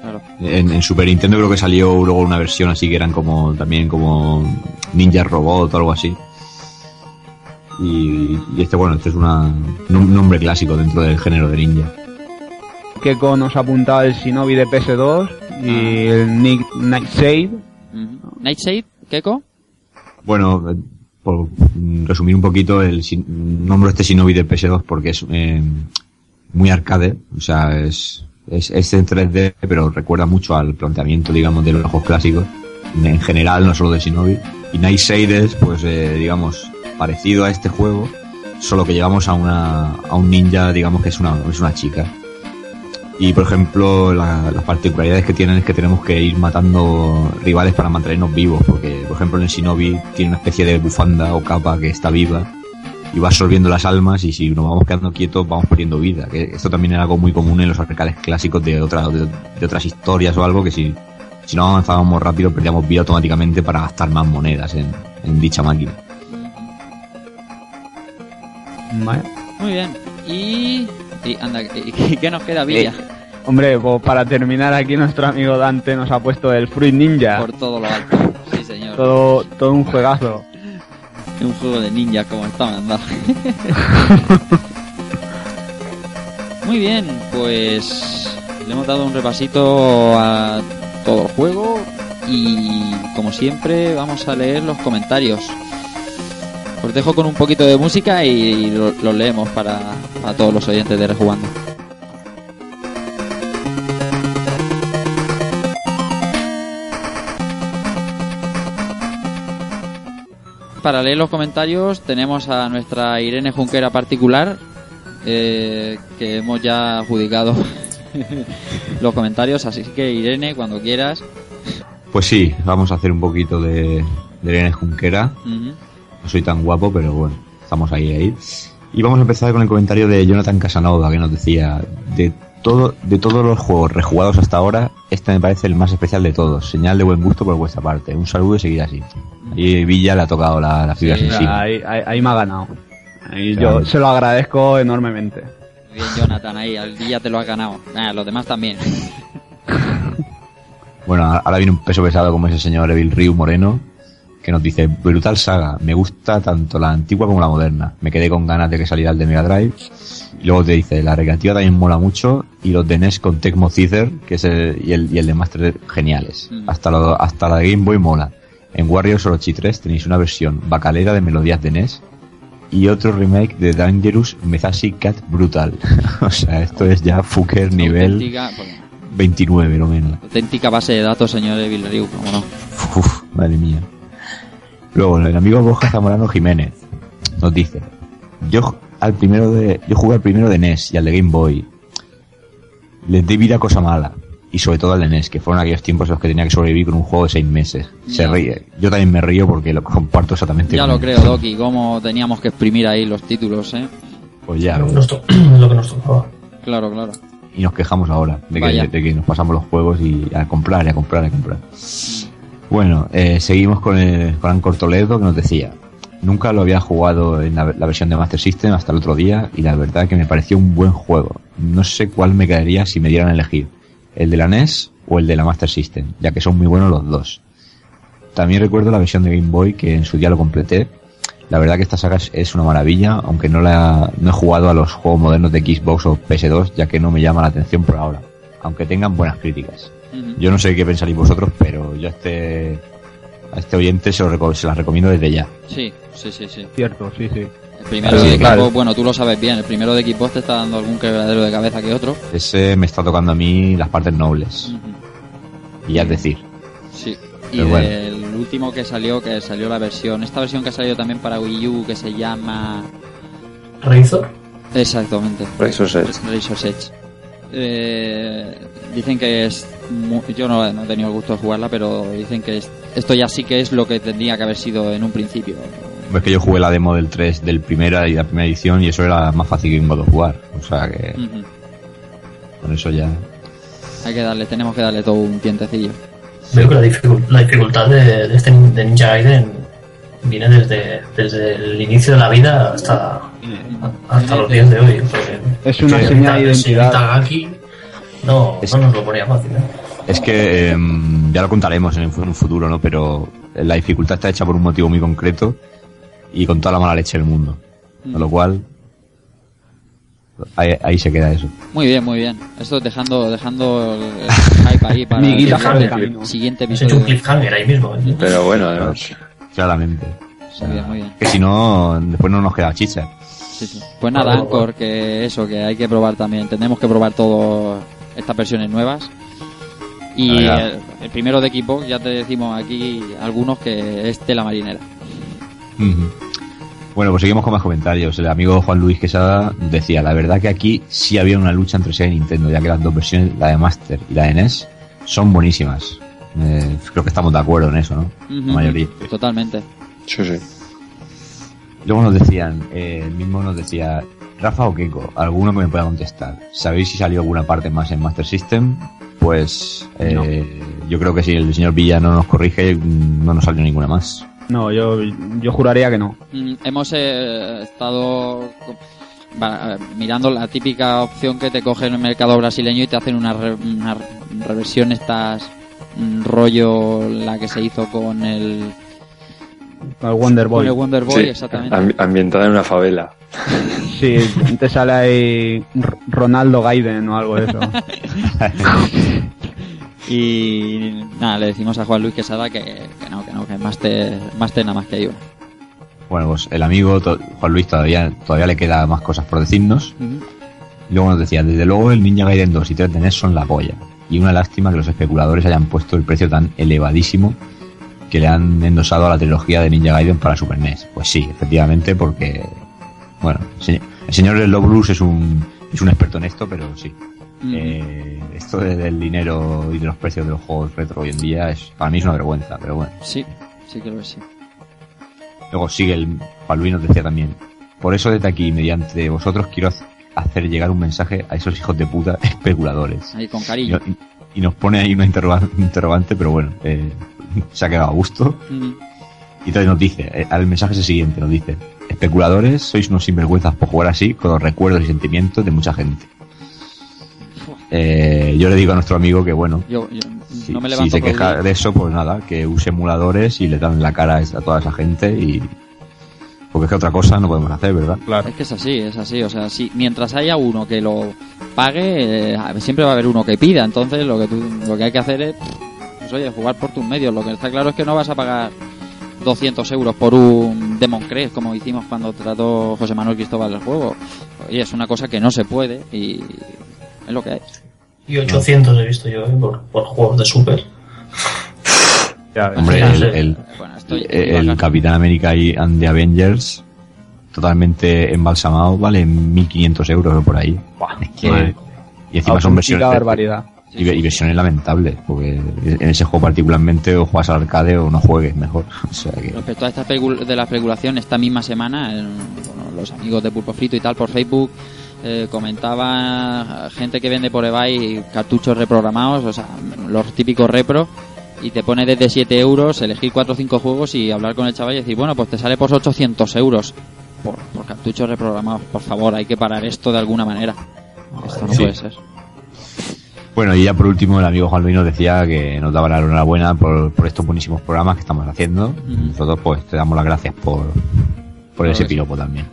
Claro. En, en Super Nintendo creo que salió luego una versión así que eran como también como Ninja Robot o algo así. Y, y este, bueno, este es una, un nombre clásico dentro del género de ninja. Keiko nos ha apuntado el Shinobi de PS2 y el Nick Nightshade. Nightshade, Keko. Bueno, eh, por resumir un poquito, el nombro este Shinobi de PS2 porque es eh, muy arcade, o sea, es, es, es en 3D, pero recuerda mucho al planteamiento, digamos, de los juegos clásicos, en general, no solo de Shinobi. Y Night Shades, pues, eh, digamos, parecido a este juego, solo que llevamos a, una, a un ninja, digamos, que es una, es una chica. Y por ejemplo, la- las particularidades que tienen es que tenemos que ir matando rivales para mantenernos vivos, porque por ejemplo en el Shinobi tiene una especie de bufanda o capa que está viva y va absorbiendo las almas y si nos vamos quedando quietos vamos perdiendo vida. Que esto también era algo muy común en los arcades clásicos de, otra, de, de otras historias o algo que si, si no avanzábamos rápido perdíamos vida automáticamente para gastar más monedas en, en dicha máquina. Vale. Muy bien. Y. y anda, ¿y qué nos queda, Villa? Hombre, pues para terminar aquí nuestro amigo Dante nos ha puesto el Fruit Ninja. Por todo lo alto. Sí, señor. Todo, todo un juegazo. Un juego de ninja como está mandado. Muy bien, pues le hemos dado un repasito a todo el juego y como siempre vamos a leer los comentarios. Os dejo con un poquito de música y lo- los leemos para, para todos los oyentes de Rejugando. Para leer los comentarios tenemos a nuestra Irene Junquera particular, eh, que hemos ya adjudicado los comentarios, así que Irene, cuando quieras. Pues sí, vamos a hacer un poquito de, de Irene Junquera. No soy tan guapo, pero bueno, estamos ahí ahí. Y vamos a empezar con el comentario de Jonathan Casanova, que nos decía, de todo, de todos los juegos rejugados hasta ahora, este me parece el más especial de todos. Señal de buen gusto por vuestra parte. Un saludo y seguir así. Y Villa le ha tocado la, la fibra Sí. sensible. Ahí, ahí, ahí me ha ganado. Y Claro. yo se lo agradezco enormemente. Muy bien, Jonathan, ahí, al día te lo has ganado. Ah, los demás también. Bueno, ahora viene un peso pesado como ese señor Evil Ryu Moreno, que nos dice, brutal saga, me gusta tanto la antigua como la moderna. Me quedé con ganas de que saliera el de Mega Drive. Y luego te dice, la recreativa también mola mucho, y los de NES con Tecmo Cither, que es el, y, el, y el de Master geniales. Mm. Hasta, lo, hasta la de Game Boy mola. En Warriors Orochi 3 tenéis una versión bacalera de melodías de NES y otro remake de Dangerous Mezashi Cat Brutal. o sea, esto es ya Fuker nivel Auténtica, pues, 29, lo menos. auténtica base de datos, señor Ryu, cómo no. Uf, madre mía. Luego, el amigo Borja Zamorano Jiménez nos dice: Yo al primero de, yo jugué al primero de NES y al de Game Boy. Les di vida a cosa mala. Y sobre todo al de NES, que fueron aquellos tiempos en los que tenía que sobrevivir con un juego de seis meses. Se ríe. Yo también me río porque lo comparto exactamente. Ya con lo creo, Doki, cómo teníamos que exprimir ahí los títulos, ¿eh? Pues ya. Lo que nos, to- lo que nos tocaba. Claro, claro. Y nos quejamos ahora de que, de que nos pasamos los juegos y a comprar, y a comprar, y a comprar. Bueno, eh, seguimos con, el, con Ancor Toledo que nos decía: Nunca lo había jugado en la, versión de Master System hasta el otro día y la verdad que me pareció un buen juego. No sé cuál me quedaría si me dieran a elegir: el de la NES o el de la Master System, ya que son muy buenos los dos. también recuerdo la versión de Game Boy que en su día lo completé. La verdad que esta saga es, es una maravilla, aunque no la no he jugado a los juegos modernos de Xbox o PS2, ya que no me llama la atención por ahora, aunque tengan buenas críticas. Yo no sé qué pensaréis vosotros, pero yo a este a este oyente se, lo reco- se las recomiendo desde ya. Sí, sí, sí, sí. Cierto, sí, sí. El primero Sí, de Xbox, claro. bueno, tú lo sabes bien, el primero de Xbox te está dando algún quebradero de cabeza que otro. Ese me está tocando a mí las partes nobles. Ujú. Y ya es decir, Sí. Y Pero bueno. del último que salió, que salió la versión, esta versión que ha salido también para Wii U, que se llama... Razor. Exactamente. Razor's Edge. Razor's Edge. Eh, dicen que es... mu- Yo no, no he tenido el gusto de jugarla, pero dicen que es- esto ya sí que es lo que tendría que haber sido en un principio. es que yo jugué la demo del 3 del primera y la primera edición y eso era más fácil que un God of War. O sea que Ujú. con eso ya. Hay que darle, tenemos que darle todo un tientecillo. Veo que la, dificul- la dificultad de, de este de Ninja Gaiden viene desde, desde el inicio de la vida hasta, hasta los días de hoy. porque Es una señal de identidad. Gaki no, Es- no nos lo ponía fácil. ¿eh? Es que em, ya lo contaremos en un futuro, ¿no? Pero la dificultad está hecha por un motivo muy concreto y con toda la mala leche del mundo. Con lo cual, ahí, ahí se queda eso. Muy bien, muy bien. Esto dejando, dejando el, hype ahí para el siguiente, siguiente Has hecho un episodio. cliffhanger ahí mismo. ¿eh? Pero bueno, además. Claramente. O sea, Muy bien, muy bien. Que si no, después no nos queda chicha. Sí, sí. Pues nada, Bueno, Anchor, que eso, que hay que probar también. Tenemos que probar todas estas versiones nuevas. Y el, el primero de equipo, ya te decimos aquí algunos que es tela marinera. Ujú. Bueno, pues seguimos con más comentarios. El amigo Juan Luis Quesada decía, la verdad que aquí sí había una lucha entre Sega y Nintendo, ya que las dos versiones, la de Master y la de NES, son buenísimas. Eh, creo que estamos de acuerdo en eso, ¿no? La mayoría. Totalmente. Sí, sí. Luego nos decían, eh, el mismo nos decía, Rafa o Keiko, alguno que me pueda contestar. ¿Sabéis si salió alguna parte más en Master System? Pues eh, yo creo que si el señor Villa no nos corrige, mm, no nos salió ninguna más. No, yo, yo juraría que no. Mm, Hemos eh, estado va- mirando la típica opción que te coge en el mercado brasileño y te hacen una, re- una reversión estas rollo la que se hizo con el, El Wonder con Boy. el Wonder Boy, Sí, exactamente. ambi- ambientada en una favela. Sí, te sale ahí Ronaldo Gaiden o algo de eso. Y nada, le decimos a Juan Luis Quesada que, que no, que no, que más te, más te nada más que hay una. Bueno, pues el amigo Juan Luis todavía, todavía le queda más cosas por decirnos. Y luego nos decía, desde luego el Ninja Gaiden 2 y 3 de NES son la polla. Y una lástima que los especuladores hayan puesto el precio tan elevadísimo que le han endosado a la trilogía de Ninja Gaiden para Super NES. Pues sí, efectivamente, porque... Bueno, el señor Loblus es un, es un experto en esto, pero sí. Eh, esto de- del dinero y de los precios de los juegos retro hoy en día es para mí es una vergüenza, pero bueno. Sí, sí que lo es, sí. Luego sigue el nos decía también. Por eso desde aquí, mediante vosotros, quiero hacer llegar un mensaje a esos hijos de puta especuladores. Ahí con Y, cariño. y nos pone ahí una interroga- interrogante, pero bueno, eh, se ha quedado a gusto. Y entonces nos dice, eh, el mensaje es el siguiente, nos dice, especuladores, sois unos sinvergüenzas por jugar así con los recuerdos y sentimientos de mucha gente. Eh, yo le digo a nuestro amigo que bueno, Yo, yo si, no me si se queja de eso, pues nada, que use emuladores y le dan la cara a toda esa gente y... Porque es que otra cosa no podemos hacer, ¿verdad? Claro. Es que es así, es así. O sea, si mientras haya uno que lo pague, eh, siempre va a haber uno que pida. Entonces, lo que tú, lo que hay que hacer es, pues, oye, jugar por tus medios. Lo que está claro es que no vas a pagar 200 euros por un Demon Crest, como hicimos cuando trató José Manuel Cristóbal el juego. Oye, es una cosa que no se puede y es lo que hay. Y 800 he visto yo ¿eh? por, por juegos de Super. Hombre, el, sí. el, Bueno, estoy el Capitán América y and the Avengers totalmente embalsamado vale 1500 euros o por ahí. Es que- Madre. y encima son versiones barbaridad. y, y versiones lamentables porque en ese juego particularmente o juegas al arcade o no juegues mejor. O sea que Respecto a esta de la especulación, esta misma semana, bueno, los amigos de Pulpo Frito y tal por Facebook eh, comentaba gente que vende por eBay cartuchos reprogramados, o sea, los típicos repro, y te pone desde 7 euros elegir 4 o 5 juegos y hablar con el chaval y decir, bueno, pues te sale por 800 euros por, por cartuchos reprogramados. Por favor, hay que parar esto de alguna manera. Esto no Sí. puede ser. Bueno, y ya por último, el amigo Juan Luis nos decía que nos daba la enhorabuena por, por estos buenísimos programas que estamos haciendo. Nosotros, pues, te damos las gracias por, por ese piropo también.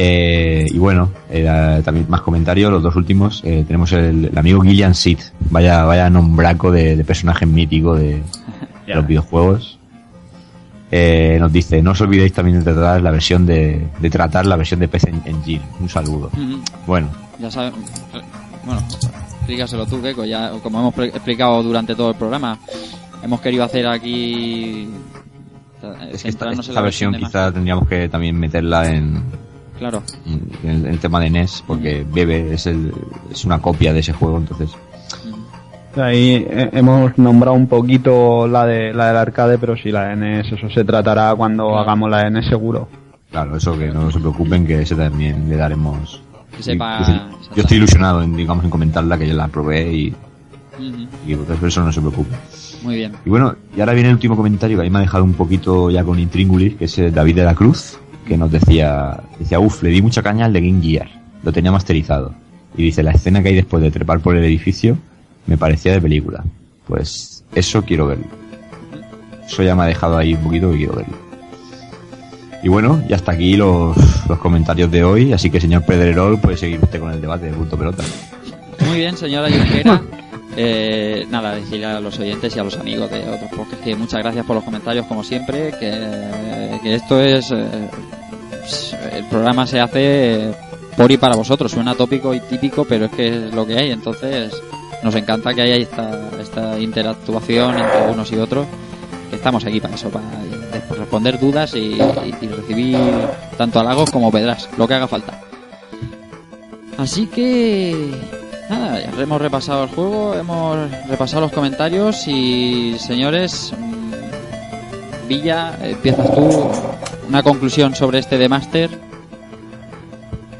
Eh, y bueno, eh, también más comentarios, los dos últimos. Eh, tenemos el, el amigo Gillian Seed, vaya, vaya nombraco de, de personaje mítico de, de los videojuegos. Eh, nos dice, no os olvidéis también de tratar la versión de, de tratar la versión de PC Engine. Un saludo. Bueno, Ya sabes. Bueno, explícaselo tú, Keiko. Ya, como hemos explicado durante todo el programa, hemos querido hacer aquí. es que esta, versión quizá tendríamos que también meterla en. Claro. en el, tema de NES, porque Bebe es, el, es una copia de ese juego, entonces Ahí hemos nombrado un poquito la de la del arcade, pero sí, la de NES, eso se tratará cuando hagamos la de NES seguro. Claro, eso que no se preocupen, que ese también le daremos. Que sepa- Yo estoy- yo estoy ilusionado en, digamos, en comentarla, que yo la probé y, Ujú. y por eso no se preocupe. Muy bien. Y bueno, y ahora viene el último comentario que a mí me ha dejado un poquito ya con intríngulis, que es David de la Cruz, que nos decía, decía, uff, le di mucha caña al de Game Gear, lo tenía masterizado. Y dice, la escena que hay después de trepar por el edificio me parecía de película. Pues eso quiero verlo. Eso ya me ha dejado ahí un poquito que quiero verlo. Y bueno, y hasta aquí los, los comentarios de hoy, así que señor Pedrerol puede seguir usted con el debate de punto pelota. Muy bien, señora Junquera. Eh, nada, decirle a los oyentes y a los amigos de otros podcasts que muchas gracias por los comentarios, como siempre. Que, esto es. eh, el programa se hace por y para vosotros. Suena tópico y típico, pero es que es lo que hay. Entonces, nos encanta que haya esta, esta interactuación entre unos y otros. Estamos aquí para eso, para responder dudas y, y- recibir tanto halagos como pedras, lo que haga falta. Así que nada, hemos repasado el juego, hemos repasado los comentarios y señores, mm, Villa, empiezas tú una conclusión sobre este de Master.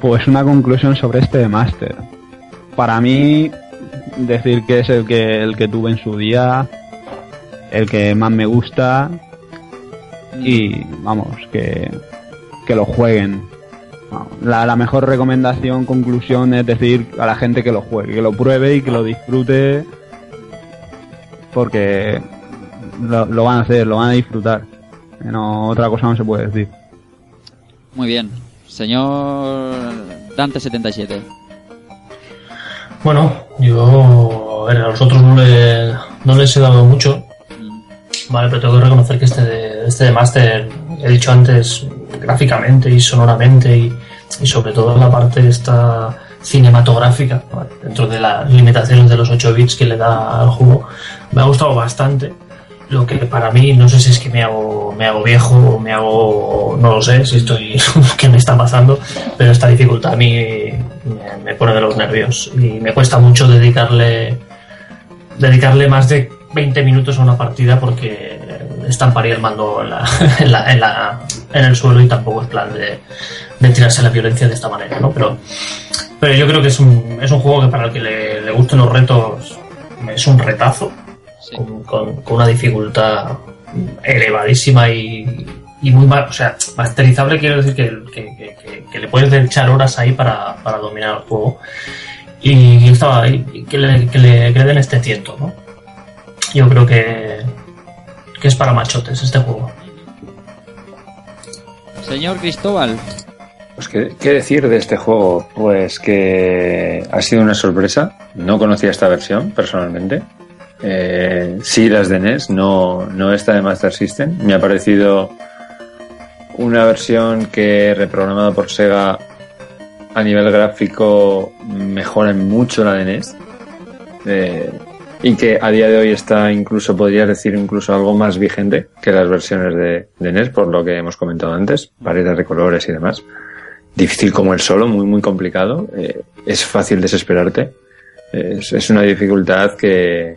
Pues una conclusión sobre este de Master. Para mí, decir que es el que, el que tuve en su día, el que más me gusta y vamos, que, que lo jueguen. La, la mejor recomendación, conclusión es decir a la gente que lo juegue, que lo pruebe y que lo disfrute porque lo, lo van a hacer, lo van a disfrutar. No, otra cosa no se puede decir. Muy bien, señor Dante77. Bueno, yo a, ver, a los otros no, le- no les he dado mucho, vale, pero tengo que reconocer que este de, este de Master, he dicho antes, gráficamente y sonoramente y, y sobre todo en la parte esta cinematográfica, ¿vale? dentro de las limitaciones de los 8 bits que le da al juego, me ha gustado bastante. Lo que para mí, no sé si es que me hago, me hago viejo o me hago, no lo sé, si estoy, qué me está pasando, pero esta dificultad a mí me, pone de los nervios y me cuesta mucho dedicarle, dedicarle más de 20 minutos a una partida porque estamparía el mando en, la, en, la- en la- en el suelo y tampoco es plan de, tirarse la violencia de esta manera, ¿no? Pero, pero yo creo que es un, es un juego que para el que le gusten los retos es un retazo Sí. con, con- con una dificultad elevadísima y, y muy mal, o sea, masterizable quiero decir que, que- que- que- que le puedes echar horas ahí para, para dominar el juego y estaba ahí, y que le, que le, que le den este tiento, ¿no? Yo creo que, que es para machotes este juego. Señor Cristóbal. Pues ¿qué, qué decir de este juego? Pues que ha sido una sorpresa. No conocía esta versión personalmente. Eh, sí las de NES, no, no esta de Master System. Me ha parecido una versión que reprogramada por Sega a nivel gráfico mejora mucho la de NES. Eh, y que a día de hoy está incluso, podría decir, incluso algo más vigente que las versiones de, de NES, por lo que hemos comentado antes, paredes de colores y demás. Difícil como el solo, muy, muy complicado. Eh, es fácil desesperarte. Es, es una dificultad que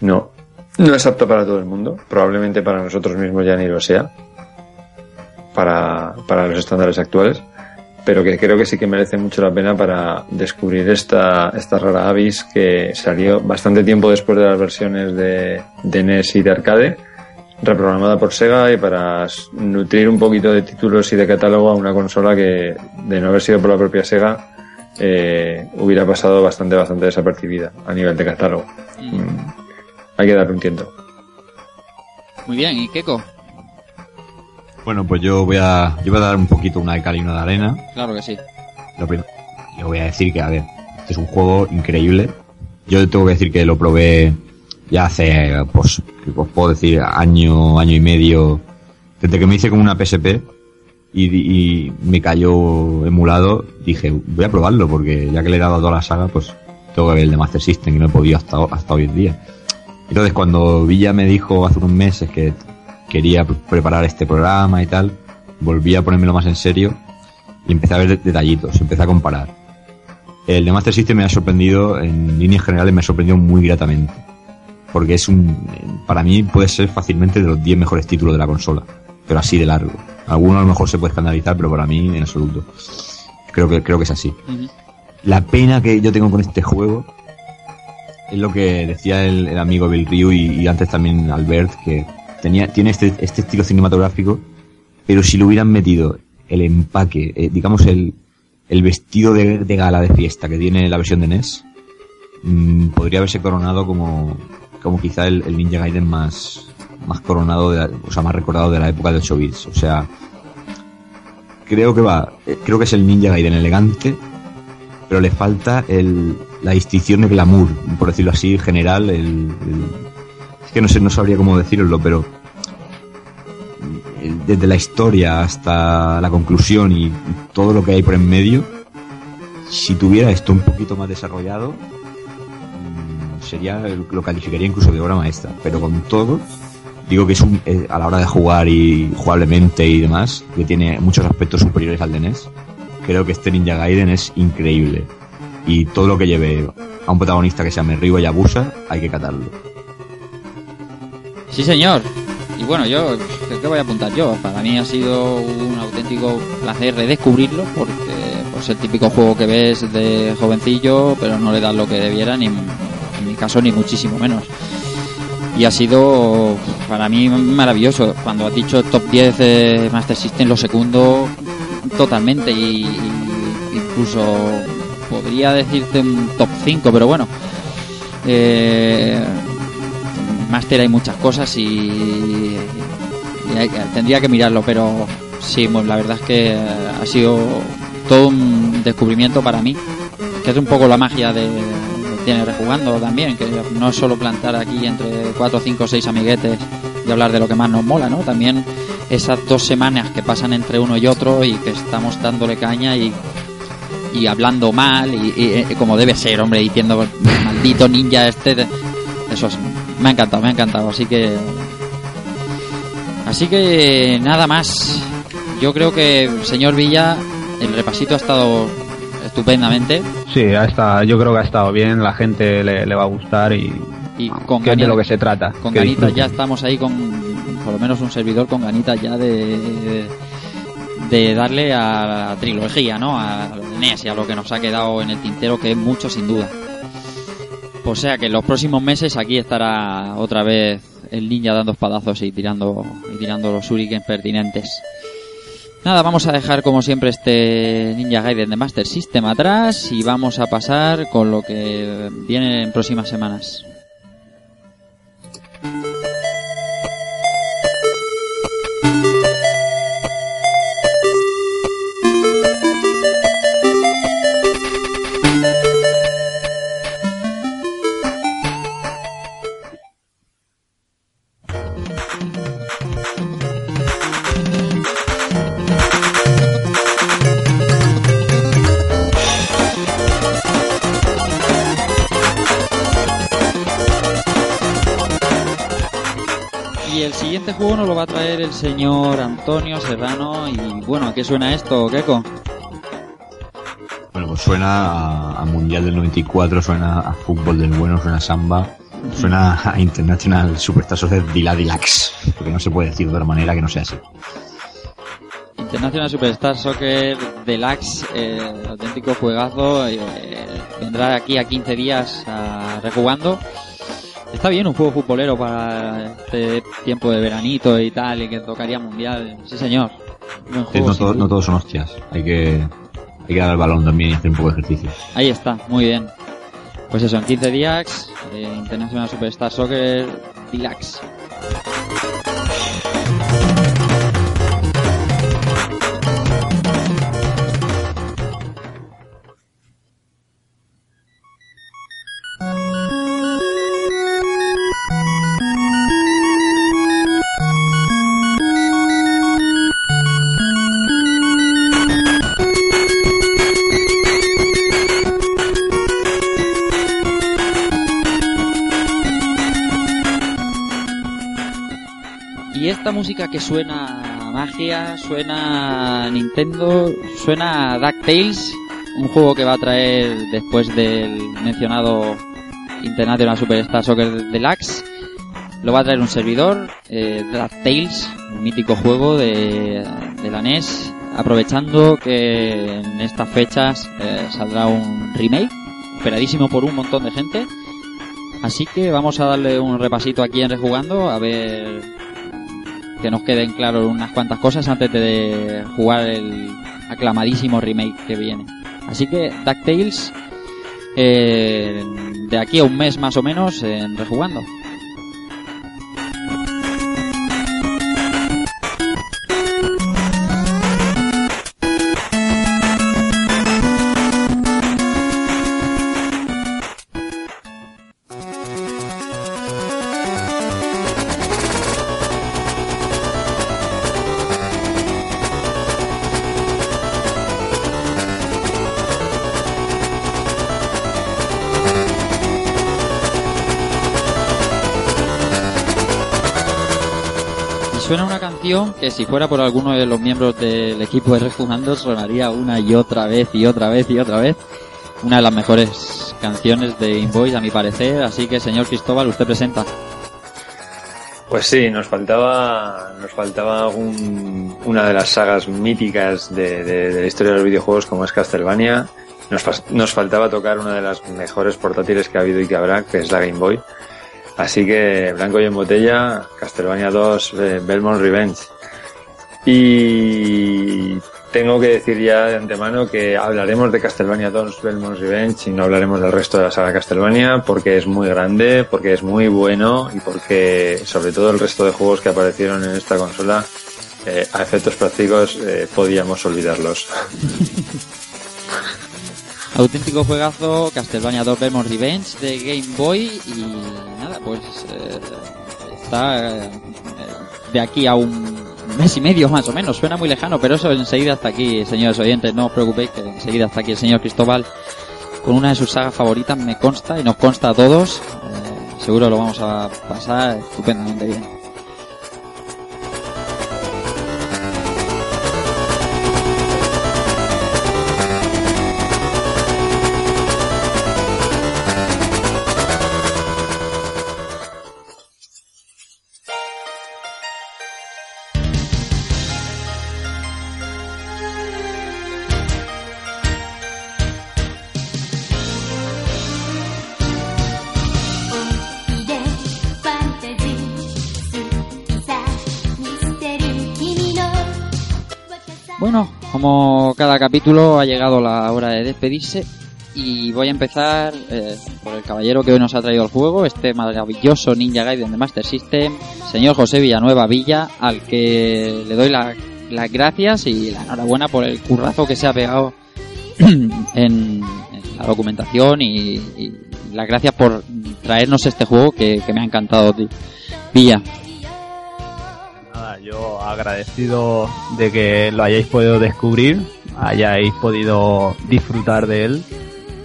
no, no es apta para todo el mundo. Probablemente para nosotros mismos ya ni lo sea. Para, para los estándares actuales pero que creo que sí que merece mucho la pena para descubrir esta, esta rara avis que salió bastante tiempo después de las versiones de, de NES y de arcade, reprogramada por Sega y para nutrir un poquito de títulos y de catálogo a una consola que, de no haber sido por la propia Sega, eh, hubiera pasado bastante, bastante desapercibida a nivel de catálogo. Mm, Hay que darle un tiento. Muy bien, ¿y Keiko? Bueno, pues yo voy a, yo voy a dar un poquito una de cal y una de arena. Claro que sí. Lo prim- yo voy a decir que, a ver, este es un juego increíble. Yo tengo que decir que lo probé ya hace, pues, que os puedo decir, año, año y medio, desde que me hice como una PSP y, y me cayó emulado, dije, voy a probarlo porque ya que le he dado a toda la saga, pues tengo que ver el de Master System y no he podido hasta, hasta hoy en día. Entonces cuando Villa me dijo hace unos meses que quería pre- preparar este programa y tal, volví a ponérmelo más en serio y empecé a ver de- detallitos, empecé a comparar. El de Master System me ha sorprendido, en líneas generales me ha sorprendido muy gratamente. Porque es un, para mí puede ser fácilmente de los 10 mejores títulos de la consola. Pero así de largo. Alguno a lo mejor se puede escandalizar, pero para mí en absoluto. Creo que, creo que es así. La pena que yo tengo con este juego es lo que decía el, amigo Bill Ryu y, antes también Albert, que tenía, tiene este, este estilo cinematográfico, pero si le hubieran metido el empaque, eh, digamos el, el vestido de, gala de fiesta que tiene la versión de NES, mm, podría haberse coronado como, como quizá el, Ninja Gaiden más, más coronado, de o sea, más recordado de la época de 8 bits. O sea, creo que va, eh, creo que es el Ninja Gaiden elegante, pero le falta el, la distinción de glamour, por decirlo así, general, el, es que no sé, no sabría cómo decirlo, pero desde la historia hasta la conclusión y, y todo lo que hay por en medio, si tuviera esto un poquito más desarrollado, mm, sería, lo calificaría incluso de obra maestra, pero con todo, digo que es un, eh, a la hora de jugar y jugablemente y demás, que tiene muchos aspectos superiores al de NES, creo que este Ninja Gaiden es increíble. Y todo lo que lleve a un protagonista que se llame Ryo Yabusa, hay que catarlo. Sí, señor. Y bueno, yo, ¿qué, qué voy a apuntar yo? Para mí ha sido un auténtico placer redescubrirlo porque pues el típico juego que ves de jovencillo, pero no le das lo que debiera, ni en mi caso ni muchísimo menos. Y ha sido para mí maravilloso. Cuando has dicho top 10 de Master System, lo segundo totalmente y, y incluso podría decirte un top 5, pero bueno. Eh, Master hay muchas cosas y, y tendría que mirarlo, pero sí, pues la verdad es que ha sido todo un descubrimiento para mí, que es un poco la magia de, de tiene rejugando también, que no es solo plantar aquí entre 4, 5, 6 amiguetes y hablar de lo que más nos mola, ¿no? También esas dos semanas que pasan entre uno y otro y que estamos dándole caña y y hablando mal y, y- y como debe ser, hombre, diciendo maldito ninja este. Eso es- me ha encantado, me ha encantado. Así que. Así que nada más. Yo creo que, señor Villa, el repasito ha estado estupendamente Sí, ha estado, yo creo que ha estado bien, la gente le, le va a gustar y, y con que es de lo que se trata. con ganitas ya estamos ahí con por lo menos un servidor con ganitas ya de de darle a la trilogía no a lo de NES y a lo que nos ha quedado en el tintero que es mucho sin duda. O sea que en los próximos meses aquí estará otra vez el ninja dando espadazos y tirando y tirando los shurikens pertinentes. Nada, vamos a dejar como siempre este Ninja Gaiden de Master System atrás y vamos a pasar con lo que viene en próximas semanas. El señor Antonio Serrano. Y bueno, ¿a qué suena esto, Keiko? Bueno, pues suena a, a Mundial del 94, suena a fútbol del bueno, suena a samba, suena a International Superstar Soccer Diladilax, porque no se puede decir de otra manera que no sea así. International Superstar Soccer Deluxe, eh, auténtico juegazo. eh, vendrá aquí a 15 días a, rejugando. Está bien un juego futbolero para este tiempo de veranito y tal, y que tocaría mundial. Sí, señor. Buen Sí, juego, no, todo- no todos son hostias, hay que, hay que dar el balón también y hacer un poco de ejercicio. Ahí está, muy bien. Pues eso, en 15 días, eh, International Superstar Soccer Deluxe. Música que suena a magia, suena a Nintendo, suena a DuckTales, un juego que va a traer después del mencionado International Superstar Soccer Deluxe. Lo va a traer un servidor, eh, DuckTales, un mítico juego de, de la NES, aprovechando que en estas fechas eh, saldrá un remake, esperadísimo por un montón de gente. Así que vamos a darle un repasito aquí en Rejugando, a ver que nos queden claras unas cuantas cosas antes de jugar el aclamadísimo remake que viene. Así que DuckTales, eh, de aquí a un mes más o menos, en Rejugando. Que si fuera por alguno de los miembros del equipo de Rejugando sonaría una y otra vez y otra vez y otra vez. Una de las mejores canciones de Invoice a mi parecer, así que señor Cristóbal, usted presenta. Pues sí, nos faltaba, nos faltaba un- una de las sagas míticas de, de- la historia de los videojuegos como es Castlevania. Nos, nos faltaba tocar una de las mejores portátiles que ha habido y que habrá, que es la Game Boy. Así que blanco y en botella, Castlevania 2, eh, Belmont Revenge. Y tengo que decir ya de antemano que hablaremos de Castlevania 2, Belmont Revenge y no hablaremos del resto de la saga Castlevania porque es muy grande, porque es muy bueno y porque sobre todo el resto de juegos que aparecieron en esta consola eh, a efectos prácticos eh, podíamos olvidarlos. Auténtico juegazo, Castlevania 2 Belmont Revenge de Game Boy y nada, pues eh, está eh, de aquí a un mes y medio más o menos, suena muy lejano, pero eso enseguida hasta aquí, señores oyentes, no os preocupéis que enseguida hasta aquí el señor Cristóbal con una de sus sagas favoritas, me consta y nos consta a todos, eh, seguro lo vamos a pasar estupendamente bien. Capítulo ha llegado la hora de despedirse y voy a empezar eh, por el caballero que hoy nos ha traído el juego, este maravilloso Ninja Gaiden de Master System, señor José Villanueva Villa, al que le doy la- las gracias y la enhorabuena por el currazo que se ha pegado en, la documentación y, las gracias por traernos este juego que, me ha encantado. Villa. Yo agradecido de que lo hayáis podido descubrir, hayáis podido disfrutar de él.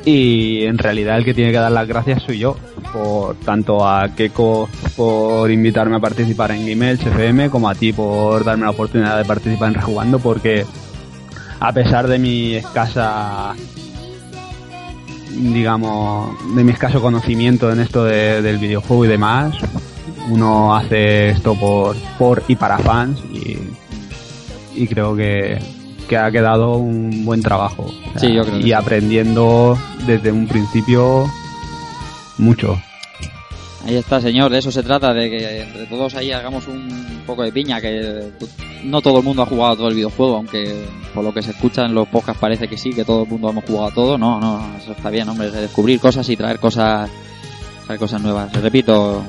Y en realidad el que tiene que dar las gracias soy yo, por tanto a Keiko por invitarme a participar en Gmail FM como a ti por darme la oportunidad de participar en Rejugando porque a pesar de mi escasa digamos de mi escaso conocimiento en esto de- del videojuego y demás uno hace esto por, por y para fans y, y creo que, que ha quedado un buen trabajo. O sea, Sí, yo creo que y sí. aprendiendo desde un principio mucho. Ahí está, señor, de eso se trata, de que entre todos ahí hagamos un poco de piña, que no todo el mundo ha jugado todo el videojuego, aunque por lo que se escucha en los podcasts parece que sí, que todo el mundo hemos jugado todo, no, no, eso está bien, hombre, de descubrir cosas y traer cosas, traer cosas nuevas. Les repito,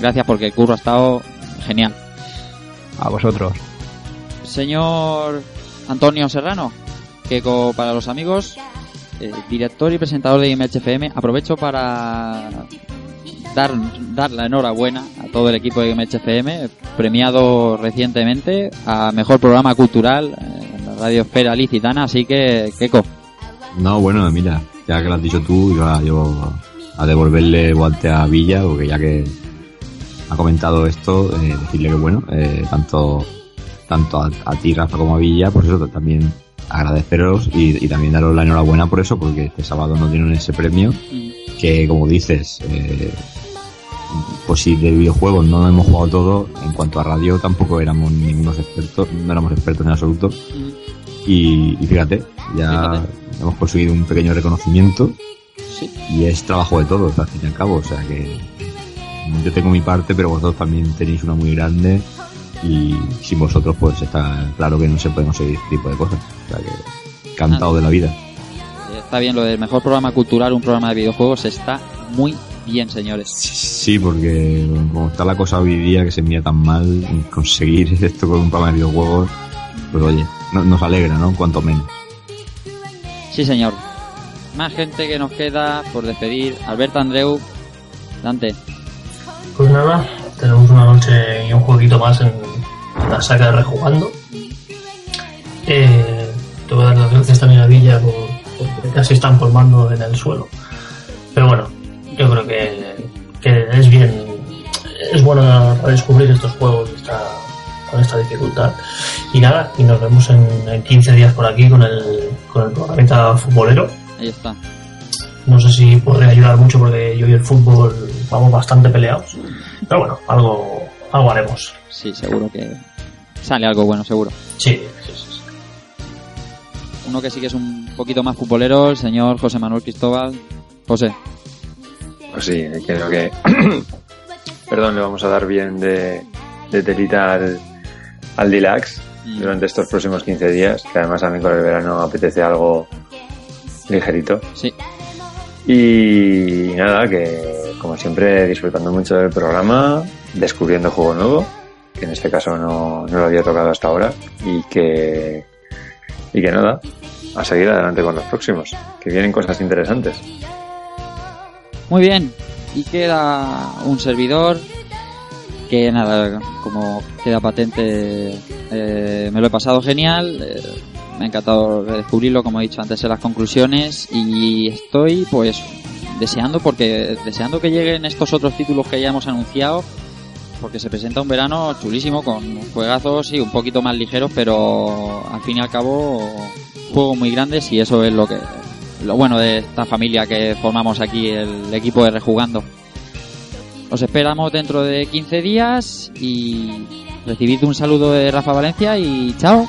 gracias porque el curro ha estado genial. A vosotros. Señor Antonio Serrano, que para los amigos, eh, director y presentador de IMHFM, aprovecho para dar, dar la enhorabuena a todo el equipo de IMHFM, premiado recientemente a Mejor Programa Cultural eh, en la Radio Esfera Licitana, así que, Keco, No, bueno, mira, ya que lo has dicho tú, yo a devolverle guante a Villa, porque ya que ha comentado esto, eh, decirle que bueno, eh, tanto tanto a, a ti, Rafa, como a Villa, por eso también agradeceros y, y también daros la enhorabuena por eso, porque este sábado nos dieron ese premio, que como dices, eh, pues si de videojuegos no hemos jugado todo, en cuanto a radio tampoco éramos ningunos expertos, no éramos expertos en absoluto. Y, y fíjate, ya Fíjate. hemos conseguido un pequeño reconocimiento sí, y es trabajo de todos, al fin y al cabo. O sea que yo tengo mi parte, pero vosotros también tenéis una muy grande y sin vosotros pues está claro que no se puede conseguir este tipo de cosas. O sea que encantado de la vida. está bien lo del Mejor Programa Cultural, un programa de videojuegos, está muy bien, señores. Sí, porque como está la cosa hoy día que se mira tan mal, conseguir esto con un programa de videojuegos, pues oye, no- nos alegra, ¿no? Cuanto menos. Sí, señor. Más gente que nos queda por despedir. Alberto Andreu, Dante. Pues nada, tenemos una noche y un jueguito más en la saca de rejugando. Eh, te voy a dar las gracias también a Villa por, porque casi están colmando en el suelo. Pero bueno, yo creo que, que es bien, es bueno para descubrir estos juegos esta- con esta dificultad. Y nada, y nos vemos en, en 15 días por aquí con el, con el programita futbolero. Ahí está. No sé si podré ayudar mucho porque yo y el fútbol vamos bastante peleados. Pero bueno, algo, algo haremos. Sí, seguro que sale algo bueno, seguro. Sí, sí, sí, sí. Uno que sí que es un poquito más futbolero, el señor José Manuel Cristóbal. José, Pues sí, creo que. Perdón, le vamos a dar bien de, de telita al, al Dilax Mm. durante estos próximos 15 días, que además a mí con el verano apetece algo ligerito. sí, Y nada, que como siempre disfrutando mucho del programa, descubriendo juego nuevo, que en este caso no, no lo había tocado hasta ahora, y que, y que nada, a seguir adelante con los próximos, que vienen cosas interesantes. muy bien. Y queda un servidor que nada, como queda patente, eh, me lo he pasado genial. eh, me ha encantado descubrirlo, como he dicho antes en las conclusiones, y estoy pues deseando porque deseando que lleguen estos otros títulos que ya hemos anunciado, porque se presenta un verano chulísimo con juegazos y un poquito más ligeros, pero al fin y al cabo juegos muy grandes y eso es lo que lo bueno de esta familia que formamos aquí el equipo de Rejugando. Os esperamos dentro de 15 días y recibid un saludo de Rafa Valencia y chao.